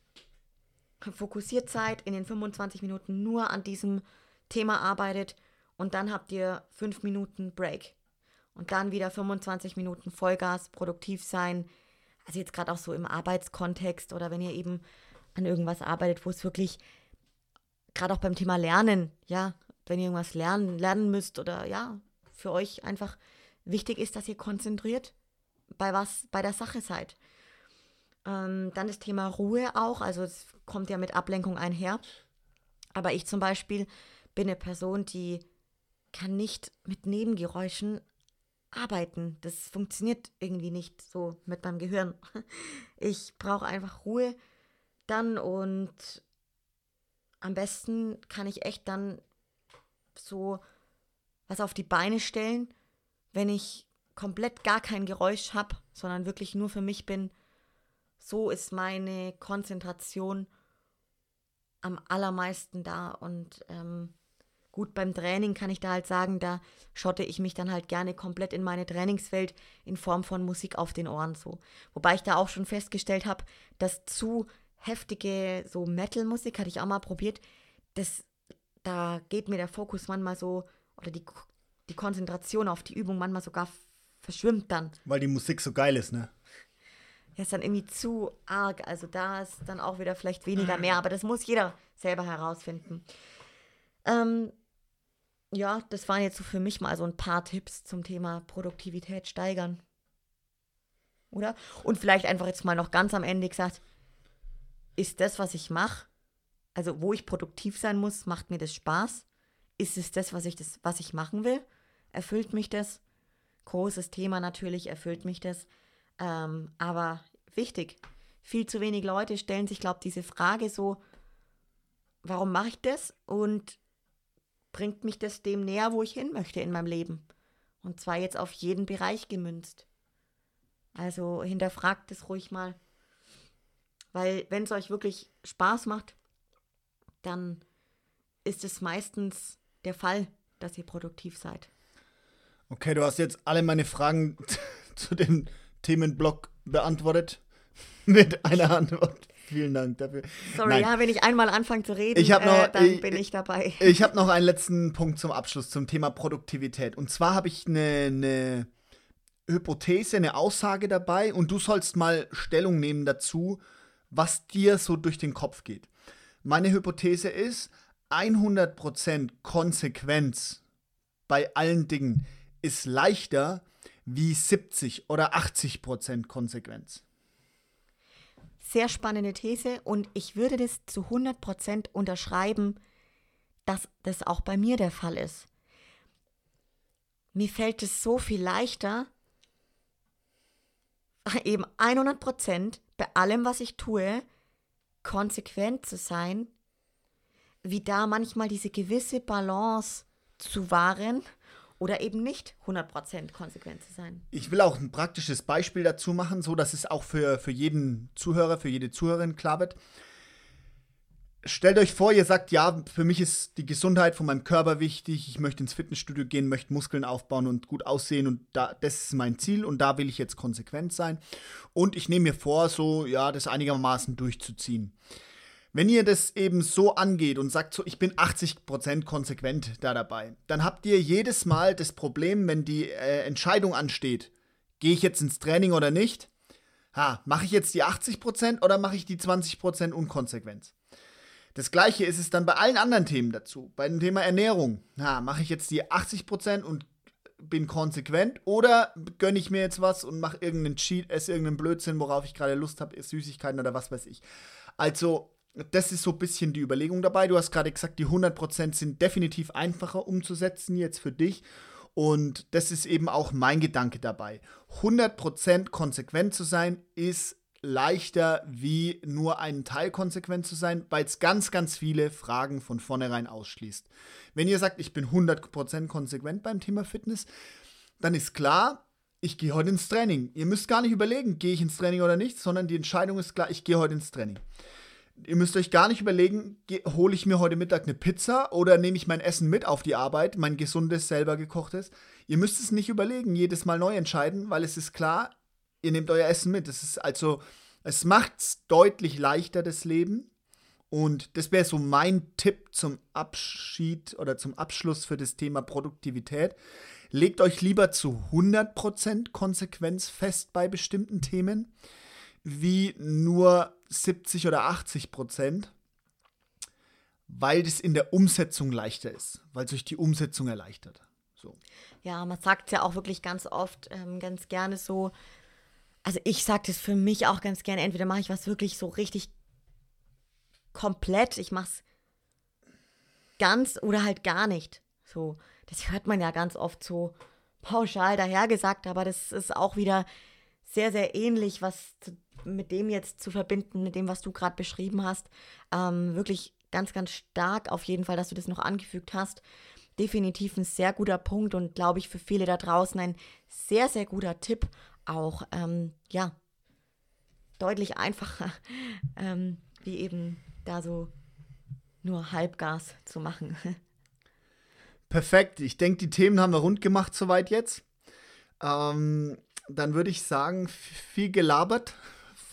S1: fokussiert seid, in den 25 Minuten nur an diesem Thema arbeitet und dann habt ihr 5 Minuten Break. Und dann wieder 25 Minuten Vollgas, produktiv sein. Also jetzt gerade auch so im Arbeitskontext oder wenn ihr eben an irgendwas arbeitet, wo es wirklich, gerade auch beim Thema Lernen, ja, wenn ihr irgendwas lernen, lernen müsst oder ja, für euch einfach wichtig ist, dass ihr konzentriert bei was, bei der Sache seid. Ähm, dann das Thema Ruhe auch, also es kommt ja mit Ablenkung einher. Aber ich zum Beispiel bin eine Person, die kann nicht mit Nebengeräuschen arbeiten. Das funktioniert irgendwie nicht so mit meinem Gehirn. Ich brauche einfach Ruhe dann und am besten kann ich echt dann so was auf die Beine stellen, wenn ich komplett gar kein Geräusch habe, sondern wirklich nur für mich bin so ist meine Konzentration am allermeisten da. Und ähm, gut, beim Training kann ich da halt sagen, da schotte ich mich dann halt gerne komplett in meine Trainingswelt in Form von Musik auf den Ohren so. Wobei ich da auch schon festgestellt habe, dass zu heftige so Metal-Musik, hatte ich auch mal probiert, das, da geht mir der Fokus manchmal so, oder die, die Konzentration auf die Übung manchmal sogar verschwimmt dann.
S2: Weil die Musik so geil ist, ne?
S1: ja, ist dann irgendwie zu arg. Also da ist dann auch wieder vielleicht weniger mehr, aber das muss jeder selber herausfinden. Ähm, ja, das waren jetzt so für mich mal so ein paar Tipps zum Thema Produktivität steigern. Oder? Und vielleicht einfach jetzt mal noch ganz am Ende gesagt, ist das, was ich mache, also wo ich produktiv sein muss, macht mir das Spaß? Ist es das, was ich, das, was ich machen will? Erfüllt mich das? Großes Thema natürlich, erfüllt mich das? Ähm, aber wichtig, viel zu wenig Leute stellen sich, glaube ich, diese Frage so, warum mache ich das und bringt mich das dem näher, wo ich hin möchte in meinem Leben? Und zwar jetzt auf jeden Bereich gemünzt. Also hinterfragt es ruhig mal. Weil wenn es euch wirklich Spaß macht, dann ist es meistens der Fall, dass ihr produktiv seid.
S2: Okay, du hast jetzt alle meine Fragen zu dem Themenblock beantwortet mit einer Antwort. Vielen Dank dafür.
S1: Sorry, Nein. ja, wenn ich einmal anfange zu reden,
S2: ich noch,
S1: äh, dann ich, bin ich dabei.
S2: Ich habe noch einen letzten Punkt zum Abschluss zum Thema Produktivität. Und zwar habe ich eine, eine Hypothese, eine Aussage dabei und du sollst mal Stellung nehmen dazu, was dir so durch den Kopf geht. Meine Hypothese ist, 100% Konsequenz bei allen Dingen ist leichter wie 70 oder 80 Prozent Konsequenz.
S1: Sehr spannende These und ich würde das zu 100 Prozent unterschreiben, dass das auch bei mir der Fall ist. Mir fällt es so viel leichter, eben 100 Prozent bei allem, was ich tue, konsequent zu sein, wie da manchmal diese gewisse Balance zu wahren oder eben nicht 100% konsequent zu sein.
S2: Ich will auch ein praktisches Beispiel dazu machen, so dass es auch für, für jeden Zuhörer, für jede Zuhörerin klar wird. stellt euch vor, ihr sagt, ja, für mich ist die Gesundheit von meinem Körper wichtig, ich möchte ins Fitnessstudio gehen, möchte Muskeln aufbauen und gut aussehen und da, das ist mein Ziel und da will ich jetzt konsequent sein. Und ich nehme mir vor, so, ja, das einigermaßen durchzuziehen. Wenn ihr das eben so angeht und sagt so, ich bin 80% konsequent da dabei, dann habt ihr jedes Mal das Problem, wenn die äh, Entscheidung ansteht, gehe ich jetzt ins Training oder nicht? Ha, mache ich jetzt die 80% oder mache ich die 20% Unkonsequenz? Das gleiche ist es dann bei allen anderen Themen dazu. Bei dem Thema Ernährung. Na, mache ich jetzt die 80% und bin konsequent oder gönne ich mir jetzt was und mache irgendeinen Cheat, esse irgendeinen Blödsinn, worauf ich gerade Lust habe, Süßigkeiten oder was weiß ich. Also, das ist so ein bisschen die Überlegung dabei. Du hast gerade gesagt, die 100% sind definitiv einfacher umzusetzen jetzt für dich. Und das ist eben auch mein Gedanke dabei. 100% konsequent zu sein ist leichter, wie nur einen Teil konsequent zu sein, weil es ganz, ganz viele Fragen von vornherein ausschließt. Wenn ihr sagt, ich bin 100% konsequent beim Thema Fitness, dann ist klar, ich gehe heute ins Training. Ihr müsst gar nicht überlegen, gehe ich ins Training oder nicht, sondern die Entscheidung ist klar, ich gehe heute ins Training. Ihr müsst euch gar nicht überlegen, hole ich mir heute Mittag eine Pizza oder nehme ich mein Essen mit auf die Arbeit, mein gesundes, selber gekochtes. Ihr müsst es nicht überlegen, jedes Mal neu entscheiden, weil es ist klar, ihr nehmt euer Essen mit. Das ist also, es macht es deutlich leichter, das Leben. Und das wäre so mein Tipp zum Abschied oder zum Abschluss für das Thema Produktivität. Legt euch lieber zu 100% Konsequenz fest bei bestimmten Themen, wie nur 70 oder 80% weil das in der Umsetzung leichter ist, weil es euch die Umsetzung erleichtert. So.
S1: Ja, man sagt ja auch wirklich ganz oft, ähm, ganz gerne so, also ich sage das für mich auch ganz gerne, entweder mache ich was wirklich so richtig komplett, ich mache es ganz oder halt gar nicht. So, das hört man ja ganz oft so pauschal dahergesagt, aber das ist auch wieder sehr, sehr ähnlich, was mit dem jetzt zu verbinden, mit dem, was du gerade beschrieben hast. Ähm, wirklich ganz, ganz stark auf jeden Fall, dass du das noch angefügt hast. Definitiv ein sehr guter Punkt und glaube ich für viele da draußen ein sehr, sehr guter Tipp, auch, ähm, ja, deutlich einfacher, ähm, wie eben da so nur Halbgas zu machen.
S2: Perfekt. Ich denke, die Themen haben wir rund gemacht soweit jetzt. Ähm, dann würde ich sagen, viel gelabert.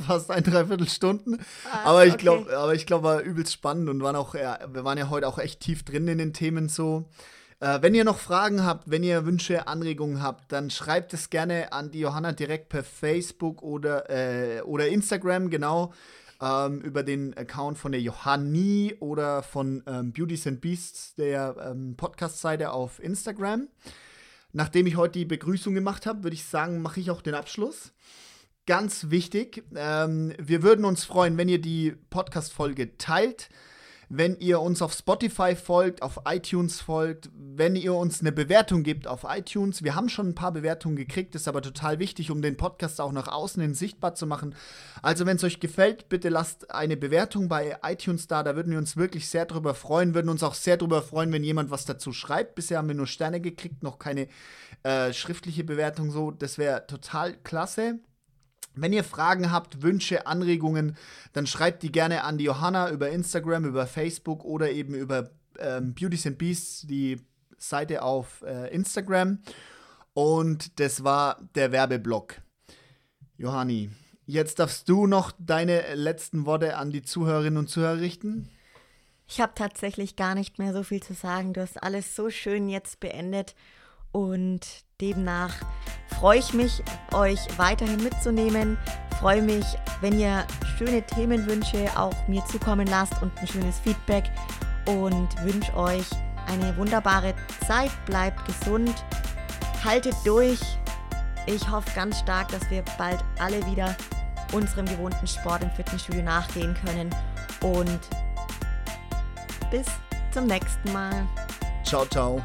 S2: Fast ein, dreiviertel Stunden. Ah, aber ich glaube, okay. aber ich glaube, war übelst spannend und waren auch, ja, wir waren ja heute auch echt tief drin in den Themen so. Äh, wenn ihr noch Fragen habt, wenn ihr Wünsche, Anregungen habt, dann schreibt es gerne an die Johanna direkt per Facebook oder, äh, oder Instagram, genau. Ähm, über den Account von der Johanni oder von ähm, Beauties and Beasts, der ähm, Podcast-Seite auf Instagram. Nachdem ich heute die Begrüßung gemacht habe, würde ich sagen, mache ich auch den Abschluss. Ganz wichtig, ähm, wir würden uns freuen, wenn ihr die Podcast-Folge teilt wenn ihr uns auf Spotify folgt, auf iTunes folgt, wenn ihr uns eine Bewertung gebt auf iTunes. Wir haben schon ein paar Bewertungen gekriegt, ist aber total wichtig, um den Podcast auch nach außen hin sichtbar zu machen. Also, wenn es euch gefällt, bitte lasst eine Bewertung bei iTunes da. Da würden wir uns wirklich sehr drüber freuen. Würden uns auch sehr drüber freuen, wenn jemand was dazu schreibt. Bisher haben wir nur Sterne gekriegt, noch keine äh, schriftliche Bewertung so. Das wäre total klasse. Wenn ihr Fragen habt, Wünsche, Anregungen, dann schreibt die gerne an die Johanna über Instagram, über Facebook oder eben über ähm, Beauties and Beasts, die Seite auf äh, Instagram. Und das war der Werbeblock. Johanni, jetzt darfst du noch deine letzten Worte an die Zuhörerinnen und Zuhörer richten.
S1: Ich habe tatsächlich gar nicht mehr so viel zu sagen. Du hast alles so schön jetzt beendet. Und demnach freue ich mich, euch weiterhin mitzunehmen. Freue mich, wenn ihr schöne Themenwünsche auch mir zukommen lasst und ein schönes Feedback. Und wünsche euch eine wunderbare Zeit. Bleibt gesund. Haltet durch. Ich hoffe ganz stark, dass wir bald alle wieder unserem gewohnten Sport im Fitnessstudio nachgehen können. Und bis zum nächsten Mal.
S2: Ciao, ciao.